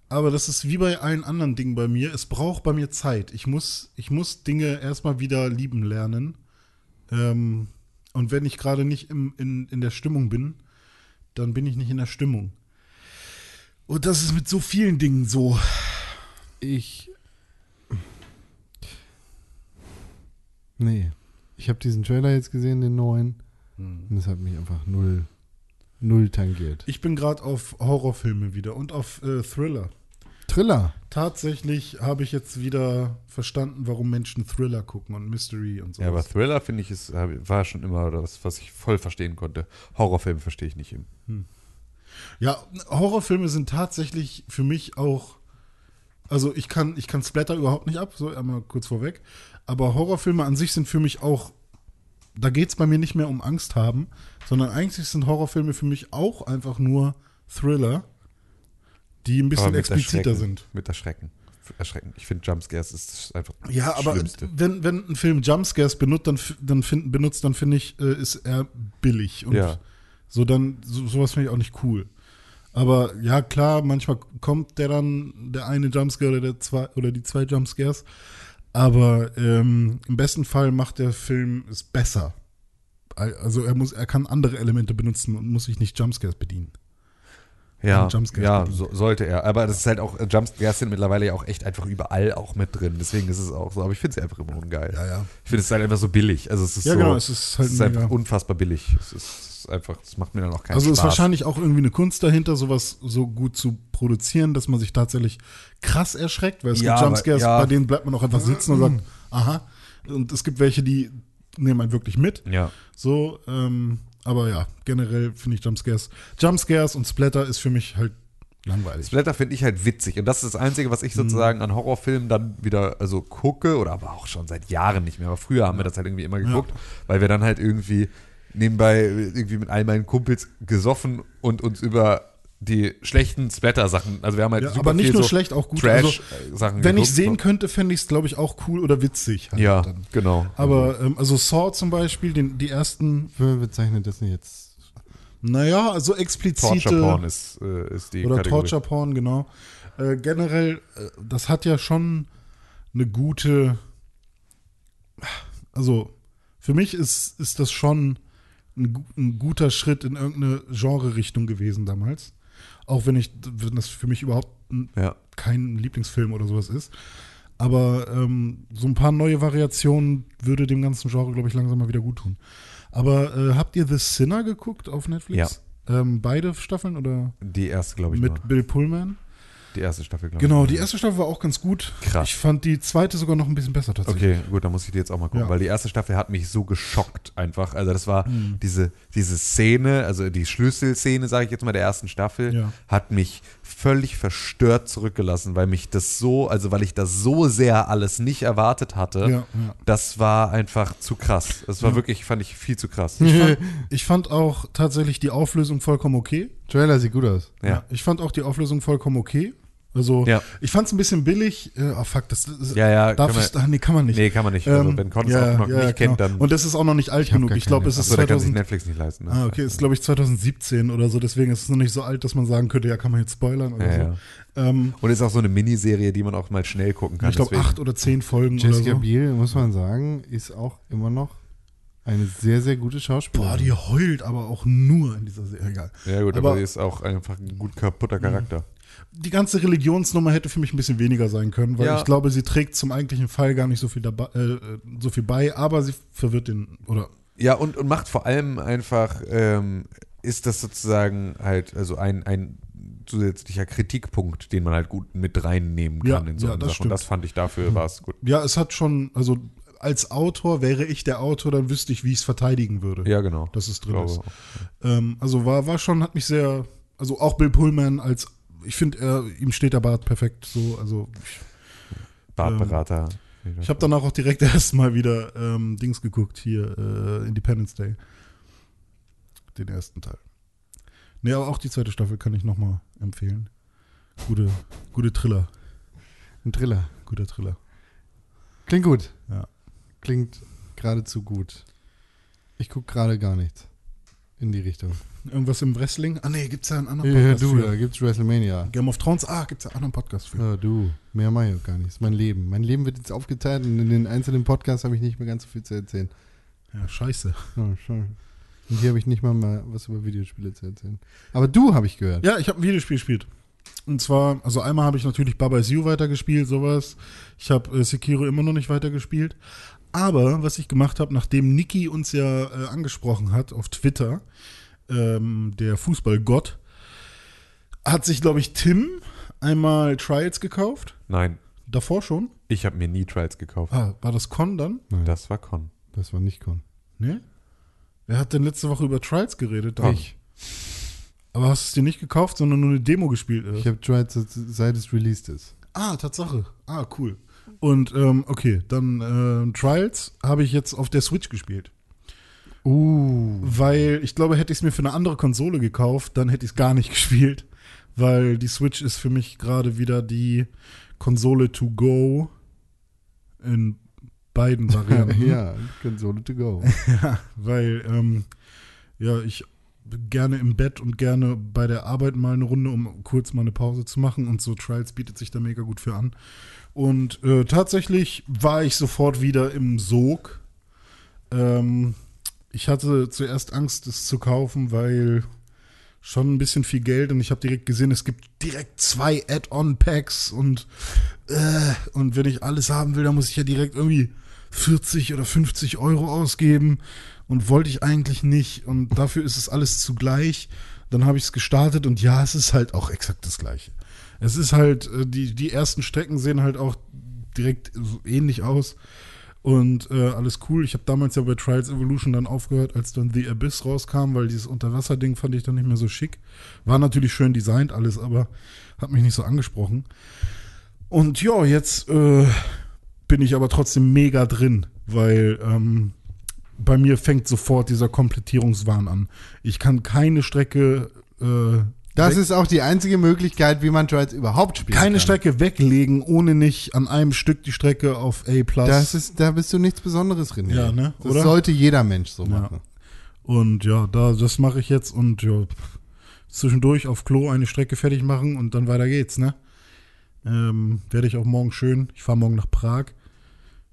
Aber das ist wie bei allen anderen Dingen bei mir. Es braucht bei mir Zeit. Ich muss, ich muss Dinge erstmal wieder lieben lernen. Ähm, und wenn ich gerade nicht im, in, in der Stimmung bin, dann bin ich nicht in der Stimmung. Und das ist mit so vielen Dingen so. Ich. Nee. Ich habe diesen Trailer jetzt gesehen, den neuen. Hm. Und es hat mich einfach null, null tangiert. Ich bin gerade auf Horrorfilme wieder und auf äh, Thriller. Thriller. Tatsächlich habe ich jetzt wieder verstanden, warum Menschen Thriller gucken und Mystery und so. Ja, aber Thriller finde ich, ist, war schon immer das, was ich voll verstehen konnte. Horrorfilme verstehe ich nicht. Ja, Horrorfilme sind tatsächlich für mich auch. Also ich kann, ich kann Splatter überhaupt nicht ab, so einmal kurz vorweg. Aber Horrorfilme an sich sind für mich auch. Da geht es bei mir nicht mehr um Angst haben, sondern eigentlich sind Horrorfilme für mich auch einfach nur Thriller, die ein bisschen expliziter sind. Mit Erschrecken. Erschrecken. Ich finde Jumpscares ist einfach Ja, das aber Schlimmste. wenn, wenn ein Film Jumpscares benutzt, dann, dann, find, benutzt, dann finde ich, äh, ist er billig. Und Ja. so dann, so, sowas finde ich auch nicht cool. Aber ja, klar, manchmal kommt der dann, der eine Jumpscare oder, der zwei, oder die zwei Jumpscares. Aber ähm, im besten Fall macht der Film es besser. Al- Also er muss, er kann andere Elemente benutzen und muss sich nicht Jumpscares bedienen. Ja, ja so, sollte er. Aber das ist halt auch, äh, Jumpscares sind mittlerweile ja auch echt einfach überall auch mit drin. Deswegen ist es auch so. Aber ich finde es einfach immer ungeil. Ja, ja. Ich finde es halt einfach so billig. Also es ist Ja, so, genau, es ist halt es ist einfach unfassbar billig. Es ist, ist einfach, es macht mir dann auch keinen Also Spaß. ist wahrscheinlich auch irgendwie eine Kunst dahinter, sowas so gut zu produzieren, dass man sich tatsächlich krass erschreckt, weil es Ja, gibt Jumpscares, ja. bei denen bleibt man auch einfach sitzen und sagt, aha. Und es gibt welche, die nehmen einen wirklich mit. Ja. So, ähm, aber ja, generell finde ich Jumpscares. Jumpscares und Splatter ist für mich halt langweilig. Splatter finde ich halt witzig. Und das ist das Einzige, was ich Mhm. sozusagen an Horrorfilmen dann wieder also gucke, oder aber auch schon seit Jahren nicht mehr. Aber früher haben wir das halt irgendwie immer geguckt, weil wir dann halt irgendwie nebenbei irgendwie mit all meinen Kumpels gesoffen und uns über die schlechten Splatter-Sachen, also wir haben halt Ja, super aber nicht nur so schlecht, auch gut. Also, Trash-Sachen wenn ich sehen könnte, fände ich es, glaube ich, auch cool oder witzig. Halt Ja, dann. genau. Aber ähm, also Saw zum Beispiel, den, die ersten, Wer bezeichnet das denn jetzt? naja, also explizite Torture Porn ist, äh, ist die Oder Kategorie. Torture Porn, genau. Äh, generell, äh, das hat ja schon eine gute. Also, für mich ist, ist das schon ein, ein guter Schritt in irgendeine Genre-Richtung gewesen damals. Auch wenn ich, wenn das für mich überhaupt Ja. kein Lieblingsfilm oder sowas ist. Aber ähm, so ein paar neue Variationen würde dem ganzen Genre, glaube ich, langsam mal wieder gut tun. Aber äh, habt ihr The Sinner geguckt auf Netflix? Ähm, beide Staffeln oder Die erste, glaube ich, mit nur. Bill Pullman? Die erste Staffel, glaube ich. Genau, nur. die erste Staffel war auch ganz gut. Krass. Ich fand die zweite sogar noch ein bisschen besser tatsächlich. Okay, gut, dann muss ich die jetzt auch mal gucken, Ja. weil die erste Staffel hat mich so geschockt einfach. Also das war Mhm. diese, diese Szene, also die Schlüsselszene, sage ich jetzt mal, der ersten Staffel, Ja. hat mich völlig verstört zurückgelassen, weil mich das so, also weil ich das so sehr alles nicht erwartet hatte. Ja. Das war einfach zu krass. Das war wirklich, fand ich viel zu krass. Ich, fand, ich fand auch tatsächlich die Auflösung vollkommen okay. Trailer sieht gut aus. Ja. Ich fand auch die Auflösung vollkommen okay. Also, Ja. ich fand es ein bisschen billig. Äh, oh fuck, das, das Ja, ja, darf ich, ach, nee, kann man nicht. Nee, kann man nicht. Also, Ähm, wenn Con es auch noch nicht kennt, dann. Und das ist auch noch nicht alt hab genug. Ich glaube, es ist Achso, der kann sich 2000, Netflix nicht leisten. Ne? Ah, okay, ist glaube ich 2017 oder so, deswegen ist es noch nicht so alt, dass man sagen könnte, ja, kann man jetzt spoilern oder Ja, so. ja. Ähm, Und ist auch so eine Miniserie, die man auch mal schnell gucken kann. ich glaube, acht oder zehn Folgen Jessica oder so. Biel, muss man sagen, ist auch immer noch eine sehr, sehr gute Schauspielerin. Boah, die heult aber auch nur in dieser Serie. Egal. Ja, gut, aber, Aber- sie ist auch einfach ein gut kaputter Charakter. Die ganze Religionsnummer hätte für mich ein bisschen weniger sein können, weil Ja. ich glaube, sie trägt zum eigentlichen Fall gar nicht so viel, dabei, äh, so viel bei, aber sie verwirrt den, oder Ja, und, und macht vor allem einfach, ähm, ist das sozusagen halt, also ein, ein zusätzlicher Kritikpunkt, den man halt gut mit reinnehmen kann Ja, in so ja, das Sache. Und das fand ich dafür, war es gut. ja, es hat schon, also als Autor wäre ich der Autor, dann wüsste ich, wie ich es verteidigen würde. Ja, genau. Dass es drin ist. Ähm, also war, war schon, hat mich sehr, also auch Bill Pullman als, ich finde, er, ihm steht der Bart perfekt so, also ich, Bartberater. ich habe danach auch direkt [LAUGHS] erstmal wieder ähm, Dings geguckt, hier, äh, Independence Day. Den ersten Teil. Nee, aber auch die zweite Staffel kann ich nochmal empfehlen. Gute, gute Thriller, Ein Thriller. guter Thriller. Klingt gut. Ja. Klingt geradezu gut. Ich gucke gerade gar nichts in die Richtung. Irgendwas im Wrestling? Ah nee, gibt's ja einen anderen Ja, Podcast du, für. da gibt's WrestleMania. Game of Thrones, ah, gibt's ja einen anderen Podcast für. Ja, du, mehr mache ich auch gar nicht. Das ist mein Leben. Mein Leben wird jetzt aufgeteilt und in den einzelnen Podcasts habe ich nicht mehr ganz so viel zu erzählen. Ja, scheiße. Ja, schon. Und hier habe ich nicht mal, mal was über Videospiele zu erzählen. Aber du habe ich gehört. Ja, ich habe ein Videospiel gespielt. Und zwar, also einmal habe ich natürlich Baba Is You weitergespielt, sowas. Ich habe äh, Sekiro immer noch nicht weitergespielt. Aber was ich gemacht habe, nachdem Niki uns ja äh, angesprochen hat auf Twitter, ähm, der Fußballgott, hat sich, glaube ich, Tim einmal Trials gekauft. Nein, Davor schon. ich habe mir nie Trials gekauft. Ah, war das Con dann? Das war Con. Das war nicht Con. Ne? Wer hat denn letzte Woche über Trials geredet? Ich. Aber hast du es dir nicht gekauft, sondern nur eine Demo gespielt? oder? Ich habe tried, seit es released ist. Ah, Tatsache. Ah, cool. Und ähm, okay, dann ähm, Trials habe ich jetzt auf der Switch gespielt. Uh. Weil ich glaube, hätte ich es mir für eine andere Konsole gekauft, dann hätte ich es gar nicht [LAUGHS] gespielt. Weil die Switch ist für mich gerade wieder die Konsole to go in beiden Varianten. [LAUGHS] ja, Konsole to go. [LAUGHS] Weil, ähm, ja, ich gerne im Bett und gerne bei der Arbeit mal eine Runde, um kurz mal eine Pause zu machen. Und so Trials bietet sich da mega gut für an. Und äh, tatsächlich war ich sofort wieder im Sog. Ähm, ich hatte zuerst Angst, es zu kaufen, weil schon ein bisschen viel Geld und ich habe direkt gesehen, es gibt direkt zwei Add-on-Packs und, äh, und wenn ich alles haben will, dann muss ich ja direkt irgendwie 40 oder 50 Euro ausgeben und wollte ich eigentlich nicht und dafür ist es alles zugleich. Dann habe ich es gestartet und ja, es ist halt auch exakt das gleiche. Es ist halt, äh, die, die ersten Strecken sehen halt auch direkt ähnlich aus und äh, alles cool. Ich habe damals ja bei Trials Evolution dann aufgehört, als dann The Abyss rauskam, weil dieses Unterwasser-Ding fand ich dann nicht mehr so schick. War natürlich schön designt alles, aber hat mich nicht so angesprochen. Und ja, jetzt äh, bin ich aber trotzdem mega drin, weil ähm, bei mir fängt sofort dieser Komplettierungswahn an. Ich kann keine Strecke äh, Das ist auch die einzige Möglichkeit, wie man Trials überhaupt spielen keine kann. Strecke weglegen, ohne nicht an einem Stück die Strecke auf A+. Das ist, da bist du nichts Besonderes drin. Ja, ne? Das Oder? sollte jeder Mensch so Ja. machen. Und ja, da, das mache ich jetzt und ja, zwischendurch auf Klo eine Strecke fertig machen und dann weiter geht's, ne? Ähm, werde ich auch morgen schön. Ich fahre morgen nach Prag.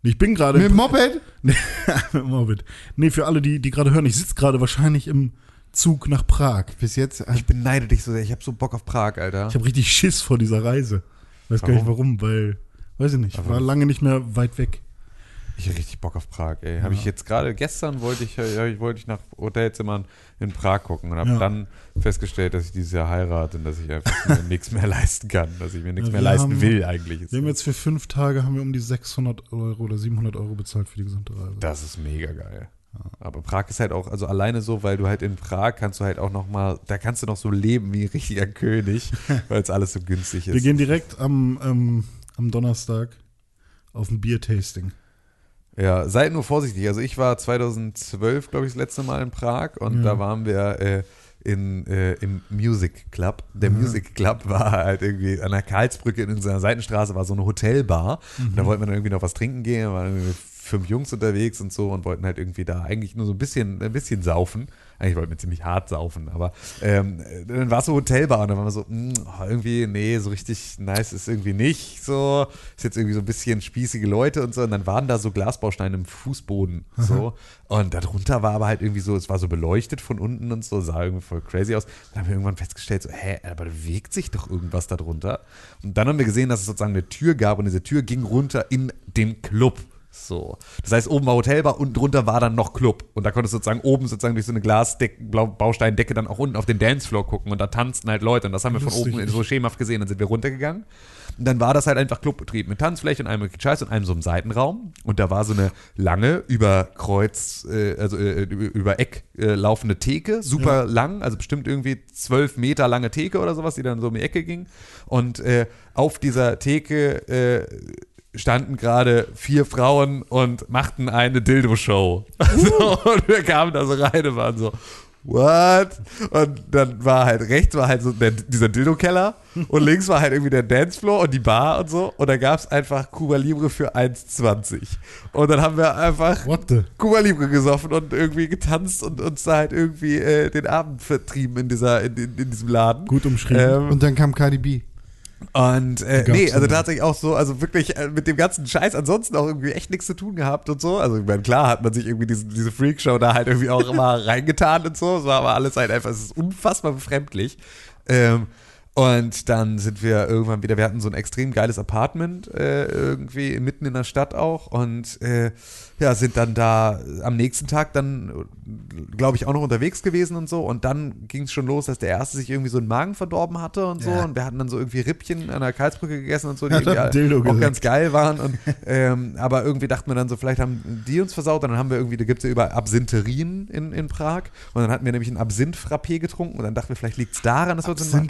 Ich bin gerade Mit Moped? [LAUGHS] Nee, [LAUGHS] mit Moped. Nee, für alle, die, die gerade hören, ich sitze gerade wahrscheinlich im Zug nach Prag. Bis jetzt. Ich beneide dich so sehr. Ich habe so Bock auf Prag, Alter. Ich habe richtig Schiss vor dieser Reise. Weiß gar nicht warum, weil, weiß ich nicht, Aber- war lange nicht mehr weit weg. Ich hab richtig Bock auf Prag, ey. Habe ich jetzt gerade gestern wollte ich, äh, ich wollte ich nach Hotelzimmern in Prag gucken und habe Ja. dann festgestellt, dass ich dieses Jahr heirate und dass ich einfach mir [LAUGHS] nichts mehr leisten kann, dass ich mir nichts Ja, mehr leisten haben- will eigentlich. Wir haben jetzt für fünf Tage haben wir um die 600 Euro oder 700 Euro bezahlt für die gesamte Reise. das ist mega geil. Aber Prag ist halt auch, also alleine so, weil du halt in Prag kannst du halt auch noch mal, da kannst du noch so leben wie ein richtiger König, [LAUGHS] weil es alles so günstig ist. Wir gehen direkt am, ähm, am Donnerstag auf ein Biertasting. Ja, seid nur vorsichtig. Also ich war 2012, glaube ich, das letzte Mal in Prag und Ja. da waren wir äh, in, äh, im Music Club. Der Music Club war halt irgendwie an der Karlsbrücke in unserer Seitenstraße war so eine Hotelbar. Und da wollten wir dann irgendwie noch was trinken gehen. Da waren irgendwie fünf Jungs unterwegs und so und wollten halt irgendwie da eigentlich nur so ein bisschen, ein bisschen saufen. Eigentlich wollten wir ziemlich hart saufen, aber ähm, dann war es so Hotelbar und dann waren wir so, mh, oh, irgendwie, nee, so richtig nice ist irgendwie nicht so. Ist jetzt irgendwie so ein bisschen spießige Leute und so. Und dann waren da so Glasbausteine im Fußboden so. Und darunter war aber halt irgendwie so, es war so beleuchtet von unten und so, sah irgendwie voll crazy aus. Dann haben wir irgendwann festgestellt, so, hä, aber da bewegt sich doch irgendwas darunter. Und dann haben wir gesehen, dass es sozusagen eine Tür gab und diese Tür ging runter in den Club. So. Das heißt, oben war Hotelbar, unten drunter war dann noch Club. Und da konntest du sozusagen oben sozusagen durch so eine Bausteiндecke dann auch unten auf den Dancefloor gucken und da tanzten halt Leute. Und das haben wir von Lustig. oben so schemenhaft gesehen. Dann sind wir runtergegangen. Und dann war das halt einfach Clubbetrieb mit Tanzfläche und einem Scheiß und einem so einem Seitenraum. Und da war so eine lange über Kreuz, äh, also äh, über Eck äh, laufende Theke, super lang, also bestimmt irgendwie zwölf Meter lange Theke oder sowas, die dann so um die Ecke ging. Und äh, auf dieser Theke äh, standen gerade vier Frauen und machten eine Dildo-Show. [LAUGHS] So, und wir kamen da so rein und waren so, what? Und dann war halt, rechts war halt so der, dieser Dildo-Keller und links war halt irgendwie der Dancefloor und die Bar und so. Und da gab es einfach Cuba Libre für 1,20. Und dann haben wir einfach? Cuba Libre gesoffen und irgendwie getanzt und uns da halt irgendwie äh, den Abend vertrieben in, dieser, in, in, in diesem Laden. Gut umschrieben. Ähm, Und dann kam Cardi B. und äh, nee, also tatsächlich auch so, also wirklich äh, mit dem ganzen Scheiß ansonsten auch irgendwie echt nichts zu tun gehabt und so. Also ich meine, klar hat man sich irgendwie diese, diese Freakshow da halt irgendwie auch immer [LAUGHS] reingetan und so. Es war aber alles halt einfach, es ist unfassbar befremdlich. Ähm, Und dann sind wir irgendwann wieder, wir hatten so ein extrem geiles Apartment äh, irgendwie mitten in der Stadt auch und äh, ja, sind dann da am nächsten Tag dann, glaube ich, auch noch unterwegs gewesen und so. Und dann ging es schon los, dass der Erste sich irgendwie so einen Magen verdorben hatte und so. Ja. Und wir hatten dann so irgendwie Rippchen an der Karlsbrücke gegessen und so, die Dildo auch gesagt. ganz geil waren. Und, ähm, aber irgendwie dachten wir dann so, vielleicht haben die uns versaut. Und dann haben wir irgendwie, da gibt es ja über Absintherin in, in Prag. Und dann hatten wir nämlich ein Absinth-Frappé getrunken. Und dann dachten wir, vielleicht liegt es daran, dass wir uns einen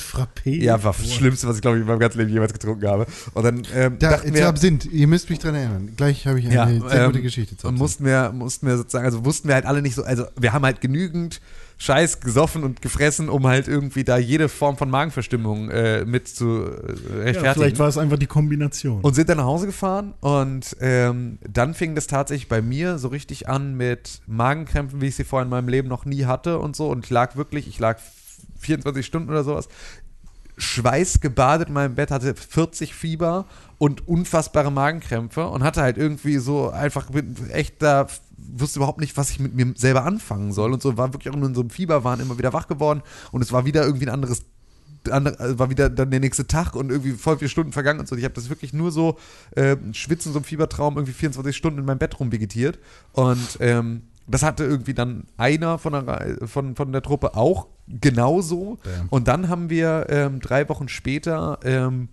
Frappé. ja, war das Schlimmste, was ich glaube ich in meinem ganzen Leben jemals getrunken habe. Und dann ähm, Da, dachten wir, Absinth, ihr müsst mich dran erinnern. Gleich habe ich eine ja, sehr ähm, gute Geschichte zu und mussten wir, mussten wir sozusagen, also wussten wir halt alle nicht so, also wir haben halt genügend Scheiß gesoffen und gefressen, um halt irgendwie da jede Form von Magenverstimmung äh, mit zu äh, ja, rechtfertigen. vielleicht war es einfach die Kombination. und sind dann nach Hause gefahren und ähm, dann fing das tatsächlich bei mir so richtig an mit Magenkrämpfen, wie ich sie vorher in meinem Leben noch nie hatte und so. Und ich lag wirklich, ich lag 24 Stunden oder sowas, schweißgebadet in meinem Bett, hatte 40 Fieber und unfassbare Magenkrämpfe und hatte halt irgendwie so einfach echt da wusste überhaupt nicht, was ich mit mir selber anfangen soll und so war wirklich auch nur in so einem Fieberwahn immer wieder wach geworden und es war wieder irgendwie ein anderes andere, also war wieder dann der nächste Tag und irgendwie voll viele Stunden vergangen und so. Ich habe das wirklich nur so äh, schwitzen, so im Fiebertraum, irgendwie 24 Stunden in meinem Bett rumvegetiert. Und ähm, das hatte irgendwie dann einer von der, von, von der Truppe auch genauso. Damn. Und dann haben wir ähm, drei Wochen später ähm,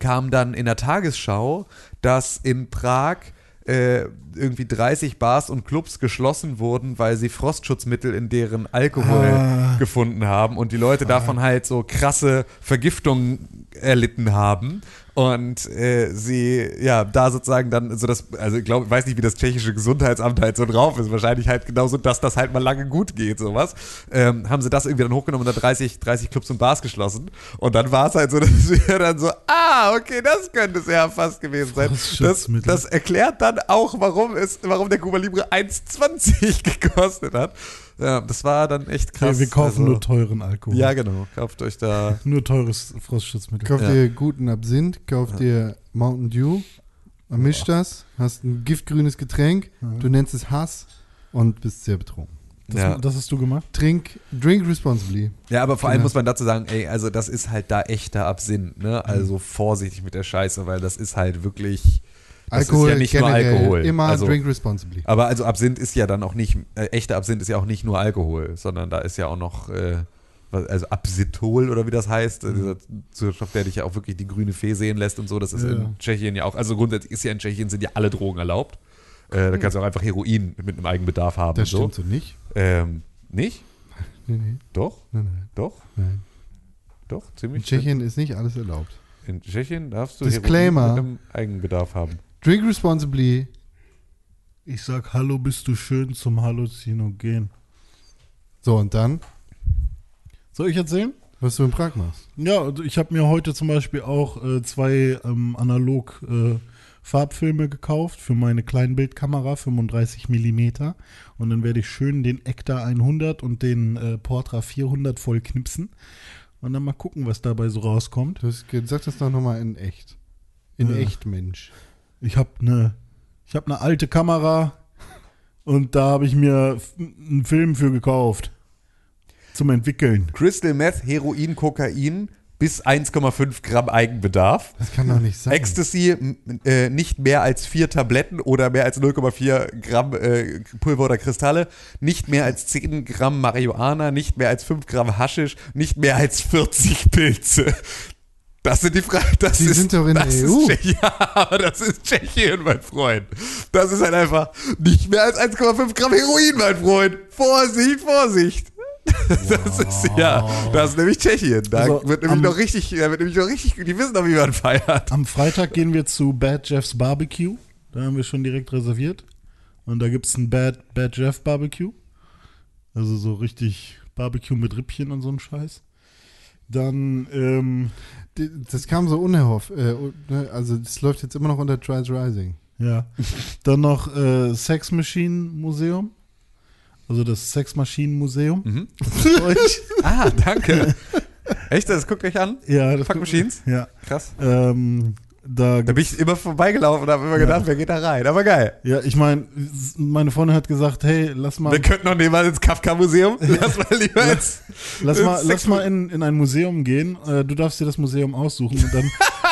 kam dann in der Tagesschau, dass in Prag äh, irgendwie 30 Bars und Clubs geschlossen wurden, weil sie Frostschutzmittel in deren Alkohol Ah. gefunden haben und die Leute davon halt so krasse Vergiftungen erlitten haben und äh, sie ja da sozusagen dann so das also ich glaube weiß nicht wie das tschechische Gesundheitsamt halt so drauf ist. Wahrscheinlich halt genauso dass das halt mal lange gut geht sowas. Ähm, haben sie das irgendwie dann hochgenommen und dann 30 30 Clubs und Bars geschlossen. Und dann war es halt so [LAUGHS] dass wir dann so ah okay das könnte es ja fast gewesen sein. Das, das erklärt dann auch warum es warum der Cuba Libre 1,20 [LAUGHS] gekostet hat ja das war dann echt krass Ja, wir kaufen also, nur teuren Alkohol. ja genau kauft euch da [LAUGHS] Nur teures Frostschutzmittel. Kauft Ja. dir guten Absinth, kauft dir Mountain Dew, mischt das, hast ein giftgrünes Getränk, du nennst es Hass und bist sehr betrunken. Das, ja. das hast du gemacht? Trink, drink responsibly. Ja, aber vor allem Genau. muss man dazu sagen, ey, also das ist halt da echter Absinth, ne? Also vorsichtig mit der Scheiße, weil das ist halt wirklich. Das Alkohol ist ja nicht nur Alkohol. Immer also, drink responsibly. aber also Absinth ist ja dann auch nicht, äh, echter Absinth ist ja auch nicht nur Alkohol, sondern da ist ja auch noch, äh, also Absithol oder wie das heißt, äh, dieser Zusatzstoff, der dich ja auch wirklich die grüne Fee sehen lässt und so, das ist Ja. in Tschechien ja auch, also grundsätzlich ist ja in Tschechien sind ja alle Drogen erlaubt. Äh, da kannst du auch einfach Heroin mit einem Eigenbedarf haben Das und so. stimmt so nicht. Ähm, nicht? Nee, nee, Doch? nein, nein, Doch? nein. Doch, In ziemlich. Tschechien ist nicht alles erlaubt. In Tschechien darfst du Disclaimer. Heroin mit einem Eigenbedarf haben. Drink responsibly. Ich sag Hallo, bist du schön zum Halluzinogen. So, und dann, Soll ich erzählen? was du in Prag machst. Ja, also ich habe mir heute zum Beispiel auch äh, zwei ähm, analog äh, Farbfilme gekauft für meine Kleinbildkamera, 35 mm. Und dann werde ich schön den Ektar 100 und den äh, Portra 400 voll knipsen. Und dann mal gucken, was dabei so rauskommt. Du hast ge- sag das doch nochmal in echt. In Ja. echt, Mensch. Ich habe eine ich hab ne alte Kamera und da habe ich mir einen Film für gekauft. Zum Entwickeln. Crystal Meth, Heroin, Kokain bis 1,5 Gramm Eigenbedarf. Das kann doch nicht sein. Ecstasy äh, nicht mehr als vier Tabletten oder mehr als 0,4 Gramm äh, Pulver oder Kristalle, nicht mehr als 10 Gramm Marihuana, nicht mehr als 5 Gramm Haschisch, nicht mehr als 40 Pilze. Das sind die Fragen. Das Die ist, sind doch in der EU. Tschechien. [LAUGHS] Ja, aber das ist Tschechien, mein Freund. Das ist halt einfach nicht mehr als 1,5 Gramm Heroin, mein Freund. Vorsicht, Vorsicht. [LAUGHS] Das ist ja, das ist nämlich Tschechien. Da Also, wird nämlich am- noch richtig, da wird nämlich noch richtig, die wissen doch, wie man feiert. Am Freitag gehen wir zu Bad Jeff's Barbecue. Da haben wir schon direkt reserviert. Und da gibt es ein Bad, Bad Jeff Barbecue. Also so richtig Barbecue mit Rippchen und so ein Scheiß. Dann, ähm, Das kam so unerhofft. Äh, ne, also, das läuft jetzt immer noch unter Trials Rising. ja. [LAUGHS] Dann noch äh, Sex Machine Museum. Also das Sex Maschinen Museum. Mhm. [LAUGHS] Ah, danke. Echt, das guckt euch an? ja, das Fuck Machines? Ja. Krass. Ähm, Da, Da bin ich immer vorbeigelaufen und habe immer gedacht, wer geht da rein? Aber geil. ja, ich meine, meine Freundin hat gesagt, hey, lass mal, Wir könnten noch nehmen ins Kafka-Museum. [LAUGHS] Lass mal lieber ins. lass ins mal, lass mal in, in ein Museum gehen. Äh, du darfst dir das Museum aussuchen. Und dann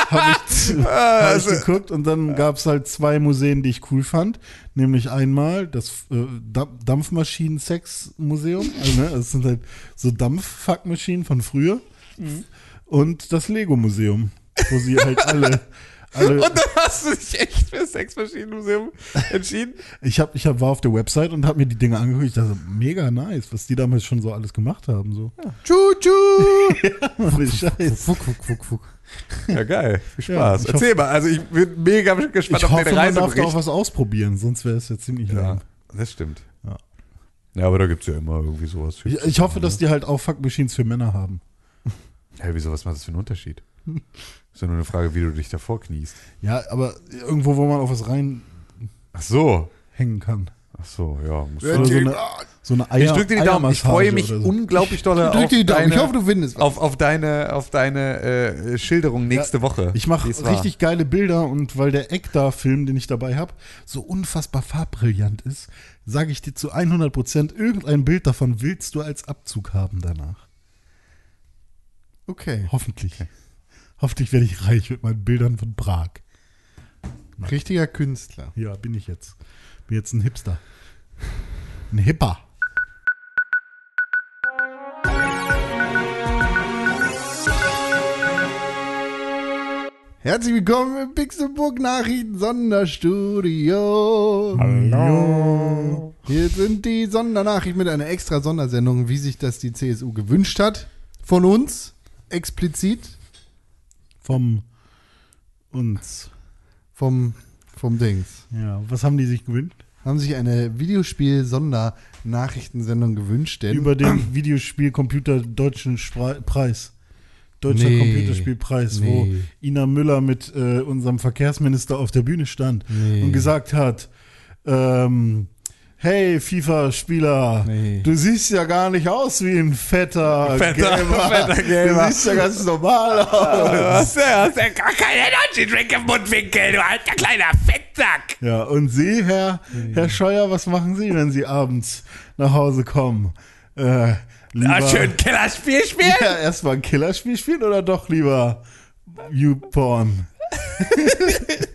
habe ich, [LAUGHS] [LAUGHS] hab also- ich geguckt und dann gab es halt zwei Museen, die ich cool fand. Nämlich einmal das äh, Da- Dampfmaschinen-Sex-Museum. Also, ne, das sind halt so Dampffuckmaschinen von früher. Mhm. Und das Lego-Museum, wo sie halt alle. alle Und dann hast du dich echt für das Sexmaschinenmuseum entschieden? ich hab, ich hab, war auf der Website und habe mir die Dinge angeguckt. Ich dachte, mega nice, was die damals schon so alles gemacht haben. So. Tschu-tschu. Ohne Scheiß. Fuck, fuck, fuck, fuck. Ja, geil. Viel Ja, Spaß. ich Erzähl mal. Also, ich bin mega gespannt Ich auf hoffe, den man darf da auch was ausprobieren, sonst wäre es ja ziemlich Ja, lang. das stimmt. Ja. Ja, aber da gibt es ja immer irgendwie sowas. Ich, ich hoffe, dass die halt auch Fuck-Machines für Männer haben. Hä, wieso, was macht das für einen Unterschied? [LAUGHS] Ist ja nur eine Frage, wie du dich davor kniest. Ja, aber irgendwo, wo man auf was reinhängen Ach so. kann. Ach so, ja. Muss Oder so eine, so eine Eier, ich drücke dir die Daumen. Ich freue mich oder so. unglaublich doll [LAUGHS] Drück auf, dir die Daumen. deine, Ich hoffe, du findest was. auf, auf deine, auf deine äh, Schilderung nächste Woche. Ich mache wie es war. richtig geile Bilder und weil der Ektar-Film, den ich dabei habe, so unfassbar farbbrillant ist, sage ich dir zu 100 Prozent, irgendein Bild davon willst du als Abzug haben danach. Okay. Hoffentlich. Hoffentlich werde ich reich mit meinen Bildern von Prag. Richtiger Künstler. Ja, bin ich jetzt. Bin jetzt ein Hipster. Ein Hipper. Herzlich willkommen im Pixelburg Nachrichten Sonderstudio. Hallo. Hier sind die Sondernachrichten mit einer extra Sondersendung, wie sich das die CSU gewünscht hat. Von uns explizit Vom uns. vom vom Dings. Ja, was haben die sich gewünscht? Haben sich eine Videospiel-Sondernachrichtensendung gewünscht, denn Über den Videospiel-Computer Deutschen Spre Preis. Deutscher Nee. Computerspielpreis, wo Nee. Ina Müller mit äh, unserem Verkehrsminister auf der Bühne stand Nee. und gesagt hat, ähm, hey FIFA-Spieler, Nee. du siehst ja gar nicht aus wie ein fetter, Fetter- Gamer. [LAUGHS] fetter Gamer. Du siehst ja ganz normal aus. Der? Hast ja gar keine Energy Drink im Mundwinkel, du alter kleiner Fettsack. Ja, und Sie, Herr, Herr Scheuer, was machen Sie, wenn Sie abends nach Hause kommen? Äh, lieber, Ja, schön Killerspiel spielen. Ja, erstmal ein Killerspiel spielen oder doch lieber YouPorn? [LAUGHS]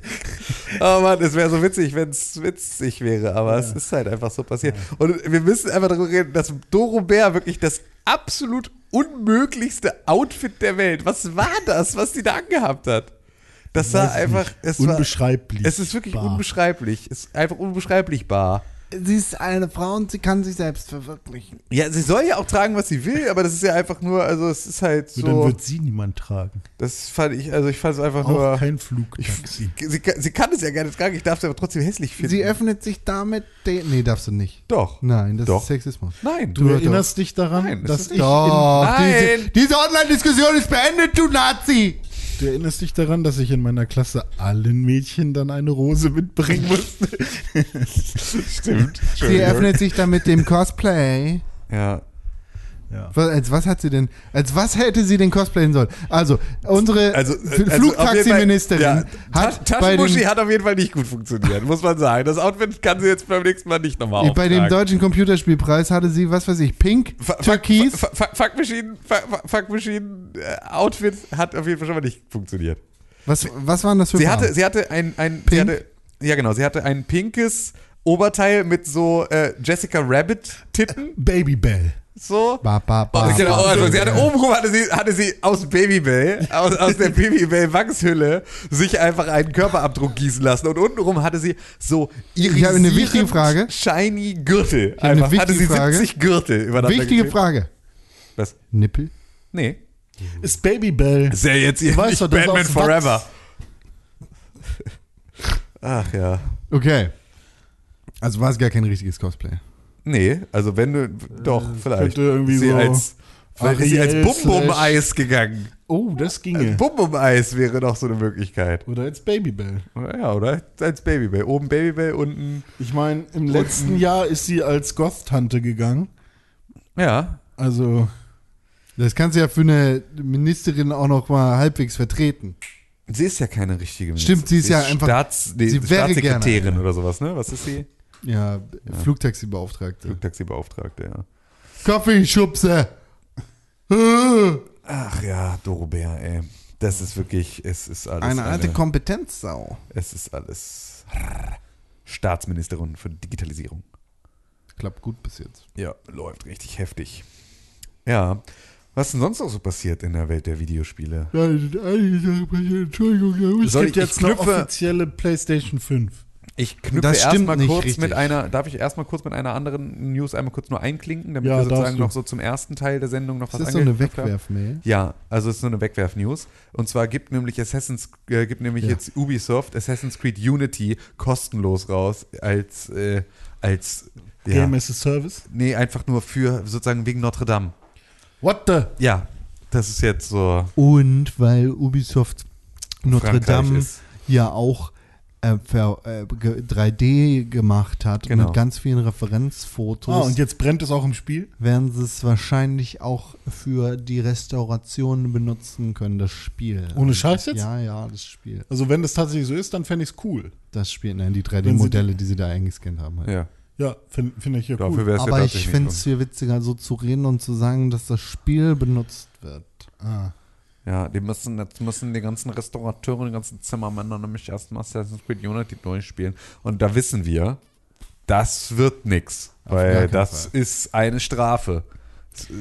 Oh Mann, es wäre so witzig, wenn es witzig wäre, aber es ist halt einfach so passiert. Und wir müssen einfach darüber reden, dass Doro Bär wirklich das absolut unmöglichste Outfit der Welt. Was war das, was die da angehabt hat? Das sah einfach, es war, Unbeschreiblich. es ist wirklich unbeschreiblich. Es ist einfach unbeschreiblich bar. Sie ist eine Frau und sie kann sich selbst verwirklichen. Ja, sie soll ja auch tragen, was sie will, aber das ist ja einfach nur, also es ist halt So, dann wird sie niemand tragen. das fand ich, also ich fand es einfach Auch nur, kein ich, Flugtaxi. sie, kann- sie kann es ja gerne tragen, ich darf es aber trotzdem hässlich finden. Sie öffnet sich damit den. Nee, darfst du nicht. Doch. Nein, das Doch. ist Sexismus. Nein. Du erinnerst dich daran, Nein, das dass ist ich Doch, Nein. diese, diese Online-Diskussion ist beendet, du Nazi! Du erinnerst dich daran, dass ich in meiner Klasse allen Mädchen dann eine Rose mitbringen musste. [LAUGHS] Stimmt. Sie öffnet sich dann mit dem Cosplay. Ja. Ja. Was, als was hat sie denn, als was hätte sie denn cosplayen sollen? Also, unsere Also, F- also Flugtaxi-Ministerin ja, hat Ta- bei hat auf jeden Fall nicht gut funktioniert, muss man sagen. Das Outfit kann sie jetzt beim nächsten Mal nicht nochmal bei dem deutschen Computerspielpreis hatte sie, was weiß ich, pink, Fuck- türkis. Fuck- Machine, Fuck- Machine äh, Outfit hat auf jeden Fall schon mal nicht funktioniert. Was, was waren das für Sie Farben? hatte, sie hatte ein, ein sie Pink? hatte, ja genau, sie hatte ein pinkes Oberteil mit so äh, Jessica Rabbit Titten, Babybell. So. Ba, ba, ba, genau, also sie hatte obenrum hatte sie, hatte sie aus Babybell, aus, aus der Babybell Wachshülle sich einfach einen Körperabdruck gießen lassen und untenrum hatte sie so Ich habe eine wichtige irisierend Frage. shiny Gürtel. habe eine Einfach hatte sie wichtige Frage. 70 Gürtel übereinander Wichtige geklebt. Frage. Was? Nippel? Nee. Ist Babybell. ist ja jetzt hier weißt nicht ist Batman Forever. Ach ja. Okay. Also war es gar kein richtiges Cosplay. Nee, also wenn du, doch, vielleicht. könnte irgendwie sie so als, vielleicht ist sie als Bum-Bum-Eis gegangen. Oh, das ginge. Bum-Bum-Eis wäre doch so eine Möglichkeit. Oder als Babybell. Ja, oder? Als Babybell. Oben Babybell, unten. Ich meine, im letzten Jahr ist sie als Goth-Tante gegangen. Ja. Also, Das kannst du ja für eine Ministerin auch noch mal halbwegs vertreten. Sie ist ja keine richtige Ministerin. Stimmt, sie ist ja einfach- Staats, nee, sie wäre Staatssekretärin gerne oder sowas, ne? Was ist sie? Ja, Flugtaxi-Beauftragte. Flugtaxi-Beauftragte, ja. Kaffeeschubse. [LAUGHS] Ach ja, Dorobert, ey. Das ist wirklich, es ist alles. Eine alte Kompetenzsau. Es ist alles Staatsministerin für Digitalisierung. Klappt gut bis jetzt. Ja, läuft richtig heftig. Ja. Was ist denn sonst noch so passiert in der Welt der Videospiele? Ja, Entschuldigung, Es Soll gibt ich- jetzt ich eine offizielle PlayStation 5. Ich knüpfe erstmal kurz richtig. mit einer, darf ich erstmal kurz mit einer anderen News einmal kurz nur einklinken, damit Ja, wir sozusagen noch so zum ersten Teil der Sendung noch Das was ist so eine? Wegwerfmail. Ja, also es ist so eine Wegwerf-News. Und zwar gibt nämlich Assassin's, äh, gibt nämlich Ja. jetzt Ubisoft Assassin's Creed Unity kostenlos raus als, äh, als ja, Game as a Service. nee, einfach nur für sozusagen wegen Notre Dame. What the? Ja, das ist jetzt so Und weil Ubisoft Notre Frankreich Dame ist. ja auch äh, ver, äh, ge- 3D gemacht hat Genau. mit ganz vielen Referenzfotos, Ah, und jetzt brennt es auch im Spiel? werden sie es wahrscheinlich auch für die Restauration benutzen können, das Spiel. Ohne Scheiß jetzt? Ja, ja, das Spiel. Also wenn das tatsächlich so ist, dann fände ich es cool. Das Spiel, nein, die Wenn sie 3D-Modelle, die sie da eingescannt haben. Halt. Ja, Ja, finde find ich ja dafür cool. wäre es ja Aber ich finde es viel witziger, so zu reden und zu sagen, dass das Spiel benutzt wird. Ah. Ja, die müssen, jetzt müssen die ganzen Restaurateure, die ganzen Zimmermänner nämlich erstmal Assassin's Creed Unity durchspielen. Und da wissen wir, das wird nix. Auf Weil das Fall. ist eine Strafe.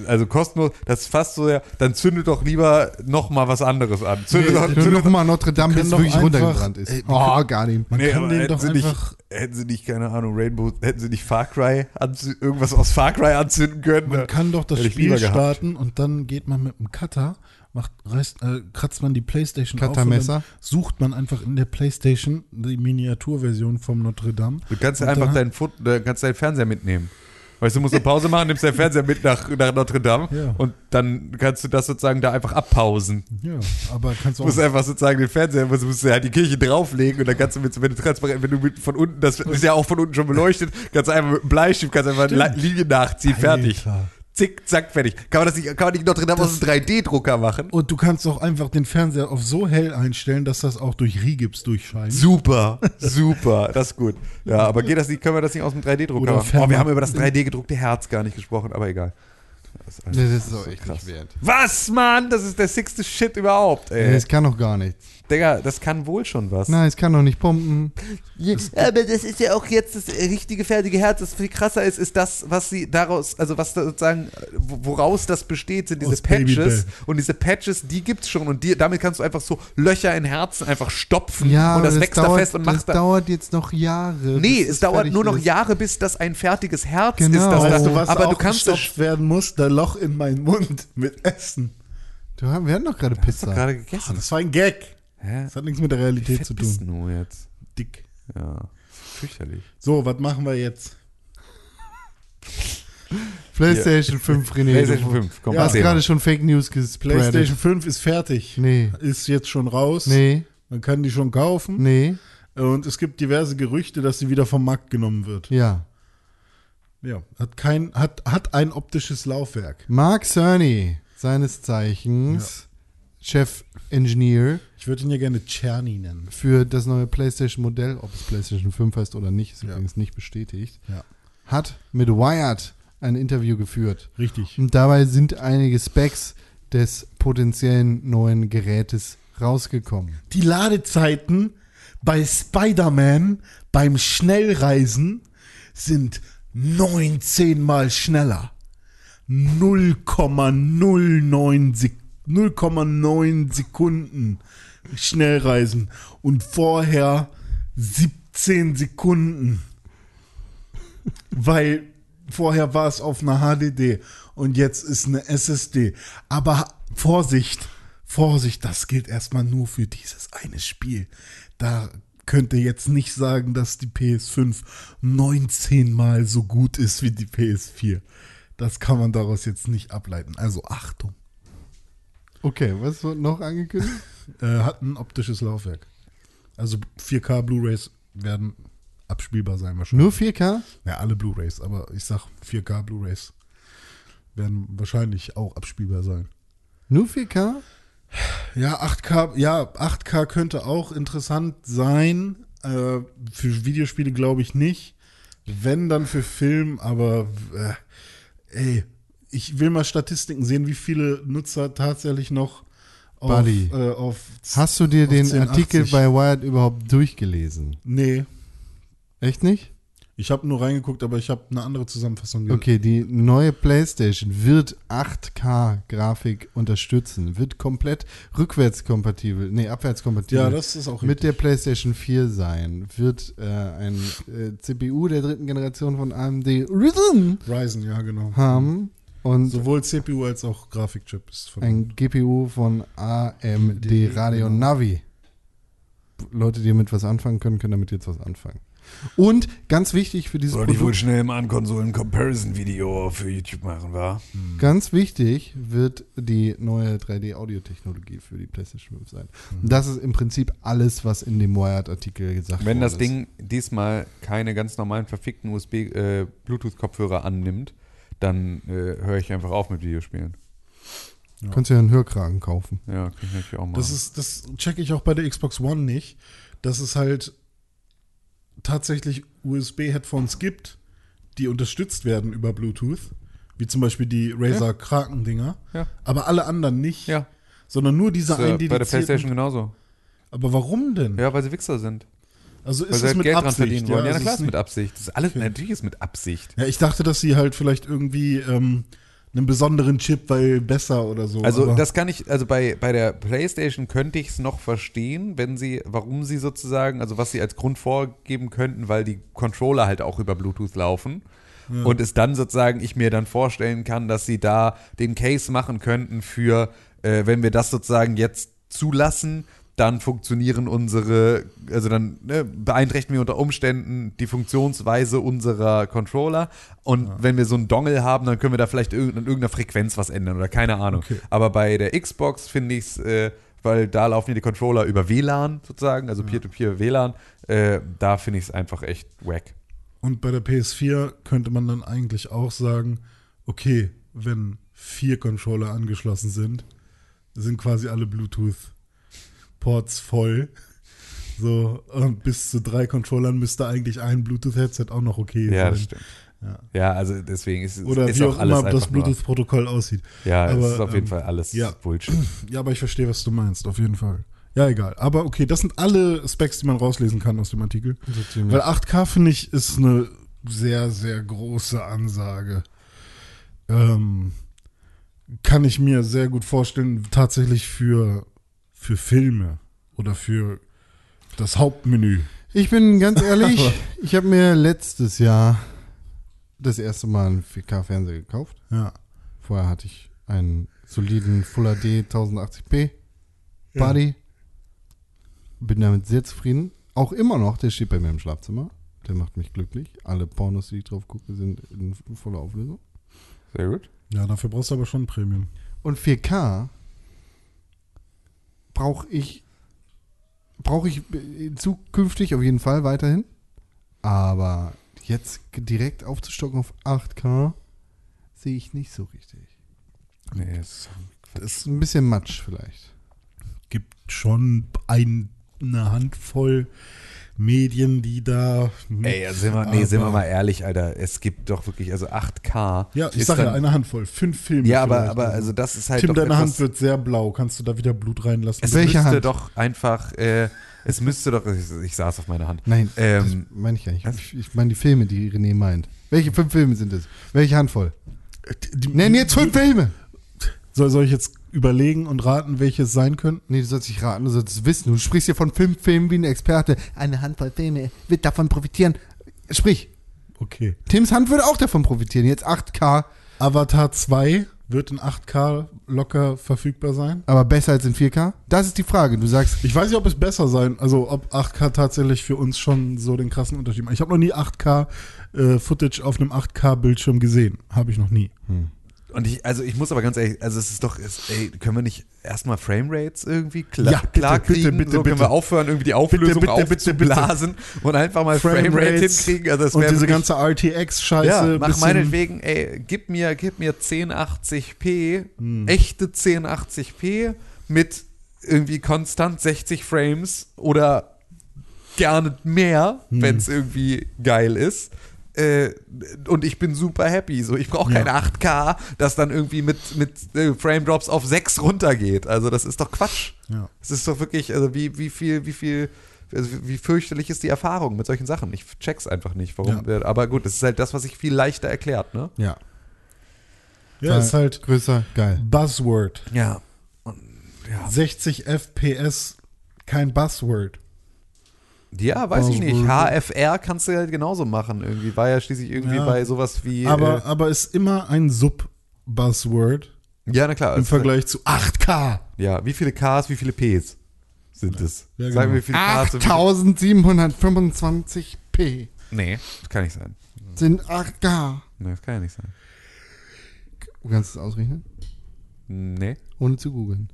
Also kostenlos, das ist fast so, ja, dann zündet doch lieber noch mal was anderes an. Zündet Nee, doch, zündet noch mal Notre Dame, bis es wirklich einfach- runtergebrannt ist. Ey, oh, gar nicht. Man kann aber den doch sie einfach. Nicht, hätten sie nicht, keine Ahnung, Rainbow, hätten sie nicht Far Cry, irgendwas aus Far Cry anzünden können? Man kann doch das Spiel starten und dann geht man mit dem Cutter, macht, reißt, äh, kratzt man die Playstation auf und Cuttermesser? dann sucht man einfach in der Playstation die Miniaturversion vom Notre Dame. Du kannst ja einfach deinen, Foot, kannst deinen Fernseher mitnehmen. Weißt du, du musst eine Pause machen, nimmst deinen Fernseher mit nach, nach Notre Dame Ja. und dann kannst du das sozusagen da einfach abpausen. Ja, aber kannst du Du musst auch. einfach sozusagen den Fernseher, musst, musst du halt die Kirche drauflegen und dann kannst du mit, wenn du transparent, wenn du mit von unten, das ist ja auch von unten schon beleuchtet, kannst du einfach mit dem Bleistift, kannst einfach eine Stimmt. Linie nachziehen, fertig. Alter. Zick, zack, fertig. Kann man das nicht, kann man nicht Notre Dame aus einem 3D-Drucker machen? Und du kannst auch einfach den Fernseher auf so hell einstellen, dass das auch durch Rigips durchscheint. Super, super, das ist gut. Ja, aber geht das nicht, können wir das nicht aus dem 3D-Drucker Oder machen? Oh, wir haben über das 3D-gedruckte Herz gar nicht gesprochen, aber egal. Das ist, Nee, das ist auch echt krass. nicht wert. Was, Mann? Das ist der sixte Shit überhaupt, Nee, ey. es kann doch gar nichts. Digga, das kann wohl schon was. Nein, es kann doch nicht pumpen. aber das ist ja auch jetzt das richtige, fertige Herz. Das viel krasser ist, ist das, was sie daraus, also was da sozusagen, wo- woraus das besteht, sind diese Aus. Patches. Und diese Patches, die gibt's schon. Und die, damit kannst du einfach so Löcher in Herzen einfach stopfen. Ja, und das aber wächst da dauert, fest und das macht da. dauert jetzt noch Jahre. Nee, es dauert nur noch ist. Jahre, bis das ein fertiges Herz Genau. ist. Das Weißt da, du, was aber auch du kannst das gestopft werden muss, der Loch in meinen Mund mit Essen. Du, wir hatten doch gerade Pizza. gerade gegessen. das war ein Gag. Hä? Das hat nichts mit der Realität zu bist tun. du jetzt? Dick. Ja, fürchterlich. So, was machen wir jetzt? PlayStation 5, René. PlayStation du 5, komm, du hast erzähl gerade schon Fake News gespreadet. PlayStation 5 ist fertig. Nee, Ist jetzt schon raus. nee, Man kann die schon kaufen. nee, Und es gibt diverse Gerüchte, dass sie wieder vom Markt genommen wird. ja. Ja. Hat kein, hat, hat ein optisches Laufwerk. Mark Cerny, seines Zeichens Chef-Engineer Ich würde ihn ja gerne Czerny nennen. für das neue PlayStation-Modell, ob es PlayStation 5 heißt oder nicht, ist Ja. übrigens nicht bestätigt, Ja. hat mit Wired ein Interview geführt. Richtig. Und dabei sind einige Specs des potenziellen neuen Gerätes rausgekommen. Die Ladezeiten bei Spider-Man beim Schnellreisen sind 19 mal schneller. 0,09 Sek 0,9 Sekunden Schnellreisen und vorher 17 Sekunden. Weil vorher war es auf einer HDD und jetzt ist eine SSD. Aber Vorsicht, Vorsicht, das gilt erstmal nur für dieses eine Spiel. Da könnt ihr jetzt nicht sagen, dass die PS5 19 mal so gut ist wie die PS4. Das kann man daraus jetzt nicht ableiten. Also Achtung. Okay, was wird noch angekündigt? [LAUGHS] Äh, hat ein optisches Laufwerk. Also 4K Blu-rays werden abspielbar sein wahrscheinlich. Nur 4K? Ja, alle Blu-rays, aber ich sag 4K Blu-rays werden wahrscheinlich auch abspielbar sein. Nur 4K? Ja, 8K, ja, 8K könnte auch interessant sein. Äh, für Videospiele glaube ich nicht. Wenn dann für Film, aber äh, ey, ich will mal Statistiken sehen, wie viele Nutzer tatsächlich noch auf, Buddy. äh, auf Hast du dir den 1080. Artikel bei Wired überhaupt durchgelesen? Nee, Echt nicht? ich habe nur reingeguckt, aber ich habe eine andere Zusammenfassung gelesen. Okay, die neue PlayStation wird 8K-Grafik unterstützen, wird komplett rückwärtskompatibel, nee, abwärtskompatibel Ja, das ist auch mit der PlayStation 4 sein, wird äh, ein äh, CPU der dritten Generation von AMD Rhythm Ryzen, ja, genau. haben und Sowohl CPU als auch Grafikchip ist von ein GPU von AMD Radeon Navi. Leute, die damit was anfangen können, können damit jetzt was anfangen. Und ganz wichtig für dieses Soll ich wohl Produkt, schnell mal ein Konsolen-Comparison-Video für YouTube machen, wa? ganz wichtig wird die neue 3D-Audiotechnologie für die PlayStation 5 sein. Und das ist im Prinzip alles, was in dem Wired-Artikel gesagt Wenn worden das ist. Ding diesmal keine ganz normalen verfickten USB-Bluetooth-Kopfhörer annimmt, dann äh, höre ich einfach auf mit Videospielen. Kannst du ja einen Hörkragen kaufen. Ja, kann ich natürlich auch machen. Das ist, das checke ich auch bei der Xbox One nicht, dass es halt tatsächlich USB-Headphones gibt, die unterstützt werden über Bluetooth, wie zum Beispiel die Razer Kraken-Dinger, Ja. aber alle anderen nicht, ja, sondern nur diese äh, einen, die bei der Playstation genauso. Aber warum denn? Ja, weil sie Wichser sind. Also ist es halt mit Geld dran Absicht? verdienen wollen. Ja, also klar, ist mit Absicht. Das ist alles, natürlich ist mit Absicht. Ja, ich dachte, dass sie halt vielleicht irgendwie ähm, einen besonderen Chip, weil besser oder so. Also das kann ich, also bei, bei der PlayStation könnte ich es noch verstehen, wenn sie, warum sie sozusagen, also was sie als Grund vorgeben könnten, weil die Controller halt auch über Bluetooth laufen. Und es dann sozusagen, ich mir dann vorstellen kann, dass sie da den Case machen könnten für, äh, wenn wir das sozusagen jetzt zulassen, dann funktionieren unsere, also dann ne, beeinträchtigen wir unter Umständen die Funktionsweise unserer Controller. Und wenn wir so einen Dongle haben, dann können wir da vielleicht irgend- an irgendeiner Frequenz was ändern oder keine Ahnung. Okay. Aber bei der Xbox finde ich es, äh, weil da laufen ja die Controller über WLAN sozusagen, also Peer-to-Peer WLAN, äh, da finde ich es einfach echt wack. Und bei der PS4 könnte man dann eigentlich auch sagen, okay, wenn vier Controller angeschlossen sind, sind quasi alle Bluetooth-Ports voll. So, und bis zu drei Controllern müsste eigentlich ein Bluetooth-Headset auch noch okay Ja, das sein. stimmt. Ja. Ja, also deswegen ist, Oder ist wie auch auch alles immer das Bluetooth-Protokoll aussieht. Ja, es Aber, ist auf jeden ähm, Fall alles ja. Bullshit. [CLEARS THROAT] Ja, aber ich verstehe, was du meinst, auf jeden Fall. Ja, egal. Aber okay, das sind alle Specs, die man rauslesen kann aus dem Artikel. So. Weil 8K, finde ich, ist eine sehr, sehr große Ansage. Ähm, kann ich mir sehr gut vorstellen, tatsächlich für, für Filme oder für das Hauptmenü. Ich bin ganz ehrlich, [LAUGHS] ich habe mir letztes Jahr das erste Mal einen 4K-Fernseher gekauft. Ja. Vorher hatte ich einen soliden Full HD 1080p Ja. Buddy. Bin damit sehr zufrieden. Auch immer noch, der steht bei mir im Schlafzimmer. Der macht mich glücklich. Alle Pornos, die ich drauf gucke, sind in voller Auflösung. Sehr gut. Ja, dafür brauchst du aber schon ein Premium. Und 4K brauche ich brauche ich äh, zukünftig auf jeden Fall weiterhin. Aber jetzt direkt aufzustocken auf 8K sehe ich nicht so richtig. Nee, Das ist ein bisschen Matsch vielleicht. Gibt schon ein, eine Handvoll Medien, die da. Ey, also sind wir, nee, sind wir mal ehrlich, Alter. Es gibt doch wirklich, also 8K. Ja, ich ist sag ja, eine Handvoll. Fünf Filme. Ja, aber, aber oder so. also das ist halt Tim, doch deine etwas, Hand wird sehr blau. Kannst du da wieder Blut reinlassen? Es Welche müsste Hand? doch einfach, äh, es müsste doch, ich, ich saß auf meiner Hand. Nein, Ähm, das meine ich gar nicht. was? Ich, ich meine die Filme, die René meint. Welche fünf Filme sind es? Welche Handvoll? Die- Nenn jetzt fünf Filme! Soll, soll ich jetzt überlegen und raten, welche es sein könnten? Nee, du sollst nicht raten, du sollst es wissen. Du sprichst hier von fünf Filmen wie ein Experte. Eine Handvoll Filme wird davon profitieren. Sprich, Okay. Tims Hand würde auch davon profitieren. Jetzt 8K, Avatar 2 wird in 8K locker verfügbar sein. aber besser als in 4K? Das ist die Frage. Du sagst, Ich weiß nicht, ob es besser sein, also ob 8K tatsächlich für uns schon so den krassen Unterschied macht. Ich habe noch nie 8K äh, Footage auf einem 8K Bildschirm gesehen. Habe ich noch nie. Und ich, also ich muss aber ganz ehrlich, also es ist doch, es, ey, können wir nicht erstmal Framerates irgendwie klar, Ja, bitte, klar bitte, kriegen? bitte, so können bitte. wir aufhören, irgendwie die Auflösung bitte, bitte, aufzublasen und einfach mal Framerate Framerates hinkriegen. Also das und diese ganze RTX-Scheiße. Ja, mach meinetwegen, ey, gib mir, gib mir 1080p, Hm. echte 1080p mit irgendwie konstant 60 Frames oder gerne mehr, Hm. wenn es irgendwie geil ist. Äh, und ich bin super happy. So, ich brauche Ja. keine 8K, das dann irgendwie mit, mit äh, Frame Drops auf 6 runtergeht. Also, das ist doch Quatsch. Ja. Es ist doch wirklich, also wie, wie viel, wie viel, also wie- wie fürchterlich ist die Erfahrung mit solchen Sachen? Ich check's einfach nicht, warum. Ja. Aber gut, das ist halt das, was sich viel leichter erklärt, ne? Ja. Ja, ist halt größer, geil. Buzzword. Ja. Und, ja. 60 FPS, kein Buzzword. Ja, weiß ich nicht. HFR kannst du halt genauso machen. Irgendwie war ja schließlich irgendwie Ja. bei sowas wie. Aber, aber ist immer ein Sub-Buzzword äh, ja, na klar. im es- Vergleich zu 8K. Ja, wie viele Ks, wie viele Ps sind es? Ja, Sag genau. mir, wie viele Ks und wie 8725p Nee, das kann nicht sein. sind 8K. Nee, das kann ja nicht sein. Du kannst es ausrechnen, Nee, ohne zu googeln.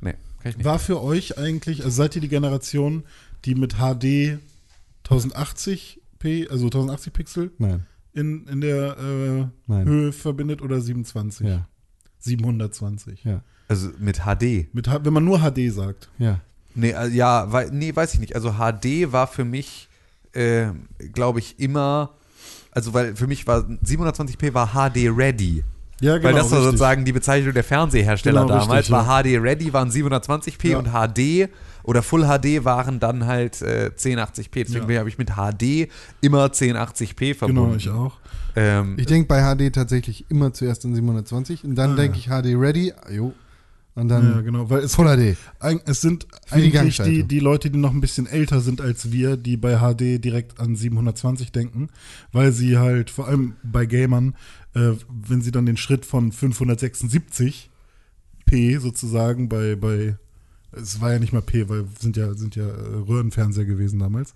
nee, kann ich nicht. War für euch eigentlich, also seid ihr die Generation, die mit HD 1080p, also 1080 Pixel Nein. in, in der äh, Nein. Höhe verbindet oder 27? Ja. 720. Ja. Also mit HD. Mit, wenn man nur HD sagt. Ja. Nee, äh, ja, wei- nee, weiß ich nicht. Also HD war für mich, äh, glaube ich, immer, also weil für mich war 720p war HD ready. Ja, genau. weil das war richtig. sozusagen die Bezeichnung der Fernsehersteller Genau, damals. richtig, war HD ready, waren 720p Ja. und HD oder Full HD waren dann halt äh, 1080p. Deswegen Ja. habe ich mit HD immer 1080p verbunden. Genau, ich auch. Ähm, Ich denke bei HD tatsächlich immer zuerst an 720 und dann Ah, denke ich HD ready, jo. Und dann ja, genau, weil es, Full HD. es sind die eigentlich die, Gangschaltung. die Leute, die noch ein bisschen älter sind als wir, die bei HD direkt an 720 denken, weil sie halt, vor allem bei Gamern, äh, wenn sie dann den Schritt von 576p sozusagen bei, bei es war ja nicht mal P, weil sind ja, sind ja äh, Röhrenfernseher gewesen damals.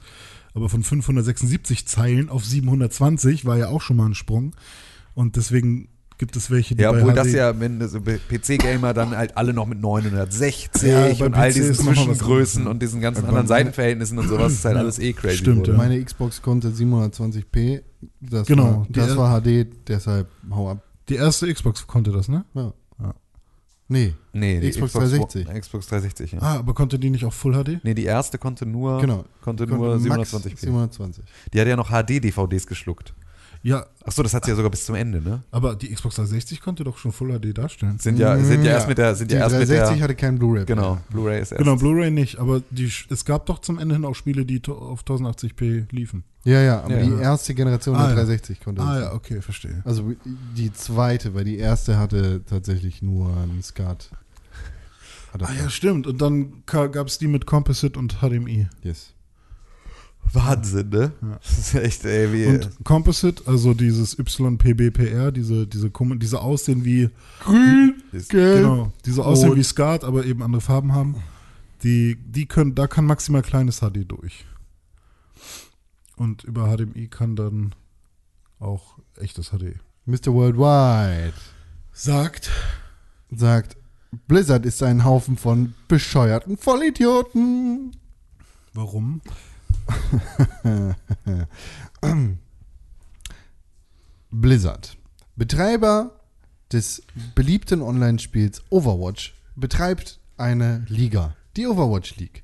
Aber von 576 Zeilen auf 720 war ja auch schon mal ein Sprung. Und deswegen gibt es welche, die ja, obwohl das ja, wenn das PC-Gamer dann halt alle noch mit 960 Ja, und all diesen Zwischengrößen und diesen ganzen anderen Seitenverhältnissen und sowas ist halt Ja, alles eh crazy. stimmt, wurde. ja. Meine Xbox konnte 720p. Das Genau, War, das war HD, deshalb hau ab. Die erste Xbox konnte das, ne? Ja. Nee, Nee, die Xbox 360. Xbox 360, ja. Ah, aber konnte die nicht auch Full HD? Nee, die erste konnte nur, genau. konnte Konnte nur max 720p. 720. Die hat ja noch HD-DVDs geschluckt. Ja, Achso, das hat sie ja sogar bis zum Ende, ne? aber die Xbox 360 konnte doch schon Full HD darstellen. Sind ja, sind ja Ja. erst mit der, sind Die ja erst mit 360 der, hatte keinen Blu-ray. genau, Blu-ray ist erst. Genau, Blu-ray nicht, aber die, es gab doch zum Ende hin auch Spiele, die to- auf 1080p liefen. Ja, ja, aber Ja. die erste Generation Ah, der ja. 360 konnte Ah das. ja, okay, verstehe. Also die zweite, weil die erste hatte tatsächlich nur einen Skat. Ah ja, stimmt. Und dann gab es die mit Composite und HDMI. Yes. Wahnsinn, ne? Ja. Das ist echt, ey, wie. Und Composite, also dieses YPBPR, diese, diese, diese aussehen wie, Grün, ist, gelb. genau, diese aussehen Rot. wie Skat, aber eben andere Farben haben. Die, die können, da kann maximal kleines HD durch. Und über HDMI kann dann auch echtes HD. Mr. Worldwide Sagt. sagt, Blizzard ist ein Haufen von bescheuerten Vollidioten. Warum? [LAUGHS] Blizzard, Betreiber des beliebten Online-Spiels Overwatch, betreibt eine Liga, die Overwatch League.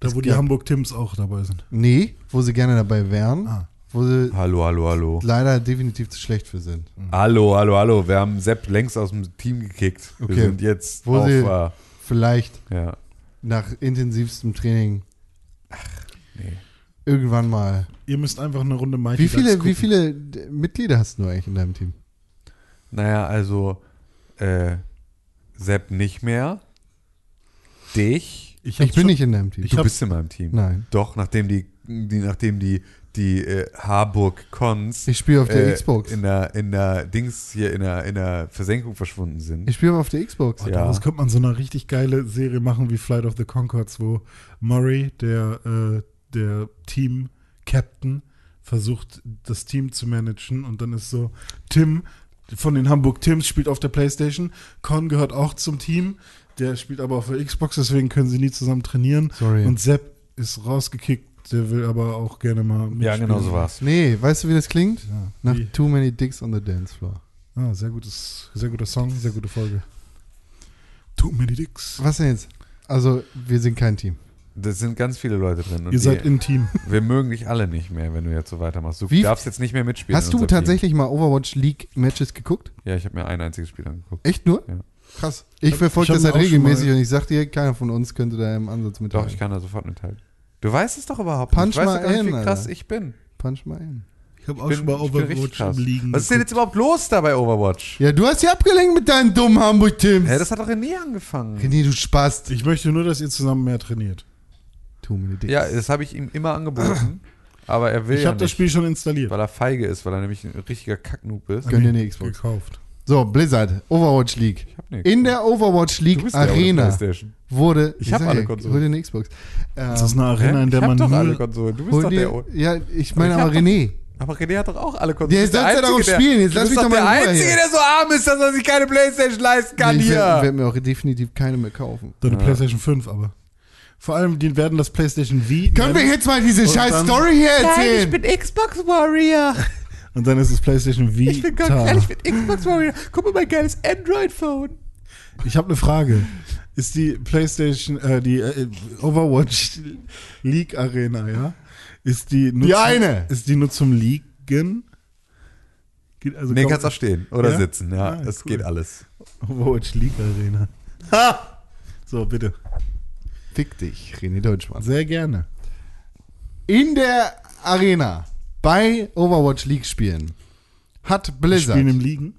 Da, Es wo die Hamburg Tims auch dabei sind. Nee, wo sie gerne dabei wären, Ah. wo sie hallo, hallo, hallo. leider definitiv zu schlecht für sind. Hallo, hallo, hallo. Wir haben Sepp längst aus dem Team gekickt. Okay. Wir sind jetzt Wo auf. sie- Äh, Vielleicht ja. nach intensivstem Training Nee. irgendwann mal. Ihr müsst einfach eine Runde Mighty Wie viele, Ducks wie gucken. viele d- Mitglieder hast du eigentlich in deinem Team? Naja, also, äh, Sepp nicht mehr. Dich. Ich, Ich bin schon- nicht in deinem Team. Ich Du bist in meinem Team. Nein. Doch, nachdem die, die nachdem die, die äh, Harburg Cons Ich spiele auf der äh, Xbox. in der, in der Dings hier in der, in der Versenkung verschwunden sind. Ich spiele auf der Xbox. Oh, Ja. Daraus könnte man so eine richtig geile Serie machen wie Flight of the Concords, wo Murray, der, äh, der Team-Captain, versucht, das Team zu managen und dann ist so, Tim von den Hamburg Tims spielt auf der Playstation, Con gehört auch zum Team, der spielt aber auf der Xbox, deswegen können sie nie zusammen trainieren Sorry. und Sepp ist rausgekickt, der will aber auch gerne mal mitspielen. ja, genau so war's. nee, weißt du, wie das klingt? Ja, Nach wie- Too Many Dicks on the Dance Floor. Ah, sehr gutes, sehr guter Song, sehr gute Folge. Too many dicks. Was denn jetzt? Also, wir sind kein Team. Das sind ganz viele Leute drin. Und Ihr seid die, intim. wir mögen dich alle nicht mehr, wenn du jetzt so weitermachst. Du Wie- darfst jetzt nicht mehr mitspielen. Hast du tatsächlich mal Overwatch League Matches geguckt? Team. Ja, ich habe mir ein einziges Spiel angeguckt. Echt nur? Ja. Krass. Ich verfolge das halt auch schon regelmäßig mal- und ich sag dir, keiner von uns könnte da im Ansatz mit Doch, ich kann da sofort mithalten. Du weißt es doch überhaupt Punch nicht. Weißt mal gar nicht, in, wie krass Alter. ich bin. Punch mal in. Ich habe Ich bin, ich bin richtig krass. liegen. Was ist denn jetzt überhaupt los da bei Overwatch? Ja, du hast ja abgelenkt mit deinen dummen Hamburg-Teams. Hä, das hat doch René angefangen. René, du Spast. Ich möchte nur, dass ihr zusammen mehr trainiert. Too many dicks. Ja, das habe ich ihm immer angeboten. [COUGHS] aber er will Ich ja habe das Spiel schon installiert. weil er feige ist, weil er nämlich ein richtiger Kacknoob ist. Gönn dir eine Xbox. Gekauft. So, Blizzard, Overwatch League. Ich. In der Overwatch Du League ja Arena wurde. Ich hab sag alle ja, Konsolen. Hol dir eine Xbox. Ähm, Das ist eine Arena, in der ich man doch alle Konsolen. Du bist doch der. ja, ich meine Ich aber hab doch- René. Aber René hat doch auch alle Konsolen. Der Du bist soll's ja darauf spielen. Jetzt du lass bist mich doch mal der Einzige, hier. der so arm ist, dass er sich keine Playstation leisten kann ich hier. werde mir auch definitiv keine mehr kaufen. deine PlayStation 5, aber. Vor allem, die werden das PlayStation V. Können wir jetzt mal diese scheiß Story hier erzählen? bin Xbox Warrior. [LAUGHS] Und dann ist es PlayStation Vita. Ich bin Xbox Warrior. Guck mal, mein geiles Android-Phone. Ich habe eine Frage. Ist die PlayStation, äh, die äh, Overwatch League Arena, ja? Ist die nur Die zum, eine. Ist die nur zum Liegen? Geht also Nee, kannst auch stehen oder Ja? sitzen. Ja, Ah, es cool. geht alles. Overwatch League Arena. Ha! So, bitte. Fick dich, René Deutschmann. Sehr gerne. In der Arena bei Overwatch League spielen hat Blizzard. Spielen im Liegen.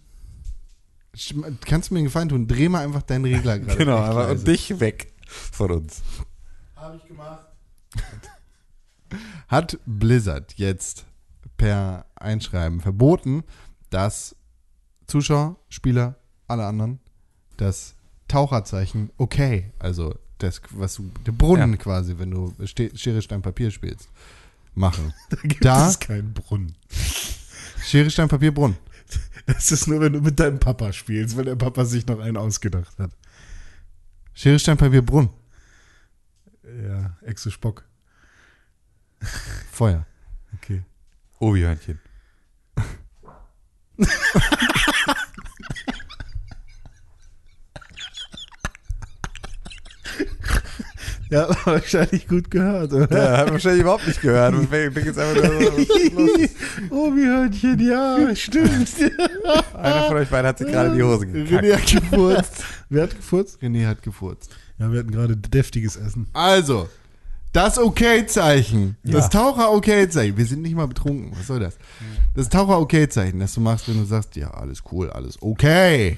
Kannst du mir einen Gefallen tun? Dreh mal einfach deinen Regler gerade. Genau, aber leise. und dich weg von uns. Habe ich gemacht. hat Blizzard jetzt per Einschreiben verboten, dass Zuschauer, Spieler, alle anderen das Taucherzeichen okay, also das, was du, der Brunnen Ja. quasi, wenn du Ste- Schere, Stein, Papier spielst, machen. [LAUGHS] Da gibt Da- es keinen Brunnen. [LAUGHS] Schere, Stein, Papier, Brunnen. Das ist nur, wenn du mit deinem Papa spielst, weil der Papa sich noch einen ausgedacht hat. Schere, Stein, Papier, Brunnen. Ja, Exe Spock. Feuer. Okay. Obi-Hörnchen. [LAUGHS] Ja, [LAUGHS] wahrscheinlich gut gehört, oder? Ja, hat wahrscheinlich überhaupt nicht gehört. Und fängt jetzt einfach nur so, was ist los? [LAUGHS] Obi-Hörnchen, ja, stimmt. Einer von euch beiden hat sich gerade in die Hose gekackt. René hat gefurzt. Wer hat gefurzt? René hat gefurzt. Ja, wir hatten gerade deftiges Essen. Also, das Okay-Zeichen. Ja. Das Taucher-Okay-Zeichen. Wir sind nicht mal betrunken. Was soll das? Das Taucher-Okay-Zeichen, das du machst, wenn du sagst, ja, alles cool, alles okay,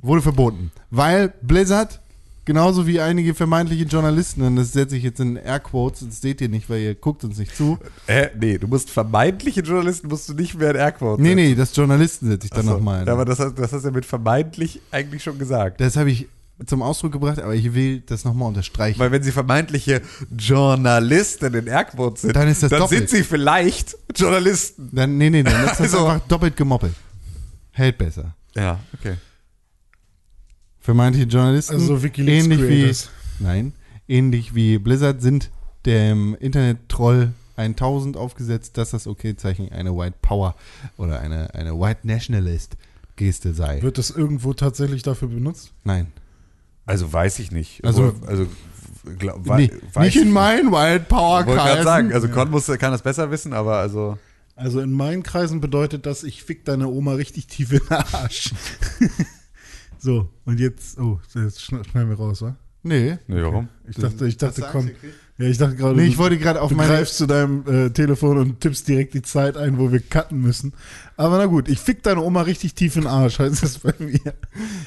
wurde verboten. Weil Blizzard, genauso wie einige vermeintliche Journalisten, und das setze ich jetzt in Airquotes, das seht ihr nicht, weil ihr guckt uns nicht zu. Hä? Nee, du musst vermeintliche Journalisten musst du nicht mehr in Airquote Nee, nee, das Journalisten setze ich dann Achso. nochmal. Ja, aber das hast, das hast du ja mit vermeintlich eigentlich schon gesagt. Das habe ich zum Ausdruck gebracht, aber ich will das nochmal unterstreichen. Weil wenn sie vermeintliche Journalisten in Airquotes sind, Dann dann doppelt. sind sie vielleicht Journalisten. Dann, nee, nee, dann ist das [LAUGHS] Also- einfach doppelt gemoppelt. Hält besser. Ja, okay. Vermeintliche Journalisten. Also Wikileaks ähnlich Creators. wie Nein, ähnlich wie Blizzard sind dem Internet-Troll 1000 aufgesetzt, dass das Okay-Zeichen eine White Power oder eine, eine White Nationalist-Geste sei. Wird das irgendwo tatsächlich dafür benutzt? Nein. Also weiß ich nicht. Also- Obwohl, also glaub, Nee, weiß nicht ich in meinen White Power Ich wollte gerade Kreisen. sagen, also Con muss, kann das besser wissen, aber also Also in meinen Kreisen bedeutet das, ich fick deine Oma richtig tief in den Arsch. [LAUGHS] so, und jetzt, oh, jetzt schn- schneiden wir raus, wa? Nee. nee, warum? Ich dachte, ich dachte, komm. du? Ja, ich dachte gerade, Nee, du- ich wollte gerade auf du meine. greifst zu deinem äh, Telefon und tippst direkt die Zeit ein, wo wir cutten müssen. Aber na gut, ich fick deine Oma richtig tief in den Arsch, [LAUGHS] heißt das bei mir.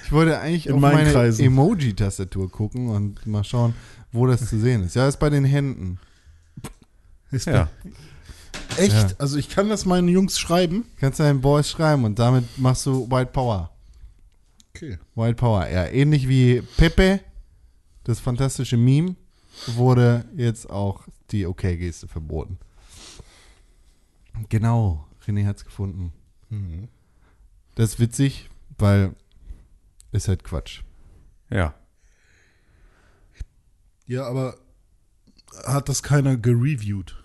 Ich wollte eigentlich In auf meine. Emoji-Tastatur gucken und mal schauen, wo das zu sehen ist. Ja, ist bei den Händen. Ist Ja. Echt? Ja. Also ich kann das meinen Jungs schreiben. Kannst deinen Boys schreiben und damit machst du White Power. Okay. White Power, ja. Ähnlich wie Pepe, das fantastische Meme, wurde jetzt auch die Okay-Geste verboten. Genau, René hat's gefunden. Das ist witzig, weil ist halt Quatsch. Ja. Ja, aber hat das keiner gereviewt?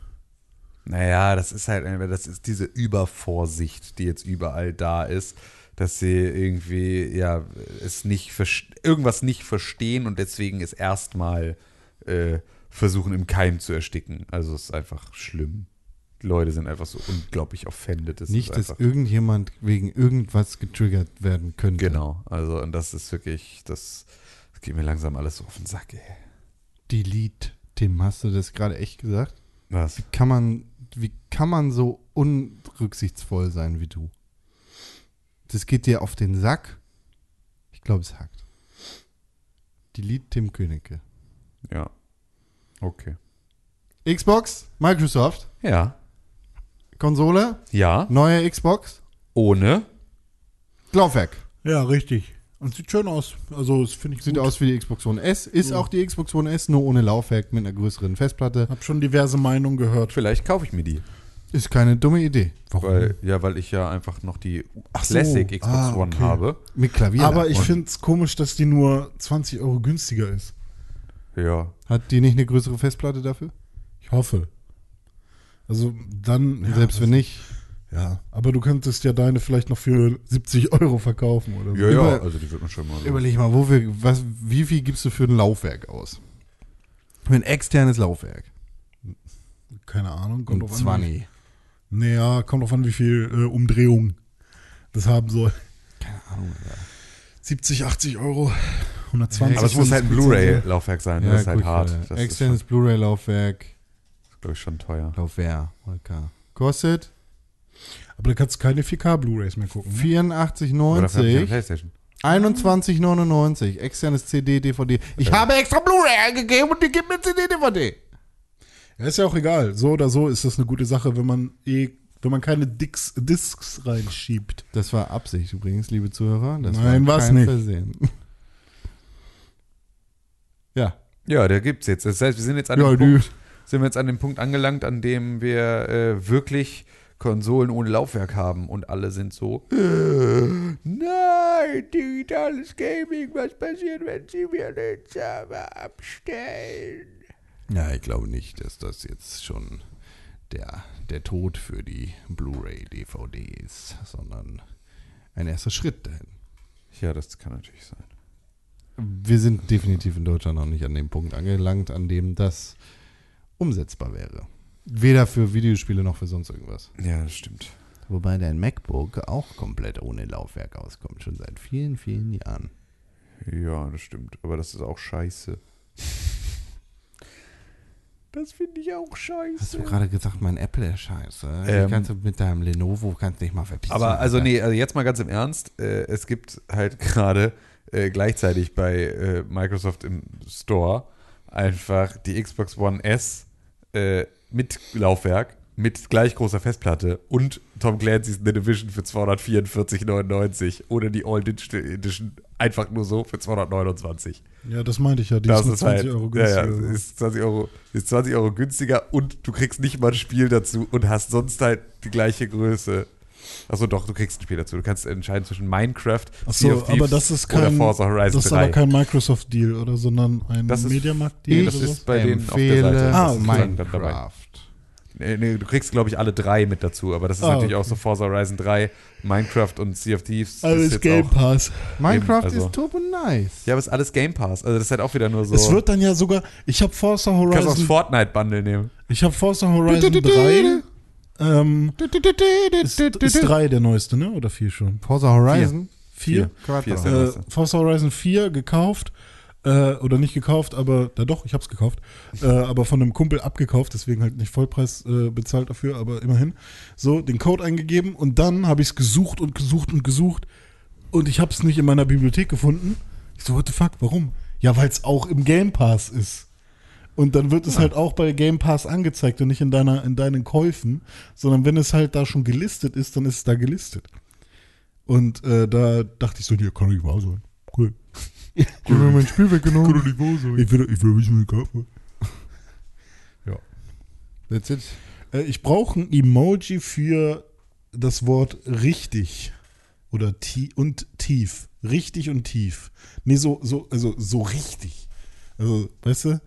Naja, das ist halt, das ist diese Übervorsicht, die jetzt überall da ist. Dass sie irgendwie, ja, es nicht, irgendwas nicht verstehen und deswegen es erstmal äh, versuchen im Keim zu ersticken. Also es ist einfach schlimm. Die Leute sind einfach so unglaublich offended. Das Nicht, dass irgendjemand wegen irgendwas getriggert werden könnte. Genau, also und das ist wirklich, das, das geht mir langsam alles so auf den Sack, ey. Delete. Tim, hast du das gerade echt gesagt? Was? Kann man, wie kann man so unrücksichtsvoll sein wie du? Das geht dir auf den Sack. Ich glaube, es hackt. Delete Tim Königke. Ja. Okay. Xbox, Microsoft, Ja. Konsole, Ja. neue Xbox, Ohne. Laufwerk. Ja, richtig. Und sieht schön aus. Also, das finde ich Sieht gut. aus wie die Xbox One S. Ist auch die Xbox One S, nur ohne Laufwerk mit einer größeren Festplatte. Hab schon diverse Meinungen gehört. Vielleicht kaufe ich mir die. Ist keine dumme Idee. Weil, ja, weil ich ja einfach noch die Ach so. Classic Xbox Ah, One okay. habe. Mit Klavier. Aber ich Und finde es komisch, dass die nur 20 Euro günstiger ist. Ja. Hat die nicht eine größere Festplatte dafür? Ich hoffe. Also dann. ja, Selbst wenn nicht. Ja, aber du könntest ja deine vielleicht noch für 70 Euro verkaufen oder so. Ja, ja, also die wird man schon mal so. Überleg mal, wo wir, was, wie viel gibst du für ein Laufwerk aus? Für ein externes Laufwerk. Keine Ahnung. Kommt an, 20. Naja, kommt drauf an, wie viel äh, Umdrehung das haben soll. Keine Ahnung. 70, 80 Euro, 120. Aber es muss halt ein Blu-ray-Laufwerk sein, Ja, das ist halt gut, hart. äh, Das externes Blu-ray-Laufwerk. ist, glaube ich, schon teuer. Laufwerk. Okay. Kostet Aber da kannst du keine 4K Blu-rays mehr gucken. Ne? Oder für eine 84,90. Playstation. 21,99. Externes CD, DVD. Ich habe extra Blu-ray eingegeben und die gibt mir CD, DVD. Ja, ist ja auch egal. So oder so ist das eine gute Sache, wenn man eh, wenn man keine Dicks, Discs reinschiebt. Das war Absicht übrigens, liebe Zuhörer. Das Nein, war kein nicht. Versehen. [LAUGHS] ja. Ja, der gibt's jetzt. Das heißt, wir sind jetzt an, Ja, dem, Punkt, sind wir jetzt an dem Punkt angelangt, an dem wir äh, wirklich Konsolen ohne Laufwerk haben und alle sind so, äh, nein, digitales Gaming, was passiert, wenn sie mir den Server abstellen? Ja, ich glaube nicht, dass das jetzt schon der, der Tod für die Blu-ray-DVD ist, sondern ein erster Schritt dahin. Ja, das kann natürlich sein. Wir sind definitiv in Deutschland noch nicht an dem Punkt angelangt, an dem das umsetzbar wäre. Weder für Videospiele noch für sonst irgendwas. Ja, das stimmt. Wobei dein MacBook auch komplett ohne Laufwerk auskommt, schon seit vielen, vielen Jahren. Ja, das stimmt. Aber das ist auch scheiße. Das finde ich auch scheiße. Hast du gerade gesagt, mein Apple ist scheiße? Ähm, kannst du mit deinem Lenovo kannst dich mal verpissen. Aber also nee, also jetzt mal ganz im Ernst, äh, es gibt halt [LAUGHS] gerade äh, gleichzeitig bei äh, Microsoft im Store einfach die Xbox One S äh, mit Laufwerk, mit gleich großer Festplatte und Tom Clancy's The Division für 244,99 oder die All Digital Edition einfach nur so für 229. Ja, das meinte ich ja. Die Das ist nur ist 20 halt, Euro ja, günstiger. ja, ist 20 Euro, ist 20 Euro günstiger und du kriegst nicht mal ein Spiel dazu und hast sonst halt die gleiche Größe. Achso, doch, du kriegst ein Spiel dazu. Du kannst entscheiden zwischen Minecraft, Ach Sea aber das ist oder kein, Forza Horizon das ist 3. aber kein Microsoft-Deal, oder, sondern ein Mediamarkt-Deal nee, oder das so? ist bei denen auf der Seite. Ah. Minecraft. Nee, nee, du kriegst, glaube ich, alle drei mit dazu, aber das ist Ah, natürlich okay. auch so Forza Horizon 3, Minecraft und Sea of Thieves. Alles ist jetzt Game auch, Pass. Minecraft also- ist turbo nice. Ja, aber es ist alles Game Pass. Also das ist halt auch wieder nur so. Es wird dann ja sogar, ich habe Forza du kannst auch das Horizon, Fortnite-Bundle nehmen. ich habe Forza Horizon 3, ähm, ist, ist 3 der neueste, ne? Oder 4 schon? Forza Horizon. 4? Vier ist der Äh, neueste. Forza Horizon 4 gekauft, äh, oder nicht gekauft, aber, ja doch, ich hab's gekauft, äh, aber von einem Kumpel abgekauft, deswegen halt nicht Vollpreis äh, bezahlt dafür, aber immerhin. So, den Code eingegeben und dann habe ich es gesucht und gesucht und gesucht und ich habe es nicht in meiner Bibliothek gefunden. Ich so, what the fuck, warum? Ja, weil es auch im Game Pass ist. Und dann wird es halt auch bei Game Pass angezeigt und nicht in deiner, in deinen Käufen, sondern wenn es halt da schon gelistet ist, dann ist es da gelistet. Und äh, da dachte ich so, ja, kann nicht wahr sein. Cool. [LAUGHS] Ich habe mir mein Spiel weggenommen. nicht wahr sein. Ich will, ich will wissen, wie kaufen. [LAUGHS] That's it. Äh, ich brauche ein Emoji für das Wort richtig. Oder tie und tief. Richtig und tief. Nee, so, so, also so richtig. Also, weißt du?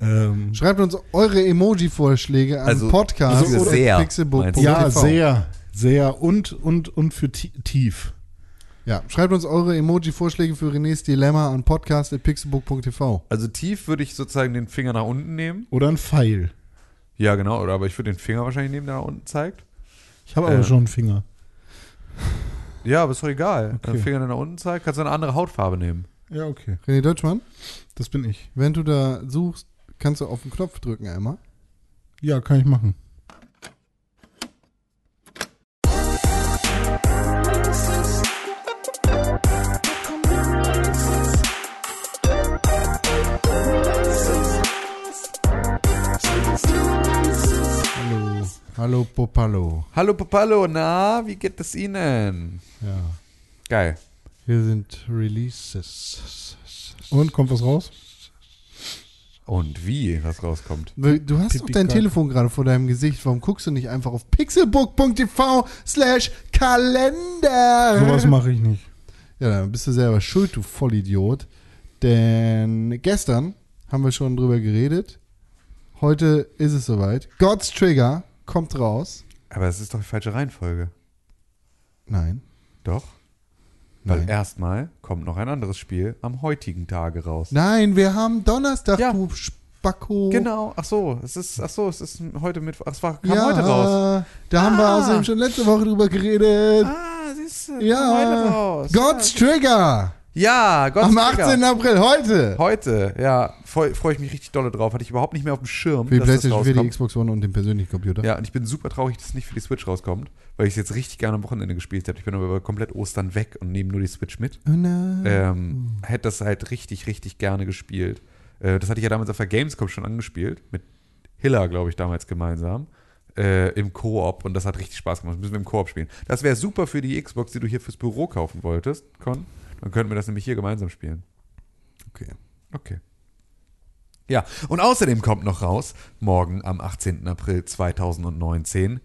Ähm, Schreibt uns eure Emoji-Vorschläge an Also, Podcast also oder sehr, ja, sehr, sehr. Und, und, und für ti- tief. Ja, schreibt uns eure Emoji-Vorschläge für Renés Dilemma an podcast.pixelbook.tv. Also tief würde ich sozusagen den Finger nach unten nehmen. Oder ein Pfeil. Ja, genau. Oder aber ich würde den Finger wahrscheinlich nehmen, der nach unten zeigt. Ich habe aber Äh. schon einen Finger. Ja, aber ist doch egal. Okay. Der Finger, der nach unten zeigt, kannst du eine andere Hautfarbe nehmen. Ja, okay. René Deutschmann, Das bin ich. wenn du da suchst, kannst du auf den Knopf drücken einmal. Ja, kann ich machen. Hallo. Popalo. Hallo Papalo, na, wie geht es Ihnen? Ja. Geil. Hier sind Releases. Und kommt was raus? Und wie, was rauskommt. Du hast doch dein. Telefon gerade vor deinem Gesicht. Warum guckst du nicht einfach auf pixelbook.tv slash Kalender? Sowas mache ich nicht. Ja, dann bist du selber schuld, du Vollidiot. Denn gestern haben wir schon drüber geredet. Heute ist es soweit. God's Trigger kommt raus. Aber es ist doch die falsche Reihenfolge. Nein. Doch. Weil Nein. erstmal kommt noch ein anderes Spiel am heutigen Tage raus. Nein, wir haben Donnerstag, Ja. du Spacko. Genau, ach so, es ist, ach so, es ist heute mit, ach, es war, kam Ja, heute raus. da haben wir Ah. außerdem schon letzte Woche drüber geredet. Ah, siehst du, ja, heute raus. God's Trigger. Ja, Gott Am 18. April, heute. Heute, ja, freue freu ich mich richtig dolle drauf. Hatte ich überhaupt nicht mehr auf dem Schirm, Für die PlayStation 4, die. Xbox One und den persönlichen Computer. Ja, und ich bin super traurig, dass es nicht für die Switch rauskommt, weil ich es jetzt richtig gerne am Wochenende gespielt hätte. Ich bin aber komplett Ostern weg und nehme nur die Switch mit. Oh nein. Ähm, hätte das halt richtig, richtig gerne gespielt. Äh, das hatte ich ja damals auf der Gamescom schon angespielt, mit Hiller, glaube ich, damals gemeinsam. Äh, Im Koop und das hat richtig Spaß gemacht. Das müssen wir im Koop spielen. Das wäre super für die Xbox, die du hier fürs Büro kaufen wolltest, Con. Dann könnten wir das nämlich hier gemeinsam spielen. Okay. Okay. Ja, und außerdem kommt noch raus, morgen am 18. April 2019,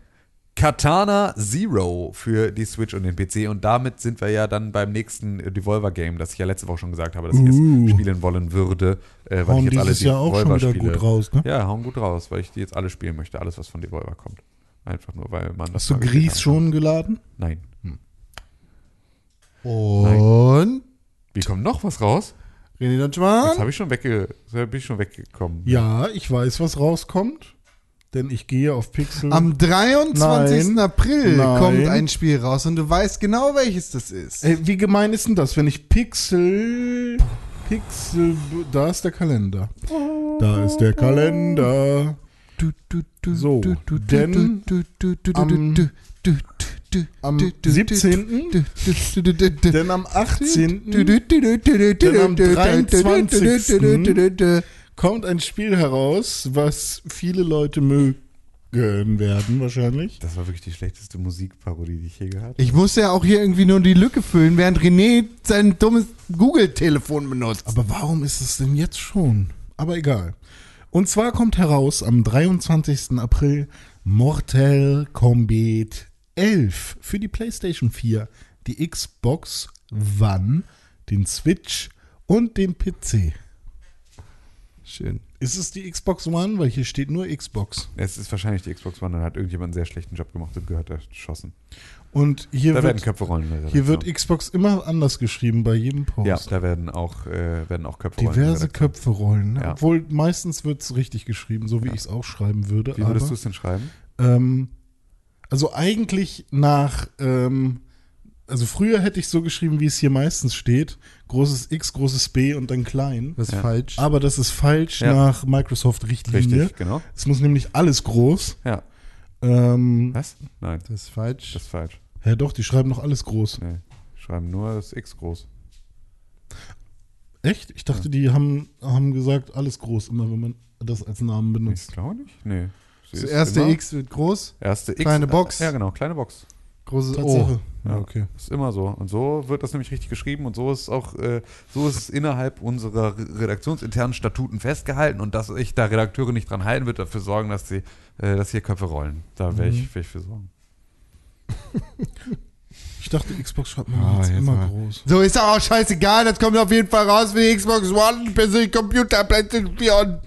Katana Zero für die Switch und den PC. Und damit sind wir ja dann beim nächsten Devolver-Game, das ich ja letzte Woche schon gesagt habe, dass ich Uh. es spielen wollen würde, äh, weil Hauen ich jetzt alle Jahr auch schon wieder Devolver-Spiele- gut raus, ne? Ja, hauen gut raus, weil ich die jetzt alle spielen möchte, alles, was von Devolver kommt. Einfach nur, weil man das Hast du Gries hat. schon geladen? Nein. Und Wie kommt noch was raus? René Jetzt Deutschmann. habe ich schon wegge jetzt bin ich schon weggekommen. Ja, ich weiß, was rauskommt. Denn ich gehe auf Pixel. Am 23. Nein. April Nein. kommt ein Spiel raus und du weißt genau, welches das ist. Ey, wie gemein ist denn das, wenn ich Pixel. Pixel. Da ist der Kalender. Da ist der Kalender. So, denn am- am 17., denn am 18., denn am 23. kommt ein Spiel heraus, was viele Leute mögen werden wahrscheinlich. Das war wirklich die schlechteste Musikparodie, die ich je gehabt habe. Ich musste ja auch hier irgendwie nur die Lücke füllen, während René sein dummes Google-Telefon benutzt. Aber warum ist es denn jetzt schon? Aber egal. Und zwar kommt heraus am 23. April Mortal Kombat 11 für die PlayStation 4, die Xbox One, den Switch und den PC. Schön. Ist es die Xbox One? Weil hier steht nur Xbox. Es ist wahrscheinlich die Xbox One, dann hat irgendjemand einen sehr schlechten Job gemacht und gehört erschossen. Und hier Da werden wird, Köpfe rollen. hier wird. Xbox immer anders geschrieben bei jedem Post. Ja, da werden auch, äh, werden auch Köpfe rollen. in der Diverse. Köpfe rollen. Ne? Ja. Obwohl meistens wird es richtig geschrieben, so wie Ja. ich es auch schreiben würde. Wie würdest du es denn schreiben? Ähm, also eigentlich nach, ähm, also früher hätte ich so geschrieben, wie es hier meistens steht. Großes X, großes B und dann klein. Das ist Ja. falsch. Aber das ist falsch Ja. nach Microsoft-Richtlinie. Richtig, genau. Es muss nämlich alles groß. Ja. Ähm, Was? Nein, Das ist falsch. das ist falsch. ja doch, die schreiben noch alles groß. Nee. Schreiben nur das X groß. Echt? Ich dachte, die haben, haben gesagt, alles groß, immer wenn man das als Namen Ich benutzt. glaube nicht. Nee. Ist erste immer- X wird groß, Erste X. kleine Box. Ja, genau, kleine Box. großes Tatsache. O. Ja, okay. Ist immer so. Und so wird das nämlich richtig geschrieben und so ist auch, äh, so ist es innerhalb unserer re- redaktionsinternen Statuten festgehalten und dass sich da Redakteure nicht dran halten, wird dafür sorgen, dass sie, äh, dass hier Köpfe rollen. Da werde ich, Mhm. werd ich für sorgen. [LAUGHS] Ich dachte, Xbox schreibt man Ah, jetzt jetzt immer mal. groß. So ist doch auch scheißegal, das kommt auf jeden Fall raus für die Xbox One, persönlich Computer, PlayStation 4 und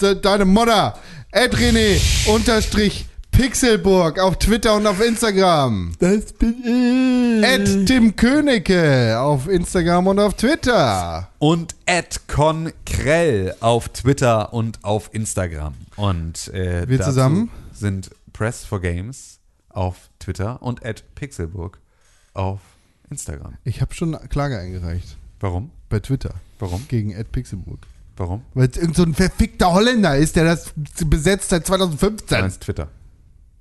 de- deine Mutter. Ed René, unterstrich, Pixelburg auf Twitter und auf Instagram. Das bin ich. At Tim Königke auf Instagram und auf Twitter. Und at Konkrell auf Twitter und auf Instagram. Und äh, Wir dazu zusammen? sind Press for Games auf Twitter und at Pixelburg auf Instagram. Ich habe schon Klage eingereicht Warum? bei Twitter Warum? gegen Ed Pixelburg. Warum? Weil es irgend so ein verfickter Holländer ist, der das besetzt seit Du 2015. meinst Twitter,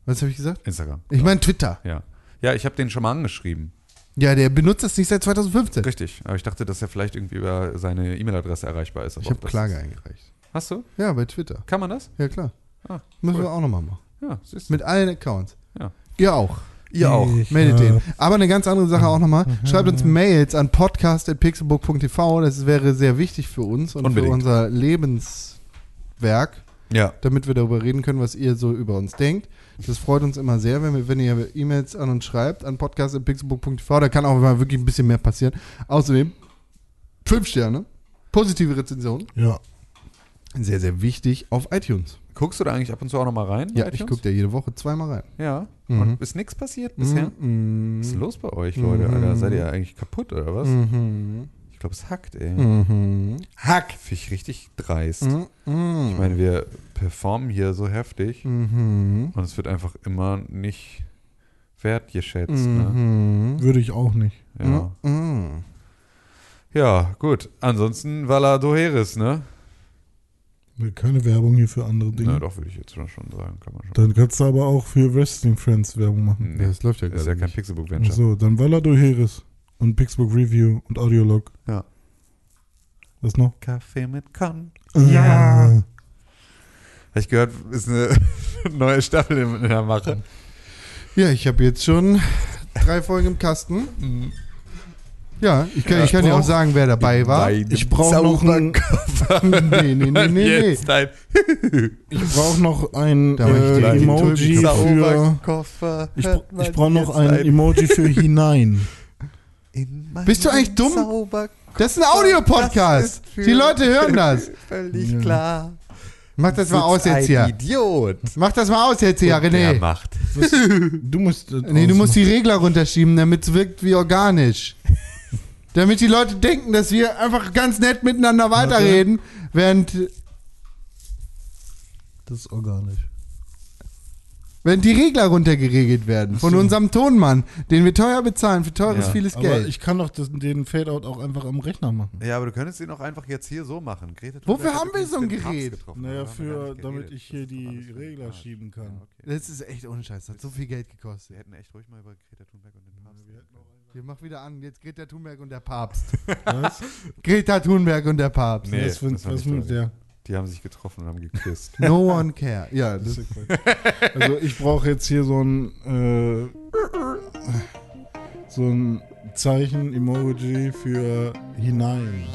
Was habe ich gesagt? Instagram. Ich meine Twitter. Ja. Ja, ich habe den schon mal angeschrieben. Ja, der benutzt das nicht seit 2015. Richtig. Aber ich dachte, dass er vielleicht irgendwie über seine E-Mail-Adresse erreichbar ist. Ich habe Klage eingereicht. Hast du? Ja, bei Twitter. Kann man das? Ja, klar. Ah, Müssen cool. wir auch nochmal machen. Ja, siehst du. Mit allen Accounts. Ja. Ihr auch. Ihr auch. Ich Meldet hab- den. Aber eine ganz andere Sache auch nochmal. Schreibt uns Mails an podcast.pixelbook.tv. Das wäre sehr wichtig für uns und Unbedingt. für unser Lebenswerk, Ja. damit wir darüber reden können, was ihr so über uns denkt. Das freut uns immer sehr, wenn, wir, wenn ihr E-Mails an uns schreibt, an podcast.pixelbook.tv. Da kann auch mal wirklich ein bisschen mehr passieren. Außerdem, fünf Sterne, positive Rezension. Ja. Sehr, sehr wichtig auf iTunes. Guckst du da eigentlich ab und zu auch nochmal rein? Ja, ich gucke da jede Woche zweimal rein. Ja. Mhm. Und ist nichts passiert bisher? Mhm. Was ist los bei euch, Leute? Mhm. Alter, seid ihr eigentlich kaputt oder was? Mhm. Ich glaube, es hackt, ey. Mhm. Hack! Finde ich richtig dreist. Mhm. Ich meine, wir performen hier so heftig Mhm. und es wird einfach immer nicht wertgeschätzt. Ne? Mhm. Würde ich auch nicht. Ja. Mhm. ja, gut. Ansonsten Vala Doheris, ne? Will keine Werbung hier für andere Dinge. Na, doch, würde ich jetzt schon sagen. Kann man schon. Dann kannst du aber auch für Wrestling Friends Werbung machen. Ja, das läuft ja Das ist gerade ja kein nicht. Pixelbook-Venture. So, dann Valado Heres und Pixbook Review und Audiolog. Ja. Was noch? Kaffee mit Con. Ja. Habe ich gehört, ist eine [LAUGHS] neue Staffel in, in der Mache. Ja, ich habe jetzt schon drei Folgen im Kasten. Ja, ich kann, Ja, ich kann dir auch sagen, wer dabei war. Ich brauche noch ein, [LAUGHS] nee, nee, nee, nee, [LAUGHS] nee. Jetzt ein [LAUGHS] ich brauch noch ein äh, Emoji für. Ich, ich brauche noch ein Emoji für hinein. Bist du eigentlich dumm? Das ist ein Audiopodcast. Die Leute hören das. Völlig Ja. klar. Mach das mal aus jetzt ein hier. Idiot. Mach das mal aus jetzt hier, Und der René. macht. Du musst. das Nee, du musst die. Regler runterschieben, damit es wirkt wie organisch. Damit die Leute denken, dass wir einfach ganz nett miteinander weiterreden, während, Das ist organisch. während die Regler runtergeregelt werden. Von unserem Tonmann, den wir teuer bezahlen für teures, Ja. vieles Aber Geld. ich kann doch das, den Fadeout auch einfach am Rechner machen. Ja, aber du könntest ihn auch einfach jetzt hier so machen. Greta Wofür hat haben wir übrigens so ein den Papst Gerät? getroffen. Naja, Darüber haben wir gar für, nicht damit geredet. ich hier Das ist die alles Regler schieben kann. Ja, okay. das ist echt ohne Scheiß, hat so viel Geld gekostet. Wir hätten echt ruhig mal über Greta Thunberg und den. Wir machen wieder an, jetzt Greta Thunberg und der Papst. Was? [LAUGHS] Greta Thunberg und der Papst. Nee, was das was nicht mit der? Die haben sich getroffen und haben geküsst. No one care. Ja, Das das, ist Quatsch. also ich brauche jetzt hier so ein äh, so ein Zeichen Emoji für hinein.